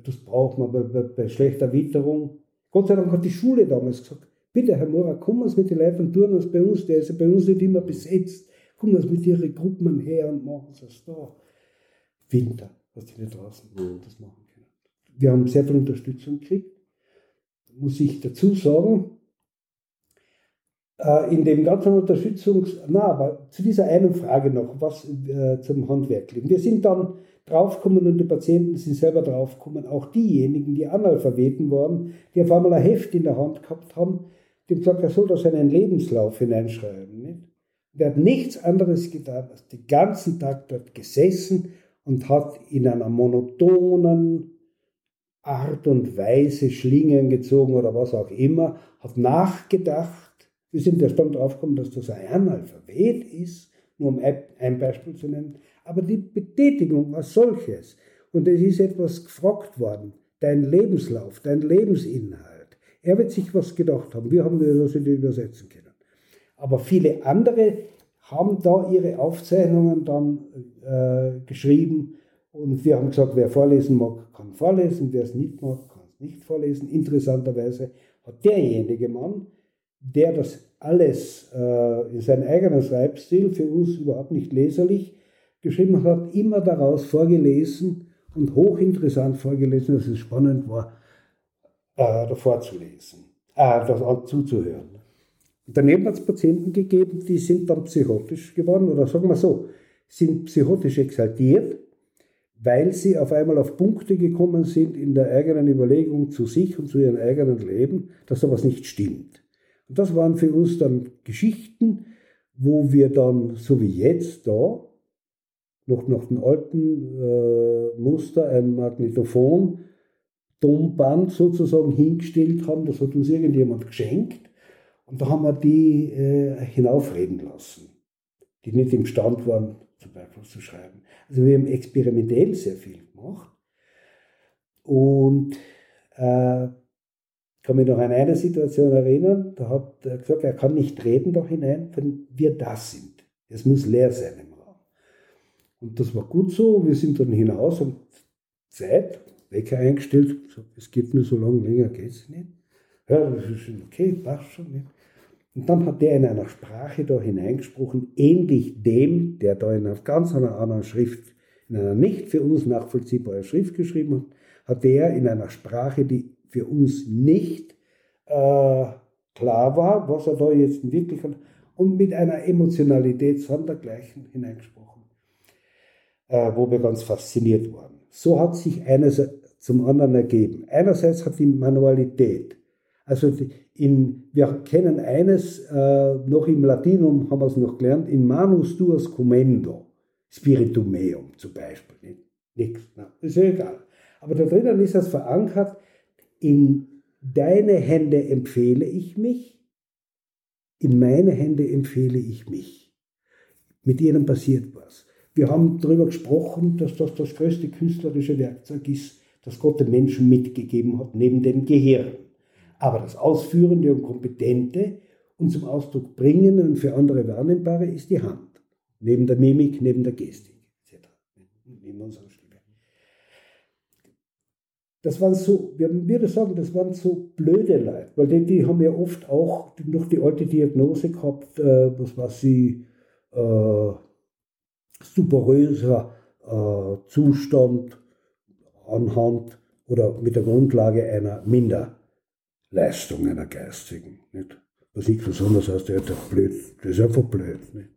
Das braucht man bei, bei, bei schlechter Witterung. Gott sei Dank hat die Schule damals gesagt, bitte Herr Mora, kommen Sie mit den Leuten und tun es bei uns, der ist ja bei uns nicht immer besetzt. Kommen Sie mit Ihren Gruppen her und machen Sie es da. Winter, was die nicht draußen mhm. das machen können. Wir haben sehr viel Unterstützung gekriegt. Muss ich dazu sagen, äh, in dem ganzen Unterstützungs... Na, aber zu dieser einen Frage noch, was äh, zum Handwerklichen. Wir sind dann draufgekommen und die Patienten sind selber draufgekommen, auch diejenigen, die Analphabeten waren, die auf einmal ein Heft in der Hand gehabt haben, dem gesagt, er soll da seinen Lebenslauf hineinschreiben. Nicht? Der hat nichts anderes getan, als den ganzen Tag dort gesessen und hat in einer monotonen Art und Weise Schlingen gezogen oder was auch immer, hat nachgedacht. Wir sind erst dann draufgekommen, dass das ein Analphabet ist, nur um ein Beispiel zu nennen. Aber die Betätigung als solches, und es ist etwas gefragt worden, dein Lebenslauf, dein Lebensinhalt, er wird sich was gedacht haben. Wir haben das nicht übersetzen können. Aber viele andere haben da ihre Aufzeichnungen dann äh, geschrieben und wir haben gesagt, wer vorlesen mag, kann vorlesen, wer es nicht mag, kann es nicht vorlesen. Interessanterweise hat derjenige Mann, der das alles äh, in seinem eigenen Schreibstil, für uns überhaupt nicht leserlich, geschrieben hat, immer daraus vorgelesen und hochinteressant vorgelesen, dass es spannend war, äh, davor zu lesen, äh, zuzuhören. Daneben hat es Patienten gegeben, die sind dann psychotisch geworden oder sagen wir so, sind psychotisch exaltiert, weil sie auf einmal auf Punkte gekommen sind in der eigenen Überlegung zu sich und zu ihrem eigenen Leben, dass da was nicht stimmt. Und das waren für uns dann Geschichten, wo wir dann, so wie jetzt da, noch nach dem alten äh, Muster ein Magnetophon Tonband sozusagen hingestellt haben. Das hat uns irgendjemand geschenkt. Und da haben wir die äh, hinaufreden lassen, die nicht imstand waren, zum Beispiel zu schreiben. Also wir haben experimentell sehr viel gemacht. Und äh, kann mich noch an eine Situation erinnern, da hat er gesagt, er kann nicht reden da hinein, wenn wir das sind. Es muss leer sein im Raum. Und das war gut so. Wir sind dann hinaus und Zeit, Wecker eingestellt, es geht nur so lange, länger geht es nicht. Ja, das ist okay, passt schon. Nicht? Und dann hat der in einer Sprache da hineingesprochen, ähnlich dem, der da in einer ganz anderen Schrift, in einer nicht für uns nachvollziehbaren Schrift geschrieben hat, hat der in einer Sprache, die für uns nicht äh, klar war, was er da jetzt wirklich hat, und mit einer Emotionalität sondergleichen hineingesprochen, äh, wo wir ganz fasziniert waren. So hat sich eines zum anderen ergeben. Einerseits hat die Manualität, also in, wir kennen eines, äh, noch im Latinum haben wir es noch gelernt, in manus tuas commendo, spiritum meum zum Beispiel. Nicht? Nichts, ist ja egal. Aber da drinnen ist es verankert, in deine Hände empfehle ich mich, in meine Hände empfehle ich mich. Mit ihnen passiert was. Wir haben darüber gesprochen, dass das das größte künstlerische Werkzeug ist, das Gott den Menschen mitgegeben hat, neben dem Gehirn. Aber das Ausführende und Kompetente und zum Ausdruck bringende und für andere wahrnehmbare ist die Hand. Neben der Mimik, neben der Gestik, etc. Neben unserer Stimme. Das waren so, wir würde sagen, das waren so blöde Leute, weil die, die haben ja oft auch noch die alte Diagnose gehabt, äh, was war sie, äh, superöser äh, Zustand anhand oder mit der Grundlage einer Minderleistung einer geistigen. Nicht? Was nichts Besonderes heißt, der ist blöd. Das ist einfach blöd. Nicht?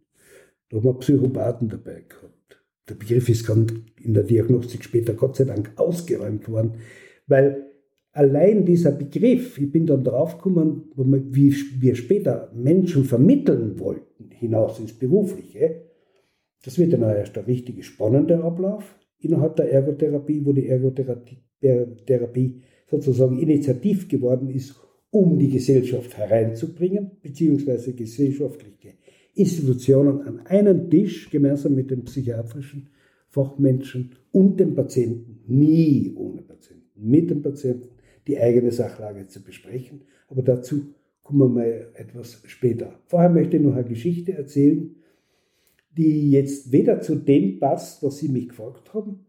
Da haben wir Psychopathen dabei gehabt. Der Begriff ist in der Diagnostik später Gott sei Dank ausgeräumt worden, weil allein dieser Begriff, ich bin dann draufgekommen, wie wir später Menschen vermitteln wollten, hinaus ins Berufliche, das wird dann erst der richtige spannende Ablauf innerhalb der Ergotherapie, wo die Ergotherapie sozusagen initiativ geworden ist, um die Gesellschaft hereinzubringen, beziehungsweise gesellschaftliche Institutionen an einen Tisch gemeinsam mit den psychiatrischen Fachmenschen und dem Patienten, nie ohne Patienten, mit dem Patienten die eigene Sachlage zu besprechen. Aber dazu kommen wir mal etwas später. Vorher möchte ich noch eine Geschichte erzählen, die jetzt weder zu dem passt, was Sie mich gefragt haben,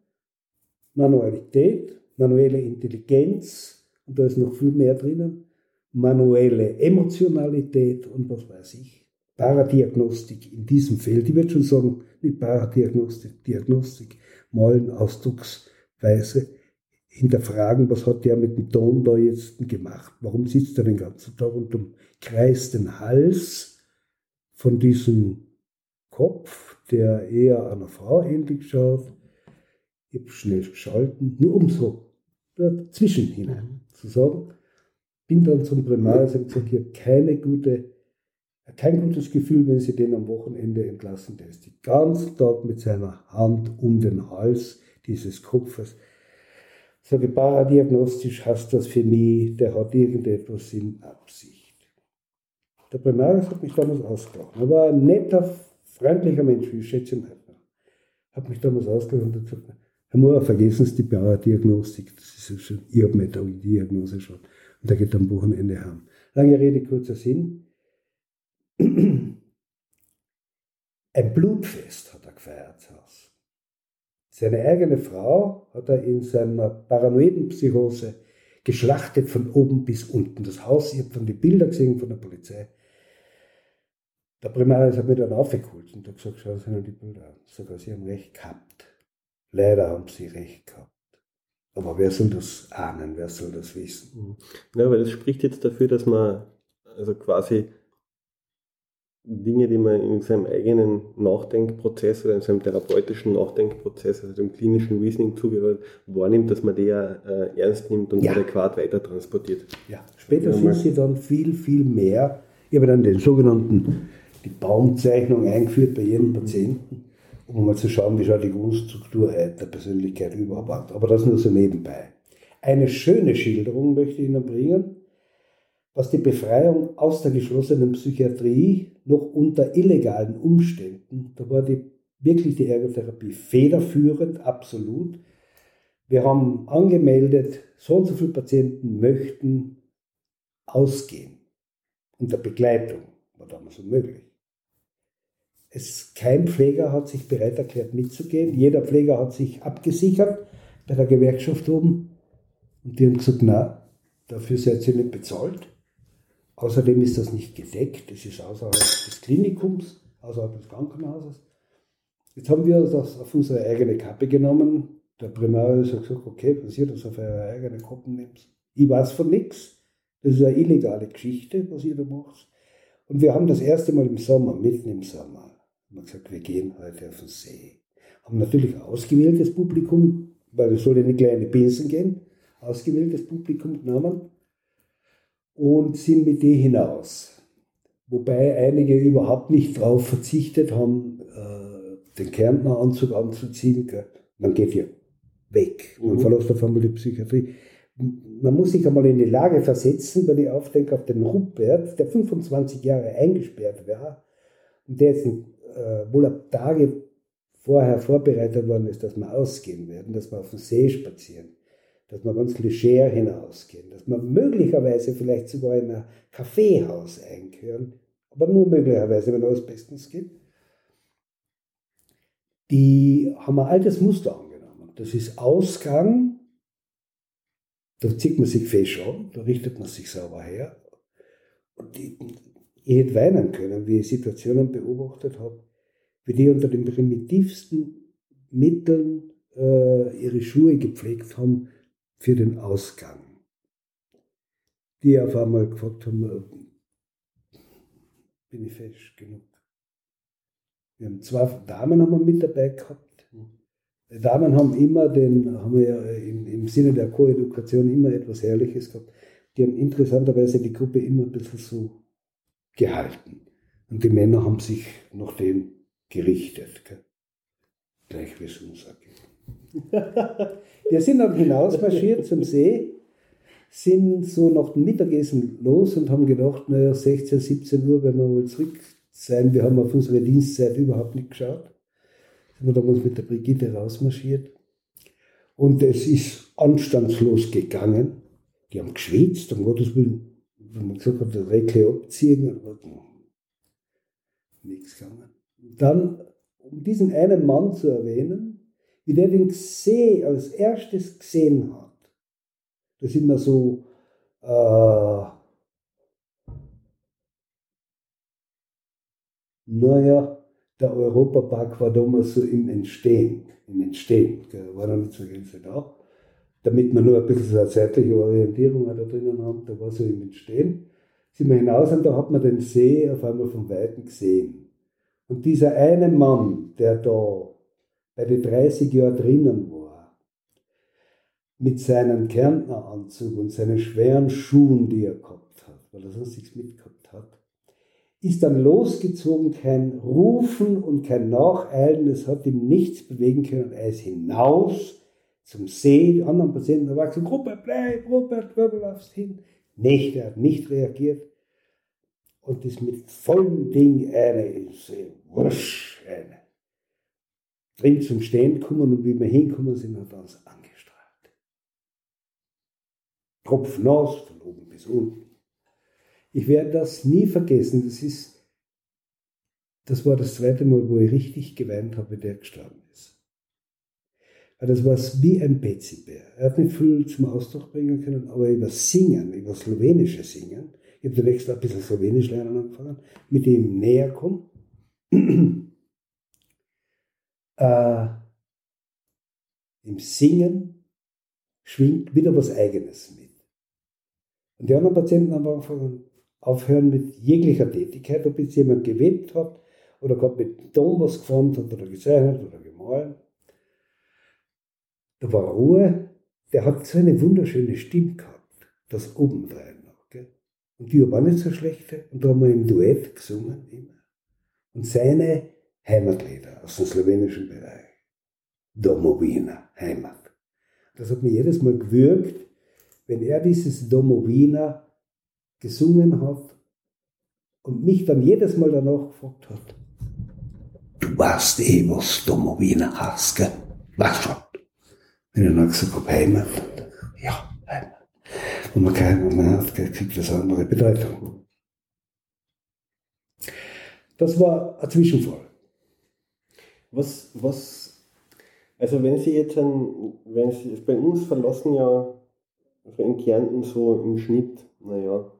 Manualität, manuelle Intelligenz, und da ist noch viel mehr drinnen, manuelle Emotionalität und was weiß ich. Paradiagnostik in diesem Feld. Ich würde schon sagen, nicht Paradiagnostik, Diagnostik, Malen, Ausdrucksweise, hinterfragen, was hat der mit dem Ton da jetzt gemacht? Warum sitzt er den ganzen Tag und umkreist den Hals von diesem Kopf, der eher einer Frau ähnlich schaut? Ich habe schnell geschalten, nur um so dazwischen hinein mhm. zu sagen. Bin dann zum Primarius und gesagt, ich habe keine gute, kein gutes Gefühl, wenn Sie den am Wochenende entlassen. Der ist den ganzen Tag mit seiner Hand um den Hals dieses Kopfes. Sage, paradiagnostisch heißt das für mich, der hat irgendetwas in Absicht. Der Primarius hat mich damals ausgelacht. Er war ein netter, freundlicher Mensch, wie ich schätze ihn noch. Hat mich damals ausgelacht und gesagt, Herr Mohr, vergessen Sie die Paradiagnostik, das ist ja schon, ich habe meine Diagnose schon. Und der geht am Wochenende heim. Lange Rede, kurzer Sinn. Ein Blutfest hat er gefeiert zu Hause. Seine eigene Frau hat er in seiner paranoiden Psychose geschlachtet von oben bis unten. Das Haus, ich habe dann die Bilder gesehen von der Polizei. Der Primarius hat mich dann aufgeholt und hat gesagt, schauen Sie sich die Bilder an. Sogar Sie haben recht gehabt. Leider haben Sie recht gehabt. Aber wer soll das ahnen, wer soll das wissen? Ja, weil das spricht jetzt dafür, dass man also quasi Dinge, die man in seinem eigenen Nachdenkprozess oder in seinem therapeutischen Nachdenkprozess, also dem klinischen Reasoning zugehört, wahrnimmt, dass man die ja äh, ernst nimmt und ja. adäquat weiter transportiert. Ja, später sind sie dann viel, viel mehr. Ich habe dann den sogenannten, die Baumzeichnung eingeführt bei jedem Patienten, um mal zu schauen, wie schaut die Grundstruktur der Persönlichkeit überhaupt aus. Aber das nur so nebenbei. Eine schöne Schilderung möchte ich Ihnen bringen was die Befreiung aus der geschlossenen Psychiatrie noch unter illegalen Umständen, da war die, wirklich die Ergotherapie federführend, absolut. Wir haben angemeldet, so und so viele Patienten möchten ausgehen. Unter Begleitung war damals unmöglich. Es, kein Pfleger hat sich bereit erklärt mitzugehen. Jeder Pfleger hat sich abgesichert bei der Gewerkschaft oben. Und die haben gesagt, na, dafür seid ihr nicht bezahlt. Außerdem ist das nicht gedeckt, es ist außerhalb des Klinikums, außerhalb des Krankenhauses. Jetzt haben wir das auf unsere eigene Kappe genommen. Der Primarius hat gesagt, okay, passiert das auf eure eigene Kappe nimmst. Ich weiß von nichts. Das ist eine illegale Geschichte, was ihr da macht. Und wir haben das erste Mal im Sommer, mitten im Sommer, haben wir gesagt, wir gehen heute auf den See. Haben natürlich ausgewähltes Publikum, weil es soll in eine kleine Binsen gehen, ausgewähltes Publikum genommen und sind mit denen hinaus. Wobei einige überhaupt nicht darauf verzichtet haben, äh, den Kärntner Anzug anzuziehen. Man geht ja weg. Man mhm. verlässt auf einmal die Psychiatrie. Man muss sich einmal in die Lage versetzen, wenn ich aufdenke auf den Rupert, der 25 Jahre eingesperrt war und der jetzt äh, wohl ab Tage vorher vorbereitet worden ist, dass wir ausgehen werden, dass wir auf den See spazieren dass wir ganz leger hinausgehen, dass wir möglicherweise vielleicht sogar in ein Kaffeehaus einkehren, aber nur möglicherweise, wenn alles bestens geht. Die haben ein altes Muster angenommen. Das ist Ausgang, da zieht man sich fesch an, da richtet man sich sauber her. Und die, ich hätte weinen können, wie ich Situationen beobachtet habe, wie die unter den primitivsten Mitteln äh, ihre Schuhe gepflegt haben, für den Ausgang. Die auf einmal gefragt haben, äh, bin ich fest genug. Wir haben zwei Damen haben wir mit dabei gehabt. Die Damen haben immer den, haben wir ja im, im Sinne der Koedukation immer etwas Herrliches gehabt. Die haben interessanterweise die Gruppe immer ein bisschen so gehalten. Und die Männer haben sich nach dem gerichtet. Gell? Gleich wie es uns sagt. Wir sind dann hinausmarschiert zum See, sind so nach dem Mittagessen los und haben gedacht, naja, 16, 17 Uhr werden wir wohl zurück sein. Wir haben auf unsere Dienstzeit überhaupt nicht geschaut. Sind wir damals mit der Brigitte rausmarschiert. Und es ist anstandslos gegangen. Die haben geschwitzt, um Gottes Willen wenn man gesagt hat, der Recke abziehen, aber nichts gegangen. Dann, um diesen einen Mann zu erwähnen, wie der den See als erstes gesehen hat, da sind wir so äh, naja, der Europapark war damals so im Entstehen, im Entstehen, gell, war noch nicht so ganz da. Damit wir nur ein bisschen so eine zeitliche Orientierung da drinnen haben, da war so im Entstehen. Sind wir hinaus und da hat man den See auf einmal von Weitem gesehen. Und dieser eine Mann, der da bei den 30 Jahren drinnen war, mit seinem Kärntneranzug und seinen schweren Schuhen, die er gehabt hat, weil er sonst nichts mitgehabt hat, ist dann losgezogen, kein Rufen und kein Nacheilen, es hat ihm nichts bewegen können. Er ist hinaus zum See, die anderen Patienten haben gesagt, Gruppe, bleib, Robert, laufst hin. Nicht, er hat nicht reagiert und ist mit vollem Ding eine im See, wusch, eine. Drin zum Stehen gekommen und wie wir hinkommen sind, hat er uns angestrahlt. Kopf nass, von oben bis unten. Ich werde das nie vergessen. Das ist, das war das zweite Mal, wo ich richtig geweint habe, der gestorben ist. Weil das war wie ein Betsybär. Er hat nicht viel zum Ausdruck bringen können, aber über Singen, über slowenische Singen, ich habe zunächst ein bisschen Slowenisch lernen angefangen, mit ihm näher kommen. äh, Im Singen schwingt wieder was Eigenes mit. Und die anderen Patienten haben angefangen, aufhören mit jeglicher Tätigkeit, ob jetzt jemand gewebt hat oder gerade mit Ton was geformt hat oder gezeichnet oder gemalt. Da war Ruhe. Der hat so eine wunderschöne Stimme gehabt, das obendrein noch. Gell? Und die war nicht so schlechte. Und da haben wir im Duett gesungen immer. Und seine Heimatlieder aus dem slowenischen Bereich. Domovina, Heimat. Das hat mich jedes Mal gewürgt, wenn er dieses Domovina gesungen hat und mich dann jedes Mal danach gefragt hat, du weißt eh, was Domowina hast, gell? Weißt schon. Wenn ich dann gesagt habe, Heimat, ja, Heimat. Und man, kann, man hat kriegt das andere Bedeutung. Das war ein Zwischenfall. Was, was, also wenn Sie jetzt, ein, wenn Sie, bei uns verlassen ja in Kärnten so im Schnitt, naja,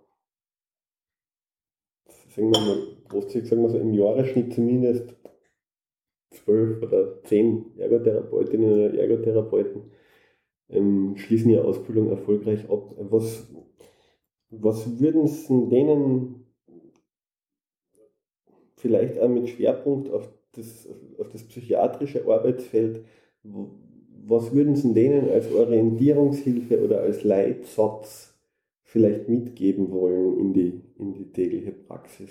sagen wir mal, sagen wir so, im Jahresschnitt zumindest zwölf oder zehn Ergotherapeutinnen oder Ergotherapeuten ähm, schließen ihre Ausbildung erfolgreich ab. Was, was würden Sie denen vielleicht auch mit Schwerpunkt auf das, auf das psychiatrische Arbeitsfeld, was würden Sie denen als Orientierungshilfe oder als Leitsatz vielleicht mitgeben wollen in die, in die tägliche Praxis?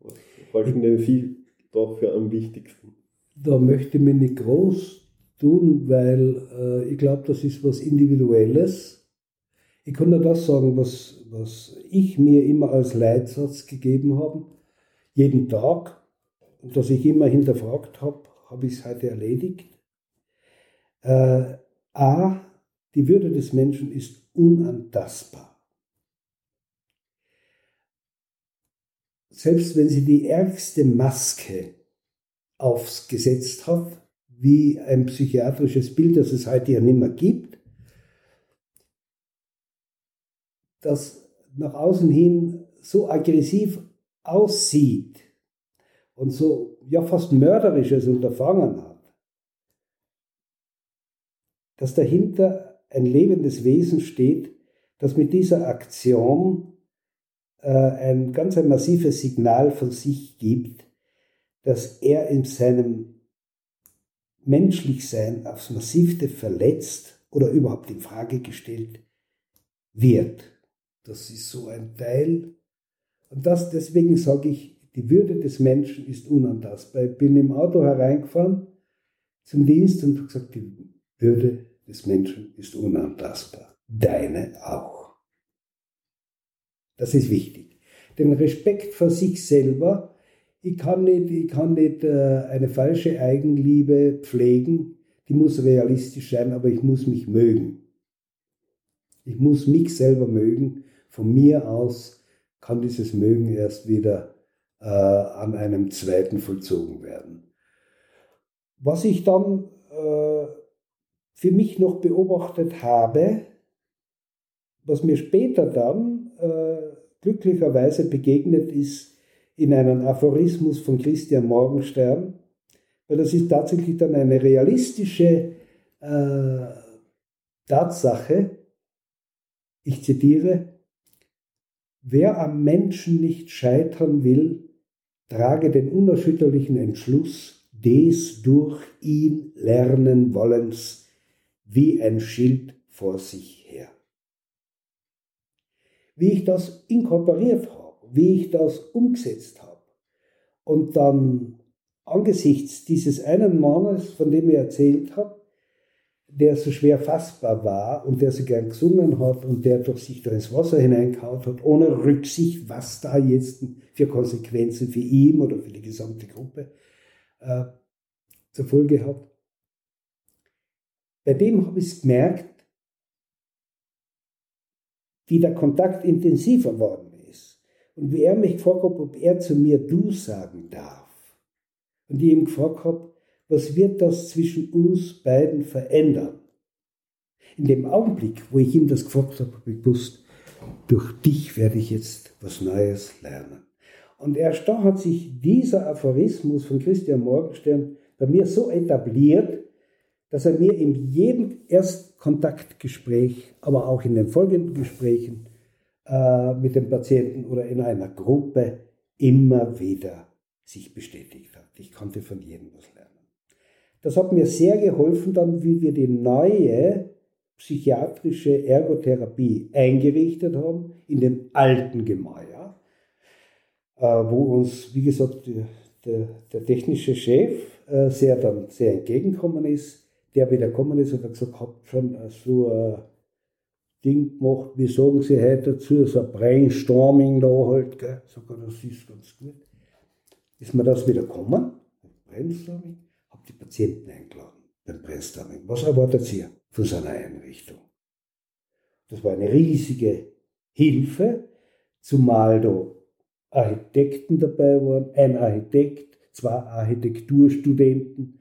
Was halten denn Sie dafür am wichtigsten? Da möchte ich mich nicht groß tun, weil äh, ich glaube, das ist was Individuelles. Ich kann nur das sagen, was, was ich mir immer als Leitsatz gegeben habe, jeden Tag, und dass ich immer hinterfragt habe, habe ich es heute erledigt. Äh, A, die Würde des Menschen ist unantastbar. selbst wenn sie die ärgste Maske aufgesetzt hat, wie ein psychiatrisches Bild, das es heute ja nicht mehr gibt, das nach außen hin so aggressiv aussieht und so ja fast mörderisches Unterfangen hat, dass dahinter ein lebendes Wesen steht, das mit dieser Aktion äh, ein ganz ein massives Signal von sich gibt, dass er in seinem Menschlichsein aufs Massivste verletzt oder überhaupt in Frage gestellt wird. Das ist so ein Teil. Und das, deswegen sage ich, die Würde des Menschen ist unantastbar. Ich bin im Auto hereingefahren zum Dienst und habe gesagt, die Würde des Menschen ist unantastbar. Deine auch. Das ist wichtig. Den Respekt vor sich selber. Ich kann nicht, ich kann nicht äh, eine falsche Eigenliebe pflegen. Die muss realistisch sein, aber ich muss mich mögen. Ich muss mich selber mögen. Von mir aus kann dieses Mögen erst wieder äh, an einem zweiten vollzogen werden. Was ich dann äh, für mich noch beobachtet habe, was mir später dann äh, glücklicherweise begegnet ist in einen Aphorismus von Christian Morgenstern, weil das ist tatsächlich dann eine realistische äh, Tatsache. Ich zitiere, wer am Menschen nicht scheitern will, trage den unerschütterlichen Entschluss des durch ihn lernen wollens wie ein Schild vor sich her. Wie ich das inkorporiert wie ich das umgesetzt habe und dann angesichts dieses einen Mannes, von dem ich erzählt habe, der so schwer fassbar war und der so gern gesungen hat und der durch sich da ins Wasser hineingehauen hat, ohne Rücksicht, was da jetzt für Konsequenzen für ihn oder für die gesamte Gruppe äh, zur Folge hat. Bei dem habe ich gemerkt, wie der Kontakt intensiver worden und wie er mich gefragt hat, ob er zu mir du sagen darf. Und ich ihm gefragt habe, was wird das zwischen uns beiden verändern? In dem Augenblick, wo ich ihm das gefragt habe, habe ich gewusst, durch dich werde ich jetzt was Neues lernen. Und erst da hat sich dieser Aphorismus von Christian Morgenstern bei mir so etabliert, dass er mir in jedem Erstkontaktgespräch, aber auch in den folgenden Gesprächen äh, mit dem Patienten oder in einer Gruppe immer wieder sich bestätigt hat. Ich konnte von jedem was lernen. Das hat mir sehr geholfen, dann wie wir die neue psychiatrische Ergotherapie eingerichtet haben in dem alten Gemäuer, äh, wo uns, wie gesagt, der, der technische Chef äh, sehr dann sehr entgegengekommen ist. Der wieder gekommen ist und hat gesagt, habt schon so Ding gemacht, wie sagen Sie heute dazu, so ein Brainstorming da halt, gell? Sag, das ist ganz gut. Ist mir das wieder gekommen? Brainstorming? habe die Patienten eingeladen beim Brainstorming. Was erwartet ihr von so einer Einrichtung? Das war eine riesige Hilfe, zumal da Architekten dabei waren, ein Architekt, zwei Architekturstudenten,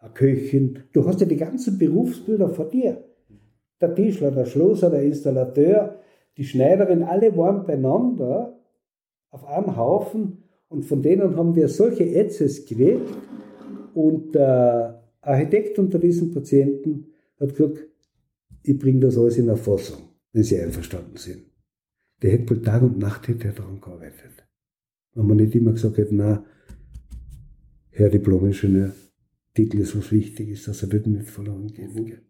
eine Köchin. Du hast ja die ganzen Berufsbilder vor dir. Der Tischler, der Schlosser, der Installateur, die Schneiderin, alle waren beieinander auf einem Haufen und von denen haben wir solche Ätzes gewählt, und der Architekt unter diesen Patienten hat gesagt, ich bringe das alles in Erfassung, wenn Sie einverstanden sind. Der hätte wohl Tag und Nacht hätte daran gearbeitet. Wenn man nicht immer gesagt hätte, na, Herr Diplom-Ingenieur, Titel ist was wichtig ist, dass er wird nicht verloren gehen. Äh,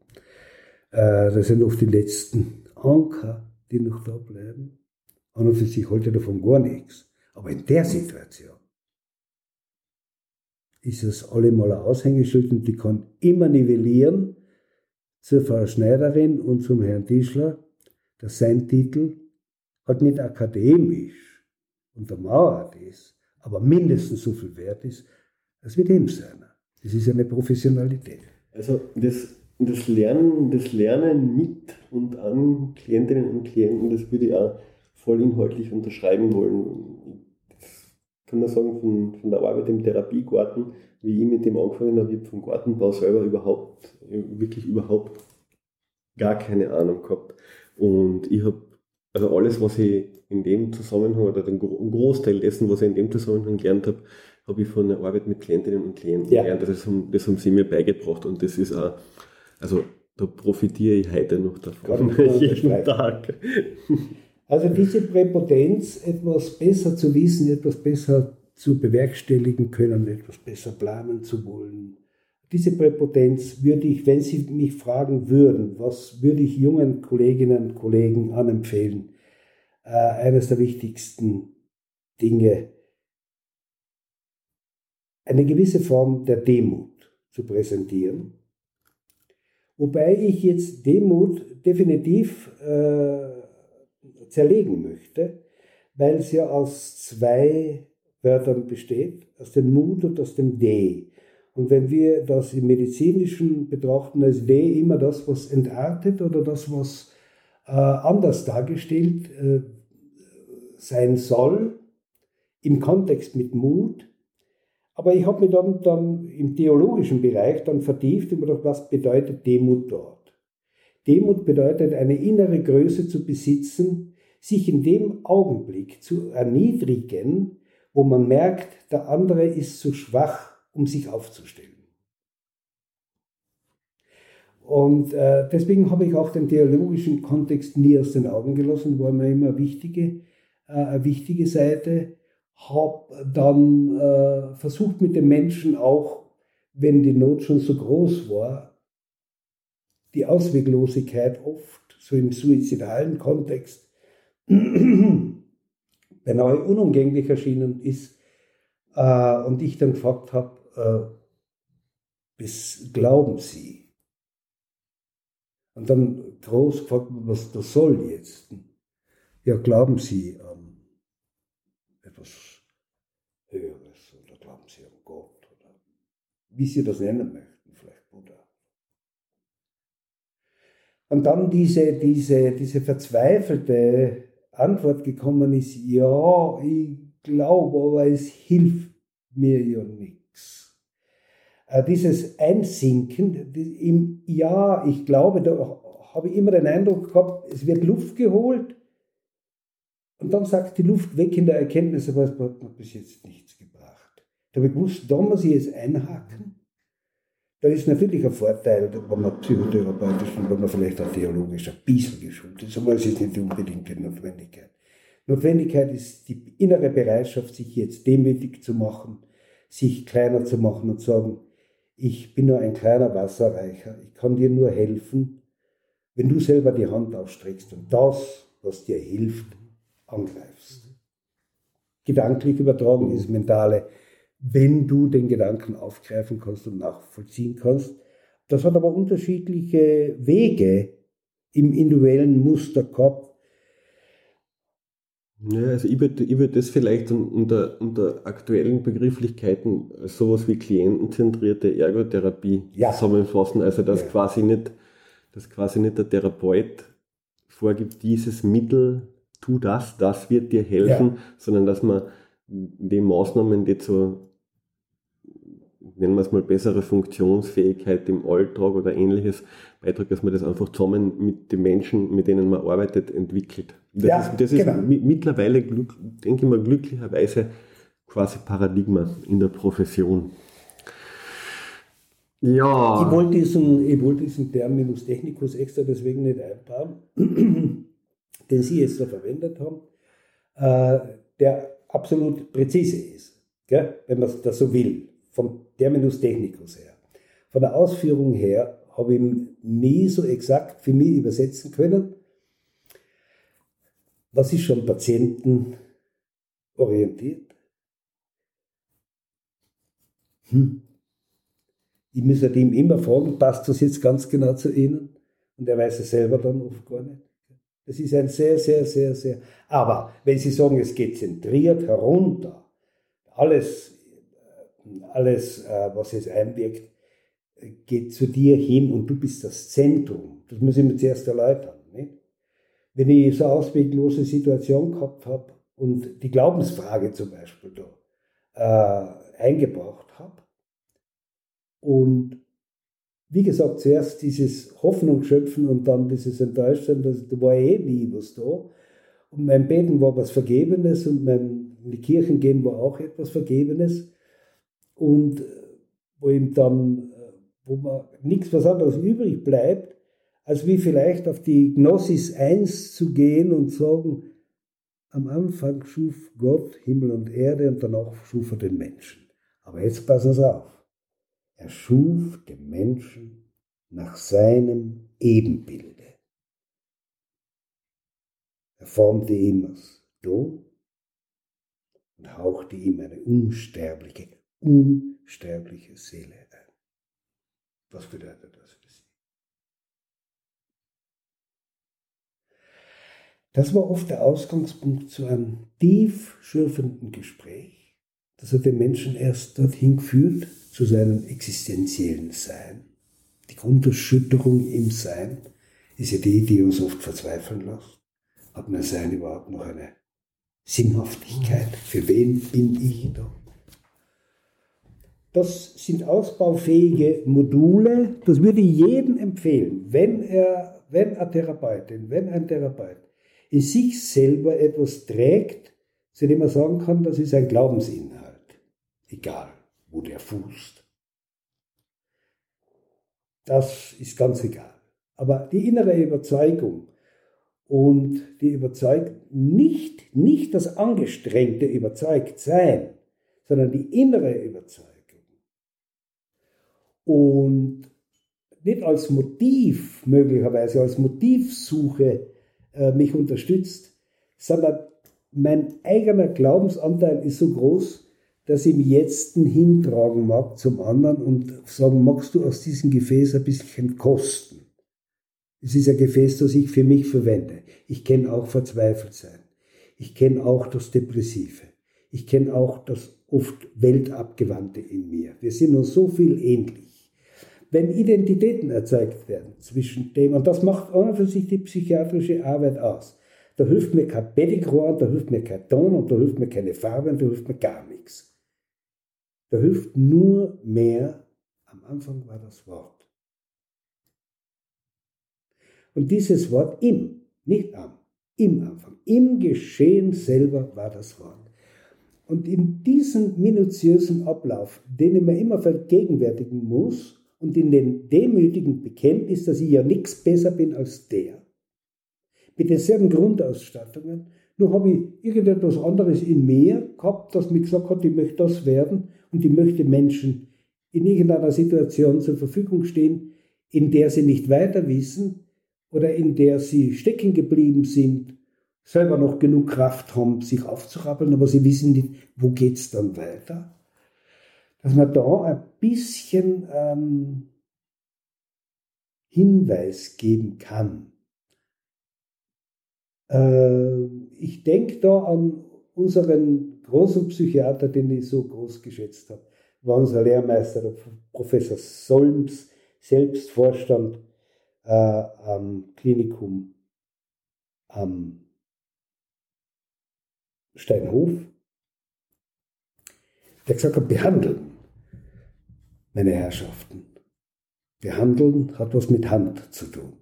das sind oft die letzten Anker, die noch da bleiben. An und für sich halte davon gar nichts. Aber in der Situation ist es allemal ein Aushängeschild und die kann immer nivellieren zur Frau Schneiderin und zum Herrn Tischler, dass sein Titel halt nicht akademisch untermauert ist, aber mindestens so viel wert ist, als wie dem seiner. Das ist eine Professionalität. Also das, das, Lernen, das Lernen mit und an Klientinnen und Klienten, das würde ich auch voll inhaltlich unterschreiben wollen kann man sagen, von, von der Arbeit im Therapiegarten, wie ich mit dem angefangen habe, ich habe vom Gartenbau selber überhaupt, wirklich überhaupt gar keine Ahnung gehabt. Und ich habe, also alles, was ich in dem Zusammenhang oder den Großteil dessen, was ich in dem Zusammenhang gelernt habe, habe ich von der Arbeit mit Klientinnen und Klienten ja. gelernt. Das haben, das haben sie mir beigebracht und das ist auch, also da profitiere ich heute noch davon, jeden Tag. Also diese Präpotenz, etwas besser zu wissen, etwas besser zu bewerkstelligen können, etwas besser planen zu wollen. Diese Präpotenz würde ich, wenn Sie mich fragen würden, was würde ich jungen Kolleginnen und Kollegen anempfehlen, äh, eines der wichtigsten Dinge, eine gewisse Form der Demut zu präsentieren. Wobei ich jetzt Demut definitiv äh, zerlegen möchte, weil es ja aus zwei Wörtern besteht, aus dem Mut und aus dem D. Und wenn wir das im medizinischen betrachten als D immer das, was entartet oder das, was äh, anders dargestellt äh, sein soll, im Kontext mit Mut. Aber ich habe mich dann, dann im theologischen Bereich dann vertieft und gedacht, was bedeutet Demut dort? Demut bedeutet, eine innere Größe zu besitzen, sich in dem Augenblick zu erniedrigen, wo man merkt, der andere ist zu schwach, um sich aufzustellen. Und äh, deswegen habe ich auch den theologischen Kontext nie aus den Augen gelassen, war mir immer wichtige, äh, eine wichtige Seite. Habe dann äh, versucht mit den Menschen auch, wenn die Not schon so groß war, die Ausweglosigkeit oft, so im suizidalen Kontext, beinahe unumgänglich erschienen ist. Äh, und ich dann gefragt habe, äh, glauben Sie? Und dann groß gefragt, was das soll jetzt. Ja, glauben Sie an etwas Höheres oder glauben Sie an Gott oder wie Sie das nennen möchten, vielleicht Buddha. Und dann diese, diese, diese verzweifelte Antwort gekommen ist, ja, ich glaube, aber es hilft mir ja nichts. Äh, dieses Einsinken im Ja, ich glaube, da habe ich immer den Eindruck gehabt, es wird Luft geholt und dann sagt die Luft weg in der Erkenntnis, aber es hat mir bis jetzt nichts. Da habe ich gewusst, da muss ich jetzt einhaken. Da ist natürlich ein Vorteil, wenn man psychotherapeutisch und wenn man vielleicht auch theologisch ein bisschen geschult ist, aber es ist nicht die Notwendigkeit. Notwendigkeit ist die innere Bereitschaft, sich jetzt demütig zu machen, sich kleiner zu machen und zu sagen, ich bin nur ein kleiner Wasserreicher, ich kann dir nur helfen, wenn du selber die Hand ausstreckst und das, was dir hilft, angreifst. Gedanklich übertragen ist mentale, wenn du den Gedanken aufgreifen kannst und nachvollziehen kannst. Das hat aber unterschiedliche Wege im individuellen Muster gehabt, ja, also ich würde ich würd das vielleicht unter, unter aktuellen Begrifflichkeiten sowas wie klientenzentrierte Ergotherapie ja. zusammenfassen. Also dass ja. quasi nicht, dass quasi nicht der Therapeut vorgibt, dieses Mittel, tu das, das wird dir helfen, ja. sondern dass man die Maßnahmen, die zu nennen wir es mal, bessere Funktionsfähigkeit im Alltag oder ähnliches beiträgt, dass man das einfach zusammen mit den Menschen, mit denen man arbeitet, entwickelt. Das ja, ist, das genau. ist mittlerweile, denke ich mal, glücklicherweise quasi Paradigma in der Profession. Ja. Ich wollte diesen, ich wollte diesen Terminus technicus extra deswegen nicht einbauen, den Sie jetzt da verwendet haben, äh, der absolut präzise ist, gell, wenn man das so will vom Terminus technicus her. Von der Ausführung her habe ich ihn nie so exakt für mich übersetzen können. Was ist schon patientenorientiert? Hm. Ich muss halt ihm immer fragen, passt das jetzt ganz genau zu Ihnen? Und er weiß es selber dann oft gar nicht. Das ist ein sehr, sehr, sehr, sehr. Aber wenn Sie sagen, es geht zentriert herunter, alles alles, äh, was jetzt einwirkt, geht zu dir hin und du bist das Zentrum. Das muss ich mir zuerst erläutern. Nicht? Wenn ich so eine ausweglose Situation gehabt habe und die Glaubensfrage zum Beispiel da äh, eingebracht habe und wie gesagt, zuerst dieses Hoffnung schöpfen und dann dieses Enttäuschsein, da war eh nie was da. Und mein Beten war was Vergebenes und mein in die Kirchen gehen war auch etwas Vergebenes und äh, wo ihm dann, äh, wo man nichts was anderes übrig bleibt, als wie vielleicht auf die Gnosis 1 zu gehen und sagen, am Anfang schuf Gott Himmel und Erde und danach schuf er den Menschen. Aber jetzt passen Sie auf. Er schuf den Menschen nach seinem Ebenbilde. Er formte ihn aus Ton und hauchte ihm eine unsterbliche, unsterbliche Seele ein. Was bedeutet das für Sie? Das war oft der Ausgangspunkt zu einem tief schürfenden Gespräch, das hat den Menschen erst dorthin geführt, zu seinem existenziellen Sein. Die Grunderschütterung im Sein ist ja die, die uns oft verzweifeln lässt. Hat mein Sein überhaupt noch eine Sinnhaftigkeit? Für wen bin ich da? Das sind ausbaufähige Module. Das würde ich jedem empfehlen, wenn er, wenn eine Therapeutin, wenn ein Therapeut in sich selber etwas trägt, zu dem man sagen kann, das ist ein Glaubensinhalt, egal wo der fußt. Das ist ganz egal. Aber die innere Überzeugung und die Überzeugung, nicht, nicht das angestrengte Überzeugtsein, sondern die innere Überzeugung. Und nicht als Motiv möglicherweise, als Motivsuche äh, mich unterstützt, sondern mein eigener Glaubensanteil ist so groß, ich im Jetzten hintragen mag zum anderen und sagen, magst du aus diesem Gefäß ein bisschen kosten? Es ist ein Gefäß, das ich für mich verwende. Ich kenne auch Verzweifeltsein. Ich kenne auch das Depressive. Ich kenne auch das oft Weltabgewandte in mir. Wir sind uns so viel ähnlich. Wenn Identitäten erzeugt werden zwischen dem, und das macht an und für sich die psychiatrische Arbeit aus, da hilft mir kein Pedigree, da hilft mir kein Ton und da hilft mir keine Farbe und da hilft mir gar nichts. Da hilft nur mehr, am Anfang war das Wort. Und dieses Wort im, nicht am, im Anfang, im Geschehen selber war das Wort. Und in diesem minutiösen Ablauf, den ich mir immer vergegenwärtigen muss, und in dem demütigen Bekenntnis, dass ich ja nichts besser bin als der, mit denselben Grundausstattungen, nur habe ich irgendetwas anderes in mir gehabt, das mir gesagt hat, ich möchte das werden und ich möchte Menschen in irgendeiner Situation zur Verfügung stehen, in der sie nicht weiter wissen oder in der sie stecken geblieben sind, selber noch genug Kraft haben, sich aufzurappeln, aber sie wissen nicht, wo geht es dann weiter. Dass man da ein bisschen ähm, Hinweis geben kann äh, ich denke da an unseren großen Psychiater, den ich so groß geschätzt habe, war unser Lehrmeister, der Professor Solms, selbst Vorstand äh, am Klinikum am Steinhof. Der gesagt hat, behandeln, meine Herrschaften. Behandeln hat was mit Hand zu tun.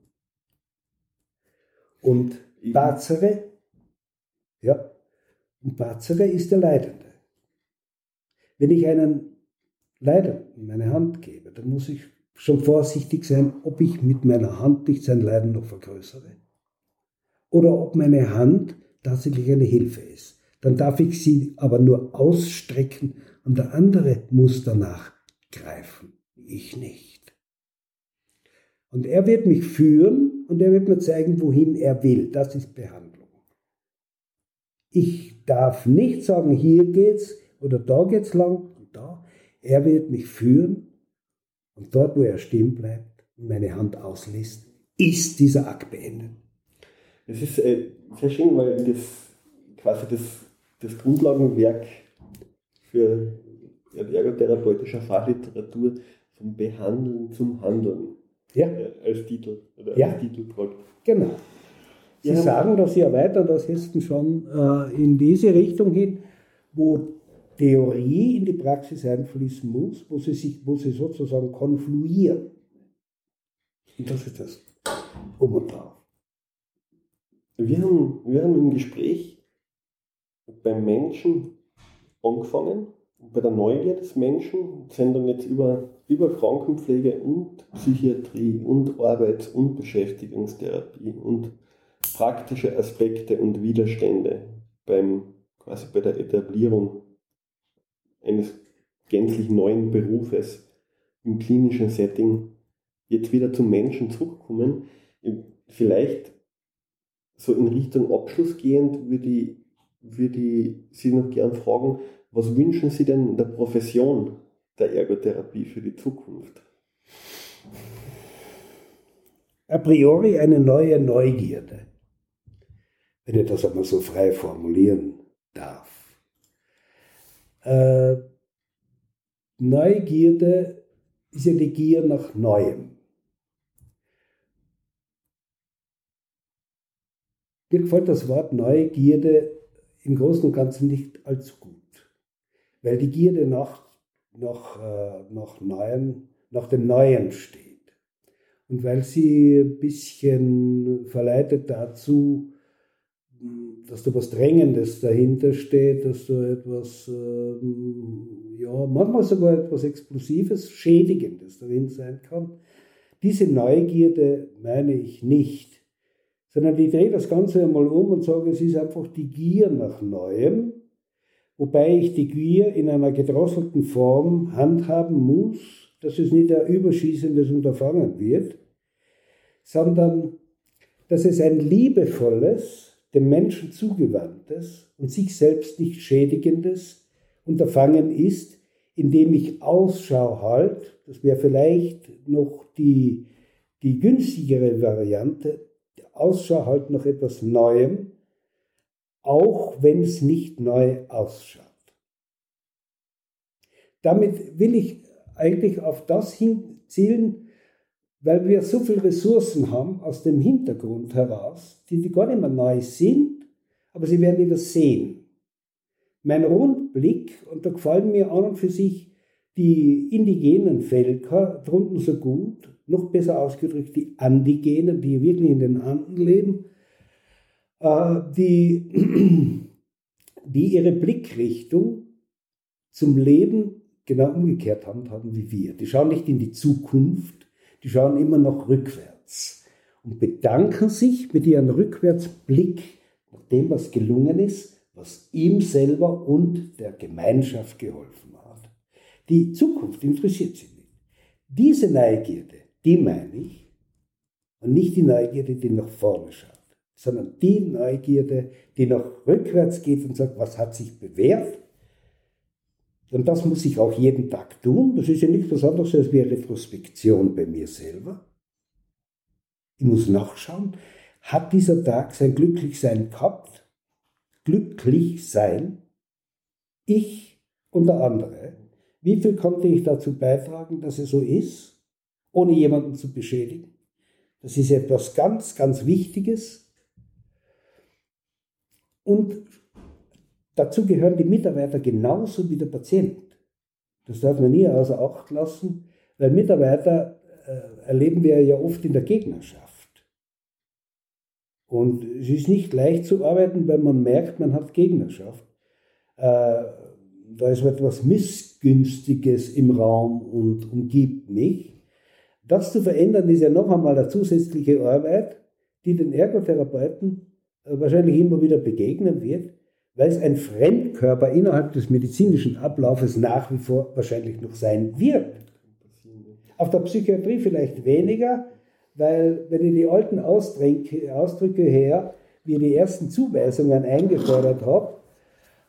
Und Bazere, ja, und Bazere ist der Leidende. Wenn ich einen Leidenden meine Hand gebe, dann muss ich schon vorsichtig sein, ob ich mit meiner Hand nicht sein Leiden noch vergrößere. Oder ob meine Hand tatsächlich eine Hilfe ist. Dann darf ich sie aber nur ausstrecken und der andere muss danach greifen. Ich nicht. Und er wird mich führen und er wird mir zeigen, wohin er will. Das ist Behandlung. Ich darf nicht sagen, hier geht's oder da geht's lang und da. Er wird mich führen und dort, wo er stehen bleibt und meine Hand auslässt, ist dieser Akt beendet. Es ist äh, sehr schön, weil das quasi das, das Grundlagenwerk für ergotherapeutische Fachliteratur vom Behandeln zum Handeln ja. als Titel oder ja. als Titeltrag. Genau. Sie ja. sagen das ja weiter, das Hesten schon äh, in diese Richtung hin, wo Theorie in die Praxis einfließen muss, wo sie, sich, wo sie sozusagen konfluieren. Und das ist das Um und Drauf. Wir haben, wir haben im Gespräch beim Menschen angefangen bei der Neugier des Menschen sind dann jetzt über, über Krankenpflege und Psychiatrie und Arbeits- und Beschäftigungstherapie und praktische Aspekte und Widerstände beim, quasi bei der Etablierung eines gänzlich neuen Berufes im klinischen Setting jetzt wieder zum Menschen zurückkommen. Vielleicht so in Richtung Abschluss gehend würde ich, würde ich Sie noch gern fragen, was wünschen Sie denn der Profession der Ergotherapie für die Zukunft? A priori eine neue Neugierde, wenn ich das einmal so frei formulieren darf. Äh, Neugierde ist ja die Gier nach Neuem. Mir gefällt das Wort Neugierde im Großen und Ganzen nicht allzu gut weil die Gierde nach, nach, äh, nach, Neuen, nach dem Neuen steht. Und weil sie ein bisschen verleitet dazu, dass da was Drängendes dahinter steht, dass da etwas, ähm, ja, manchmal sogar etwas Explosives, Schädigendes darin sein kann. Diese Neugierde meine ich nicht, sondern ich drehe das Ganze einmal um und sage, es ist einfach die Gier nach Neuem, wobei ich die Gier in einer gedrosselten Form handhaben muss, dass es nicht ein überschießendes Unterfangen wird, sondern dass es ein liebevolles, dem Menschen zugewandtes und sich selbst nicht schädigendes Unterfangen ist, indem ich Ausschau halt, das wäre vielleicht noch die, die günstigere Variante, Ausschau halt nach etwas Neuem, auch wenn es nicht neu ausschaut. Damit will ich eigentlich auf das hinzielen, weil wir so viele Ressourcen haben aus dem Hintergrund heraus, die gar nicht mehr neu sind, aber sie werden übersehen. Mein Rundblick, und da gefallen mir an und für sich die indigenen Völker drunten so gut, noch besser ausgedrückt die Andigenen, die wirklich in den Anden leben, äh, die, die ihre Blickrichtung zum Leben genau umgekehrt handhaben wie wir. Die schauen nicht in die Zukunft, die schauen immer noch rückwärts und bedanken sich mit ihrem Rückwärtsblick nach dem, was gelungen ist, was ihm selber und der Gemeinschaft geholfen hat. Die Zukunft interessiert sie nicht. Diese Neugierde, die meine ich, und nicht die Neugierde, die nach vorne schaut, sondern die Neugierde, die nach rückwärts geht und sagt, was hat sich bewährt und das muss ich auch jeden Tag tun. Das ist ja nichts anderes als wie eine Retrospektion bei mir selber. Ich muss nachschauen, hat dieser Tag sein Glücklichsein gehabt? Glücklich sein? Ich und der andere. Wie viel konnte ich dazu beitragen, dass es so ist, ohne jemanden zu beschädigen? Das ist etwas ganz, ganz Wichtiges. Und Dazu gehören die Mitarbeiter genauso wie der Patient. Das darf man nie außer Acht lassen, weil Mitarbeiter äh, erleben wir ja oft in der Gegnerschaft. Und es ist nicht leicht zu arbeiten, weil man merkt, man hat Gegnerschaft. Äh, da ist etwas Missgünstiges im Raum und umgibt mich. Das zu verändern ist ja noch einmal eine zusätzliche Arbeit, die den Ergotherapeuten äh, wahrscheinlich immer wieder begegnen wird weil es ein Fremdkörper innerhalb des medizinischen Ablaufes nach wie vor wahrscheinlich noch sein wird. Auf der Psychiatrie vielleicht weniger, weil wenn ich die alten Ausdrücke her, wie ich die ersten Zuweisungen eingefordert habe,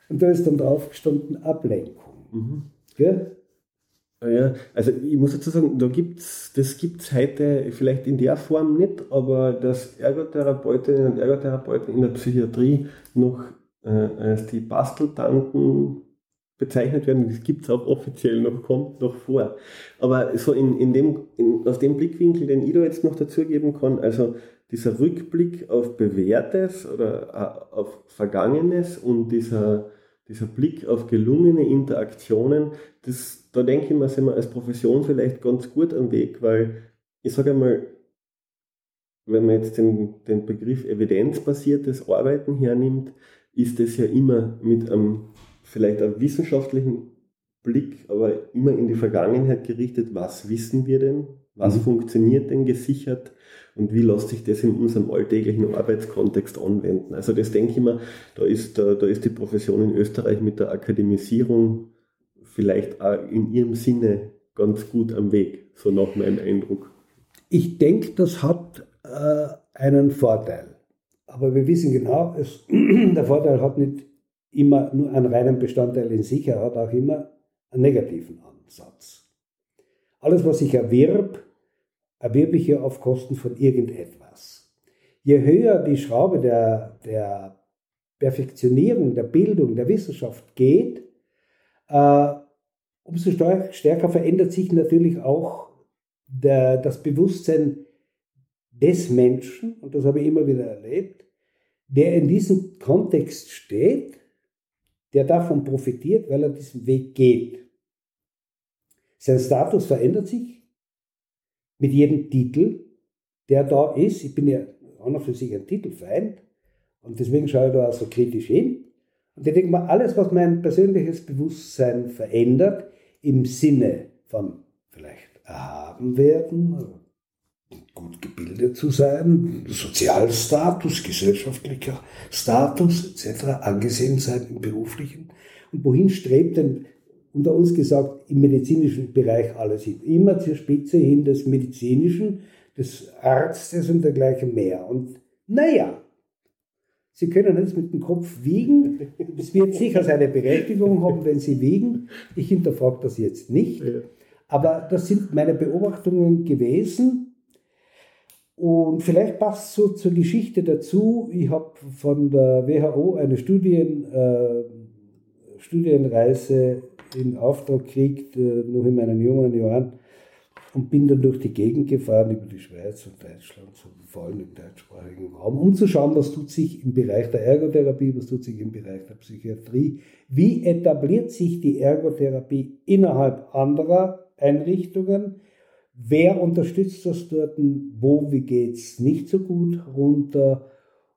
und da ist dann drauf gestanden Ablenkung. Mhm. Ja, also ich muss dazu sagen, da gibt's, das gibt es heute vielleicht in der Form nicht, aber dass Ergotherapeutinnen und Ergotherapeuten in der Psychiatrie noch äh, als die Basteltanten bezeichnet werden. Das gibt es auch offiziell noch, kommt noch vor. Aber so in, in dem, in, aus dem Blickwinkel, den ich da jetzt noch dazugeben kann, also dieser Rückblick auf Bewährtes oder äh, auf Vergangenes und dieser, dieser Blick auf gelungene Interaktionen, das, da denke ich mir, sind wir als Profession vielleicht ganz gut am Weg, weil ich sage einmal, wenn man jetzt den, den Begriff evidenzbasiertes Arbeiten hernimmt, ist es ja immer mit einem vielleicht einem wissenschaftlichen Blick, aber immer in die Vergangenheit gerichtet, was wissen wir denn, was mhm. funktioniert denn gesichert und wie lässt sich das in unserem alltäglichen Arbeitskontext anwenden. Also das denke ich mir, da ist, da, da ist die Profession in Österreich mit der Akademisierung vielleicht auch in ihrem Sinne ganz gut am Weg, so nach meinem Eindruck. Ich denke, das hat äh, einen Vorteil. Aber wir wissen genau, es, der Vorteil hat nicht immer nur einen reinen Bestandteil in sich, er hat auch immer einen negativen Ansatz. Alles, was ich erwirb, erwirb ich ja auf Kosten von irgendetwas. Je höher die Schraube der, der Perfektionierung, der Bildung, der Wissenschaft geht, äh, umso stärker verändert sich natürlich auch der, das Bewusstsein des Menschen, und das habe ich immer wieder erlebt, der in diesem Kontext steht, der davon profitiert, weil er diesen Weg geht. Sein Status verändert sich mit jedem Titel, der da ist. Ich bin ja an und für sich ein Titelfeind, Und deswegen schaue ich da auch so kritisch hin. Und ich denke mal, alles, was mein persönliches Bewusstsein verändert, im Sinne von vielleicht erhaben werden, gut gebildet zu sein, Sozialstatus, gesellschaftlicher Status etc., angesehen sein im beruflichen. Und wohin strebt denn unter uns gesagt im medizinischen Bereich alles hin? Immer zur Spitze hin des medizinischen, des Arztes und dergleichen mehr. Und naja, Sie können jetzt mit dem Kopf wiegen. Es wird sicher seine Berechtigung haben, wenn Sie wiegen. Ich hinterfrage das jetzt nicht. Aber das sind meine Beobachtungen gewesen. Und vielleicht passt so zur Geschichte dazu. Ich habe von der WHO eine Studien, äh, Studienreise in Auftrag gekriegt, äh, noch in meinen jungen Jahren und bin dann durch die Gegend gefahren, über die Schweiz und Deutschland, so vor allem im deutschsprachigen Raum, um zu schauen, was tut sich im Bereich der Ergotherapie, was tut sich im Bereich der Psychiatrie, wie etabliert sich die Ergotherapie innerhalb anderer Einrichtungen, wer unterstützt das dort, wo, wie geht es nicht so gut runter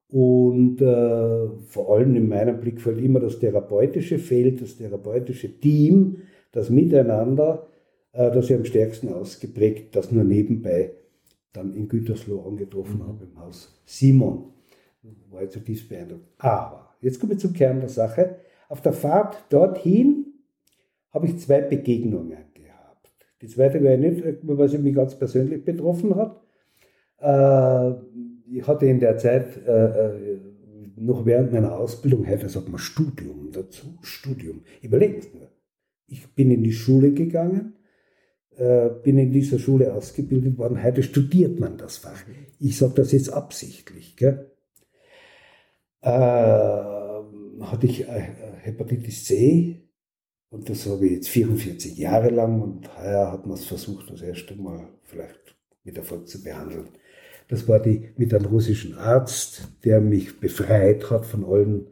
und äh, vor allem in meinem Blickfeld immer das therapeutische Feld, das therapeutische Team, das Miteinander, äh, das ich am stärksten ausgeprägt, das nur nebenbei dann in Gütersloh angetroffen mhm. habe, im Haus Simon. War jetzt zutiefst beeindruckt. Aber, jetzt komme ich zum Kern der Sache. Auf der Fahrt dorthin habe ich zwei Begegnungen. Die zweite wäre nicht, sie mich ganz persönlich betroffen hat. Äh, ich hatte in der Zeit äh, noch während meiner Ausbildung, heute sagt man Studium dazu, Studium. Überlegen Sie nur. Ich bin in die Schule gegangen, äh, bin in dieser Schule ausgebildet worden. Heute studiert man das Fach. Ich sage das jetzt absichtlich. Gell? Äh, hatte ich äh, Hepatitis C und das habe ich jetzt 44 Jahre lang und heuer hat man es versucht, das erste Mal vielleicht mit Erfolg zu behandeln. Das war die mit einem russischen Arzt, der mich befreit hat von allen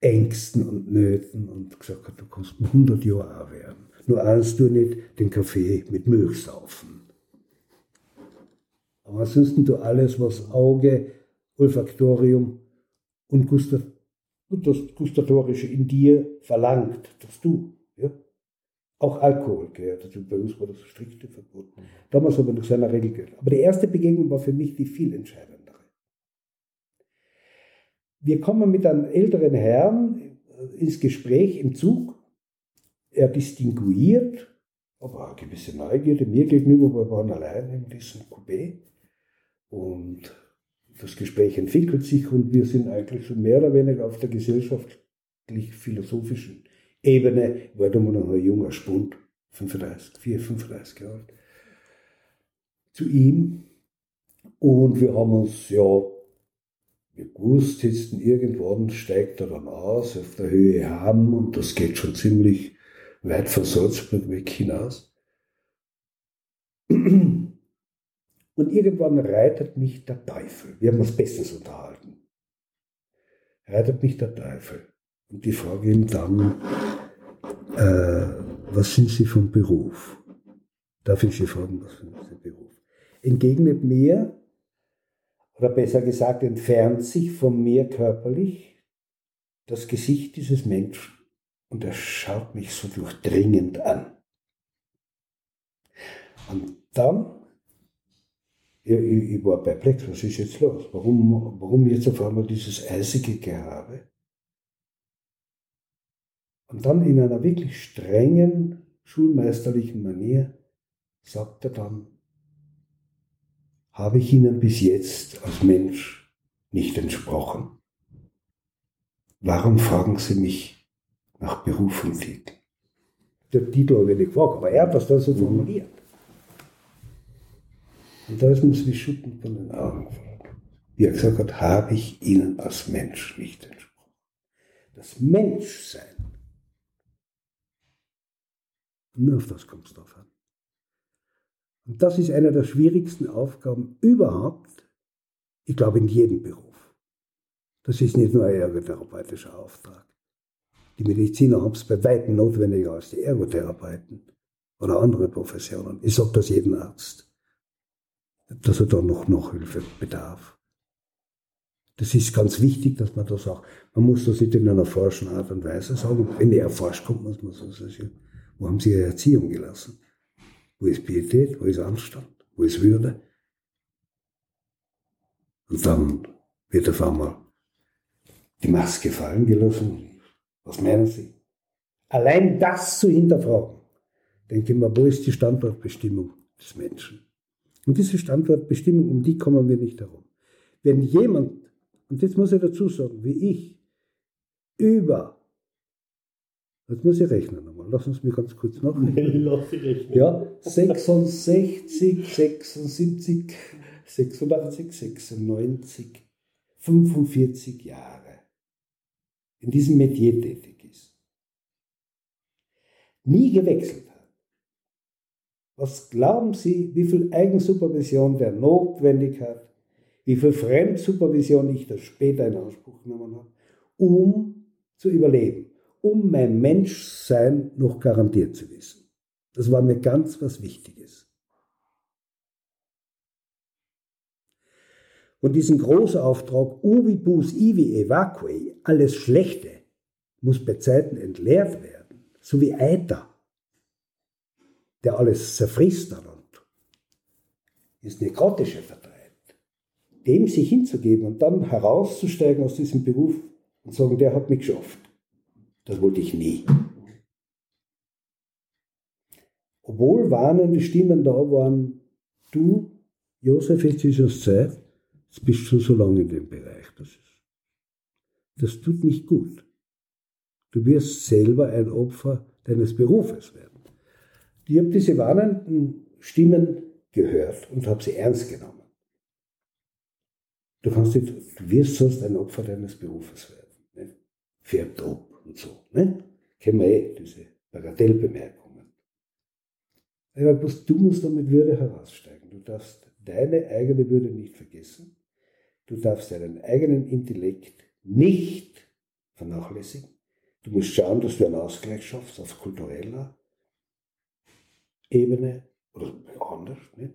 Ängsten und Nöten und gesagt hat, du kannst 100 Jahre auch werden. Nur eins du nicht, den Kaffee mit Milch saufen. Aber ansonsten du alles, was Auge, Olfaktorium und, Gustat und das Gustatorische in dir verlangt, dass du. Ja? Auch Alkohol gehört dazu. Bei uns war das strikte verboten. Damals aber nach seiner Regel gehört. Aber die erste Begegnung war für mich die viel entscheidendere. Wir kommen mit einem älteren Herrn ins Gespräch im Zug er distinguiert, aber eine gewisse Neugierde mir gegenüber, wir waren allein in diesem Coupé und das Gespräch entwickelt sich und wir sind eigentlich so mehr oder weniger auf der gesellschaftlich-philosophischen Ebene, war da noch ein junger Spund, 35, 4, 35 Jahre alt, zu ihm und wir haben uns ja gewusst, jetzt irgendwann steigt er dann aus auf der Höhe Hamm und das geht schon ziemlich weit von Salzburg weg hinaus. Und irgendwann reitet mich der Teufel. Wir haben uns bestens unterhalten. Reitet mich der Teufel. Und ich frage ihn dann, äh, was sind Sie vom Beruf? Darf ich Sie fragen, was sind Sie Beruf? Entgegnet mir, oder besser gesagt, entfernt sich von mir körperlich das Gesicht dieses Menschen und er schaut mich so durchdringend an. Und dann, ich, ich war perplex, was ist jetzt los? Warum, warum jetzt auf einmal dieses eisige Gehabe? Und dann in einer wirklich strengen, schulmeisterlichen Manier sagt er dann, habe ich Ihnen bis jetzt als Mensch nicht entsprochen? Warum fragen Sie mich nach Berufung liegt. Der Titel habe ich nicht gefragt, aber er hat das dann so formuliert. Und da ist mir wie Schuppen von den Augen gefallen. Wie er gesagt hat, habe ich Ihnen als Mensch nicht entsprochen. Das Menschsein. Nur auf das kommt es drauf an. Und das ist eine der schwierigsten Aufgaben überhaupt, ich glaube in jedem Beruf. Das ist nicht nur ein ergotherapeutischer Auftrag. Die Mediziner haben es bei weitem notwendiger als die Ergotherapeuten oder andere Professionen. Ich sage das jedem Arzt, dass er da noch Nachhilfe bedarf. Das ist ganz wichtig, dass man das auch, man muss das nicht in einer forschen Art und Weise sagen. Wenn er erforscht kommt, muss man so sagen, wo haben Sie Ihre Erziehung gelassen? Wo ist Pietät? Wo ist Anstand? Wo ist Würde? Und dann wird auf einmal die Maske fallen gelassen. Was meinen Sie? Allein das zu hinterfragen, denke ich mal, wo ist die Standortbestimmung des Menschen? Und diese Standortbestimmung, um die kommen wir nicht herum. Wenn jemand, und jetzt muss ich dazu sagen, wie ich, über, jetzt muss ich rechnen nochmal, lass uns mir ganz kurz nachrechnen. Lass ich rechnen. Ja, 66, 76, 86, 96, 45 Jahre in diesem Metier tätig ist, nie gewechselt. Was glauben Sie, wie viel Eigensupervision der notwendig hat, wie viel Fremdsupervision ich das später in Anspruch genommen habe, um zu überleben, um mein Menschsein noch garantiert zu wissen. Das war mir ganz was Wichtiges. Und diesen Großauftrag Ubibus ivi evacui, alles Schlechte, muss bei Zeiten entleert werden, so wie Eiter, der alles zerfrisst und ins Nekrotische vertreibt. Dem sich hinzugeben und dann herauszusteigen aus diesem Beruf und sagen, der hat mich geschafft. Das wollte ich nie. Obwohl warnende Stimmen da waren, du, Josef, jetzt ist es Zeit, Jetzt bist du so lange in dem Bereich. Das, ist, das tut nicht gut. Du wirst selber ein Opfer deines Berufes werden. Ich habe diese warnenden Stimmen gehört und habe sie ernst genommen. Du, kannst nicht, du wirst sonst ein Opfer deines Berufes werden. Ne? Fährt ab und so. Ne? Kennen wir eh, diese Bagatellbemerkungen. Du musst damit Würde heraussteigen. Du darfst deine eigene Würde nicht vergessen. Du darfst deinen eigenen Intellekt nicht vernachlässigen. Du musst schauen, dass du einen Ausgleich schaffst auf kultureller Ebene oder anders. Nicht?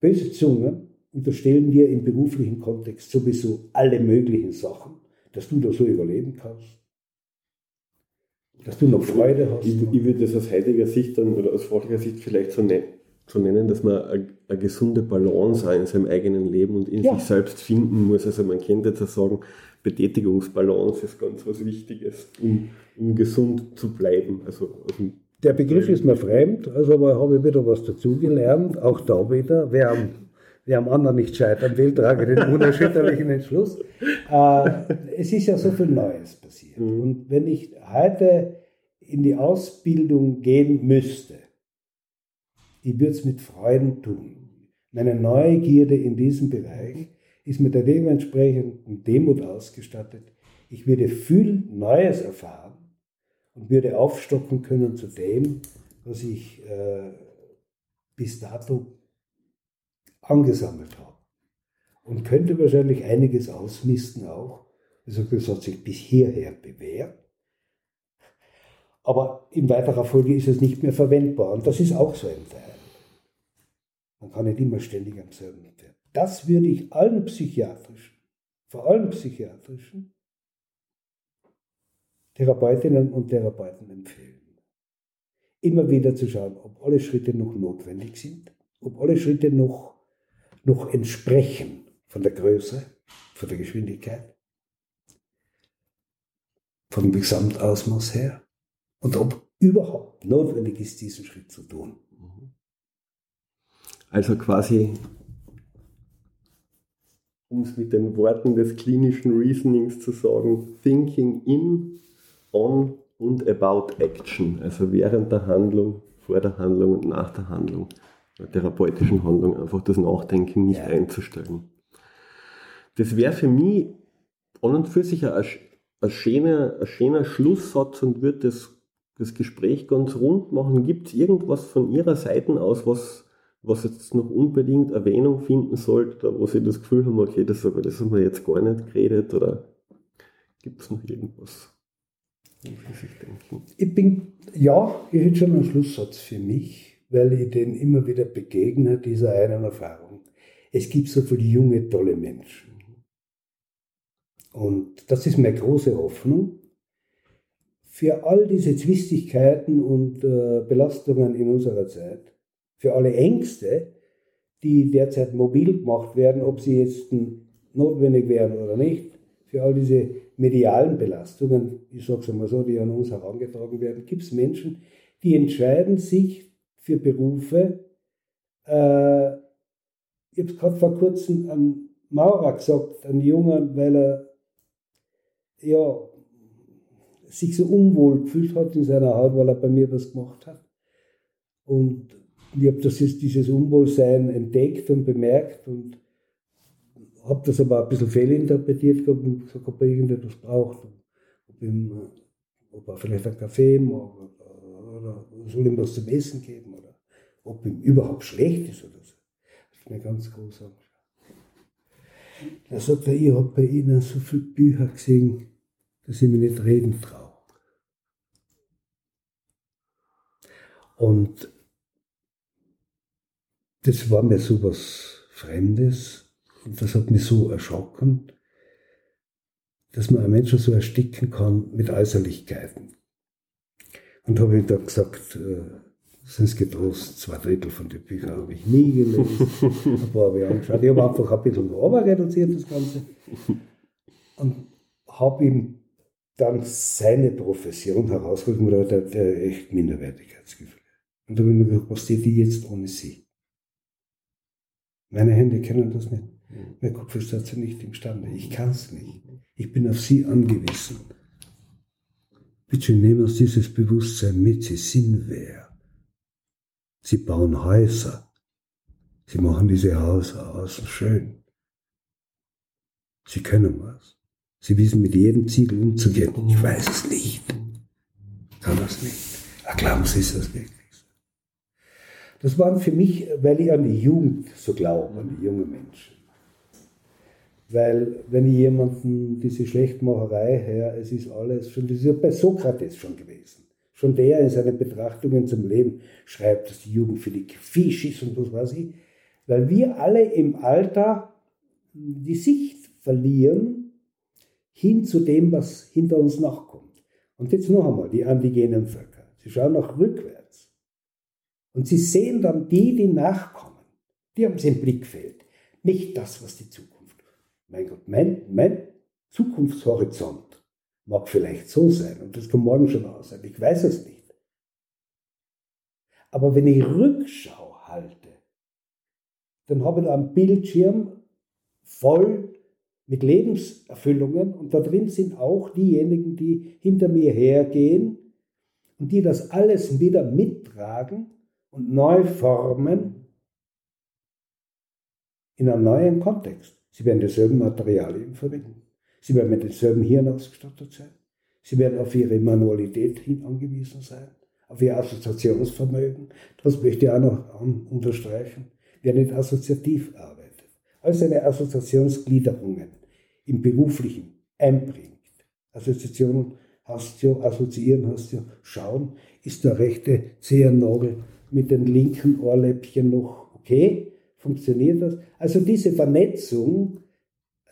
Böse Zungen unterstellen dir im beruflichen Kontext sowieso alle möglichen Sachen, dass du da so überleben kannst. Dass du noch Freude hast. Ich, ich würde das aus heutiger Sicht dann, oder aus fachlicher Sicht vielleicht so nennen zu nennen, dass man eine, eine gesunde Balance in seinem eigenen Leben und in ja. sich selbst finden muss. Also man könnte jetzt auch sagen, Betätigungsbalance ist ganz was Wichtiges, um, um gesund zu bleiben. Also der Begriff ist mir fremd, also aber habe ich wieder was dazugelernt, auch da wieder. Wer am, wer am anderen nicht scheitern will, trage den unerschütterlichen Entschluss. Äh, es ist ja so viel Neues passiert. Mhm. Und wenn ich heute in die Ausbildung gehen müsste, ich würde es mit Freuden tun. Meine Neugierde in diesem Bereich ist mit der dementsprechenden Demut ausgestattet. Ich würde viel Neues erfahren und würde aufstocken können zu dem, was ich äh, bis dato angesammelt habe. Und könnte wahrscheinlich einiges ausmisten auch. Also das hat sich bis hierher bewährt. Aber in weiterer Folge ist es nicht mehr verwendbar. Und das ist auch so ein Teil. Man kann nicht immer ständig am selben werden. Das würde ich allen psychiatrischen, vor allem psychiatrischen Therapeutinnen und Therapeuten empfehlen. Immer wieder zu schauen, ob alle Schritte noch notwendig sind, ob alle Schritte noch, noch entsprechen von der Größe, von der Geschwindigkeit, vom Gesamtausmaß her und ob überhaupt notwendig ist, diesen Schritt zu tun. Also quasi, um es mit den Worten des klinischen Reasonings zu sagen, thinking in, on und about action. Also während der Handlung, vor der Handlung und nach der Handlung, der therapeutischen Handlung, einfach das Nachdenken nicht ja. einzustellen. Das wäre für mich an und für sich ein, ein, schöner, ein schöner Schlusssatz und wird das, das Gespräch ganz rund machen. Gibt es irgendwas von Ihrer Seite aus, was was jetzt noch unbedingt Erwähnung finden sollte, wo Sie das Gefühl haben, okay, das, das haben wir jetzt gar nicht geredet oder gibt es noch irgendwas? Ich bin, ja, ich hätte schon einen Schlusssatz für mich, weil ich den immer wieder begegne, dieser einen Erfahrung. Es gibt so viele junge, tolle Menschen. Und das ist meine große Hoffnung. Für all diese Zwistigkeiten und äh, Belastungen in unserer Zeit, für alle Ängste, die derzeit mobil gemacht werden, ob sie jetzt notwendig wären oder nicht, für all diese medialen Belastungen, ich sage es einmal so, die an uns herangetragen werden, gibt es Menschen, die entscheiden sich für Berufe. Äh, ich habe es gerade vor kurzem an Maurer gesagt, ein Junge, weil er ja, sich so unwohl gefühlt hat in seiner Haut, weil er bei mir was gemacht hat. Und ich habe dieses Unwohlsein entdeckt und bemerkt und habe das aber ein bisschen fehlinterpretiert gehabt und gesagt, ob er irgendetwas braucht. Ob, ihm, ob er vielleicht einen Kaffee mag oder, soll ihm was zum Essen geben oder ob ihm überhaupt schlecht ist oder so. Das ist eine ganz große Angst. Da sagt er, ich habe bei Ihnen so viele Bücher gesehen, dass ich mich nicht reden traue. Und das war mir so was Fremdes und das hat mich so erschrocken, dass man einen Menschen so ersticken kann mit Äußerlichkeiten. Und habe ihm dann gesagt, äh, sind es getrost, zwei Drittel von den Büchern habe ich nie gelesen, ein paar habe ich angeschaut. Ich habe einfach ein bisschen runter reduziert, das Ganze. Und habe ihm dann seine Profession herausgeholt und da hat er echt Minderwertigkeitsgefühl. Und da habe ich mir gedacht, was steht die jetzt ohne sie? Meine Hände kennen das nicht. Mein Kopf ist dazu nicht imstande. Ich kann es nicht. Ich bin auf sie angewiesen. Bitte nehmen Sie dieses Bewusstsein mit. Sie sind wer. Sie bauen Häuser. Sie machen diese Häuser außen schön. Sie können was. Sie wissen mit jedem Ziegel umzugehen. Ich weiß es nicht. Kann das nicht. Aber glauben Sie es das wirklich? Das waren für mich, weil ich an die Jugend so glaube, an die jungen Menschen. Weil, wenn ich jemanden diese Schlechtmacherei her, es ist alles schon, das ist ja bei Sokrates schon gewesen. Schon der in seinen Betrachtungen zum Leben schreibt, dass die Jugend für die Fisch ist und was weiß ich. Weil wir alle im Alter die Sicht verlieren hin zu dem, was hinter uns nachkommt. Und jetzt noch einmal, die indigenen Völker. Sie schauen nach rückwärts. Und sie sehen dann die, die nachkommen. Die haben sie im Blickfeld. Nicht das, was die Zukunft. Mein Gott, mein, mein Zukunftshorizont Mag vielleicht so sein und das kann morgen schon aus sein. Ich weiß es nicht. Aber wenn ich Rückschau halte, dann habe ich da einen Bildschirm voll mit Lebenserfüllungen und da drin sind auch diejenigen, die hinter mir hergehen und die das alles wieder mittragen und neu formen in einem neuen Kontext. Sie werden dieselben Materialien verwenden. Sie werden mit denselben Hirn ausgestattet sein. Sie werden auf ihre Manualität hin angewiesen sein, auf ihr Assoziationsvermögen. Das möchte ich auch noch unterstreichen. Wer nicht assoziativ arbeitet, all seine Assoziationsgliederungen im Beruflichen einbringt. Assoziationen hast du, assoziieren hast du, schauen, ist der rechte Zehennagel mit den linken Ohrläppchen noch okay? Funktioniert das? Also diese Vernetzung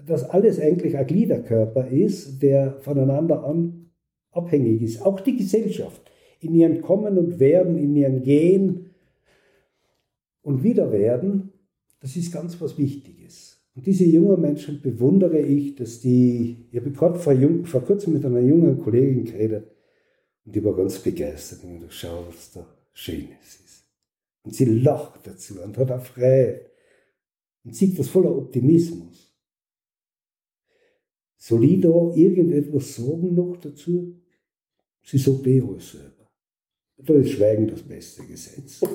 dass alles eigentlich ein Gliederkörper ist, der voneinander an, abhängig ist. Auch die Gesellschaft in ihren Kommen und Werden, in ihren Gehen und Wiederwerden, das ist ganz was Wichtiges. Und diese jungen Menschen bewundere ich, dass die, ich habe gerade vor, vor kurzem mit einer jungen Kollegin geredet und die war ganz begeistert und ich schau, was da Schönes ist. Und sie lacht dazu und hat auch Freude und sieht das voller Optimismus. Soll ich da irgendetwas sagen noch dazu? Sie sagt eh alles selber. Da ist Schweigen das beste Gesetz.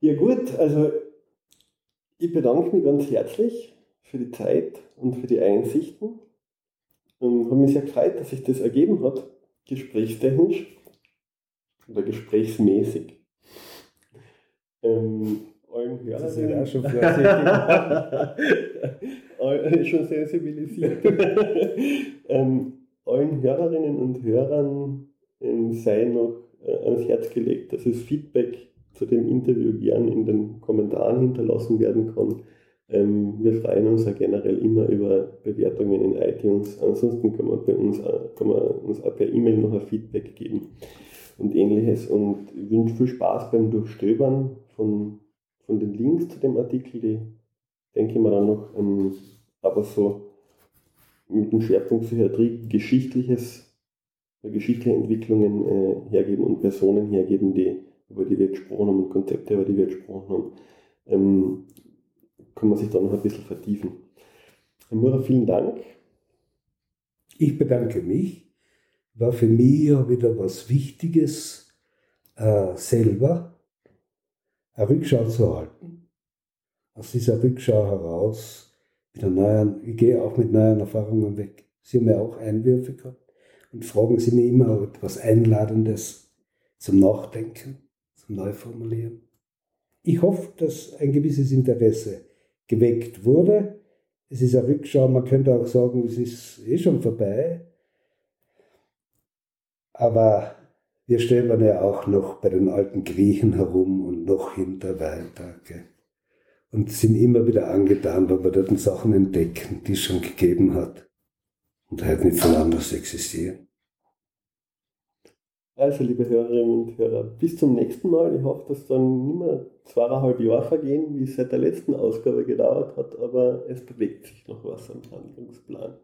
ja gut, also ich bedanke mich ganz herzlich für die Zeit und für die Einsichten. Und habe mich sehr gefreut, dass sich das ergeben hat, gesprächstechnisch oder gesprächsmäßig. Ähm, allen Hörern. Das ist ja auch schon schon sensibilisiert. ähm, allen Hörerinnen und Hörern ähm, sei noch äh, ans Herz gelegt, dass es Feedback zu dem Interview gern in den Kommentaren hinterlassen werden kann. Ähm, wir freuen uns ja generell immer über Bewertungen in iTunes. Ansonsten kann man, bei uns, kann man uns auch per E-Mail noch ein Feedback geben und ähnliches. Und ich wünsche viel Spaß beim Durchstöbern von, von den Links zu dem Artikel. Die denke ich mir dann noch, ähm, aber so mit dem Schwerpunkt Psychiatrie geschichtliches, geschichtliche Entwicklungen äh, hergeben und Personen hergeben, die, über die wir gesprochen haben und Konzepte, über die wir gesprochen haben. Ähm, kann man sich da noch ein bisschen vertiefen. Herr Murer, vielen Dank. Ich bedanke mich. War für mich ja wieder was Wichtiges, äh, selber eine Rückschau zu halten. Aus dieser Rückschau heraus mit neuen, ich gehe auch mit neuen Erfahrungen weg. Sie haben ja auch Einwürfe gehabt und fragen Sie mir immer etwas Einladendes zum Nachdenken, zum Neuformulieren. Ich hoffe, dass ein gewisses Interesse geweckt wurde. Es ist eine Rückschau, man könnte auch sagen, es ist eh schon vorbei. Aber wir stellen ja auch noch bei den alten Griechen herum und noch hinter weiter. Gell? Und sind immer wieder angetan, weil wir dort Sachen entdecken, die es schon gegeben hat und heute nicht von anders existieren. Also, liebe Hörerinnen und Hörer, bis zum nächsten Mal. Ich hoffe, dass dann nicht mehr zweieinhalb Jahre vergehen, wie es seit der letzten Ausgabe gedauert hat, aber es bewegt sich noch was am Handlungsplan.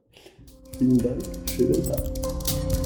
Vielen Dank, schönen Tag.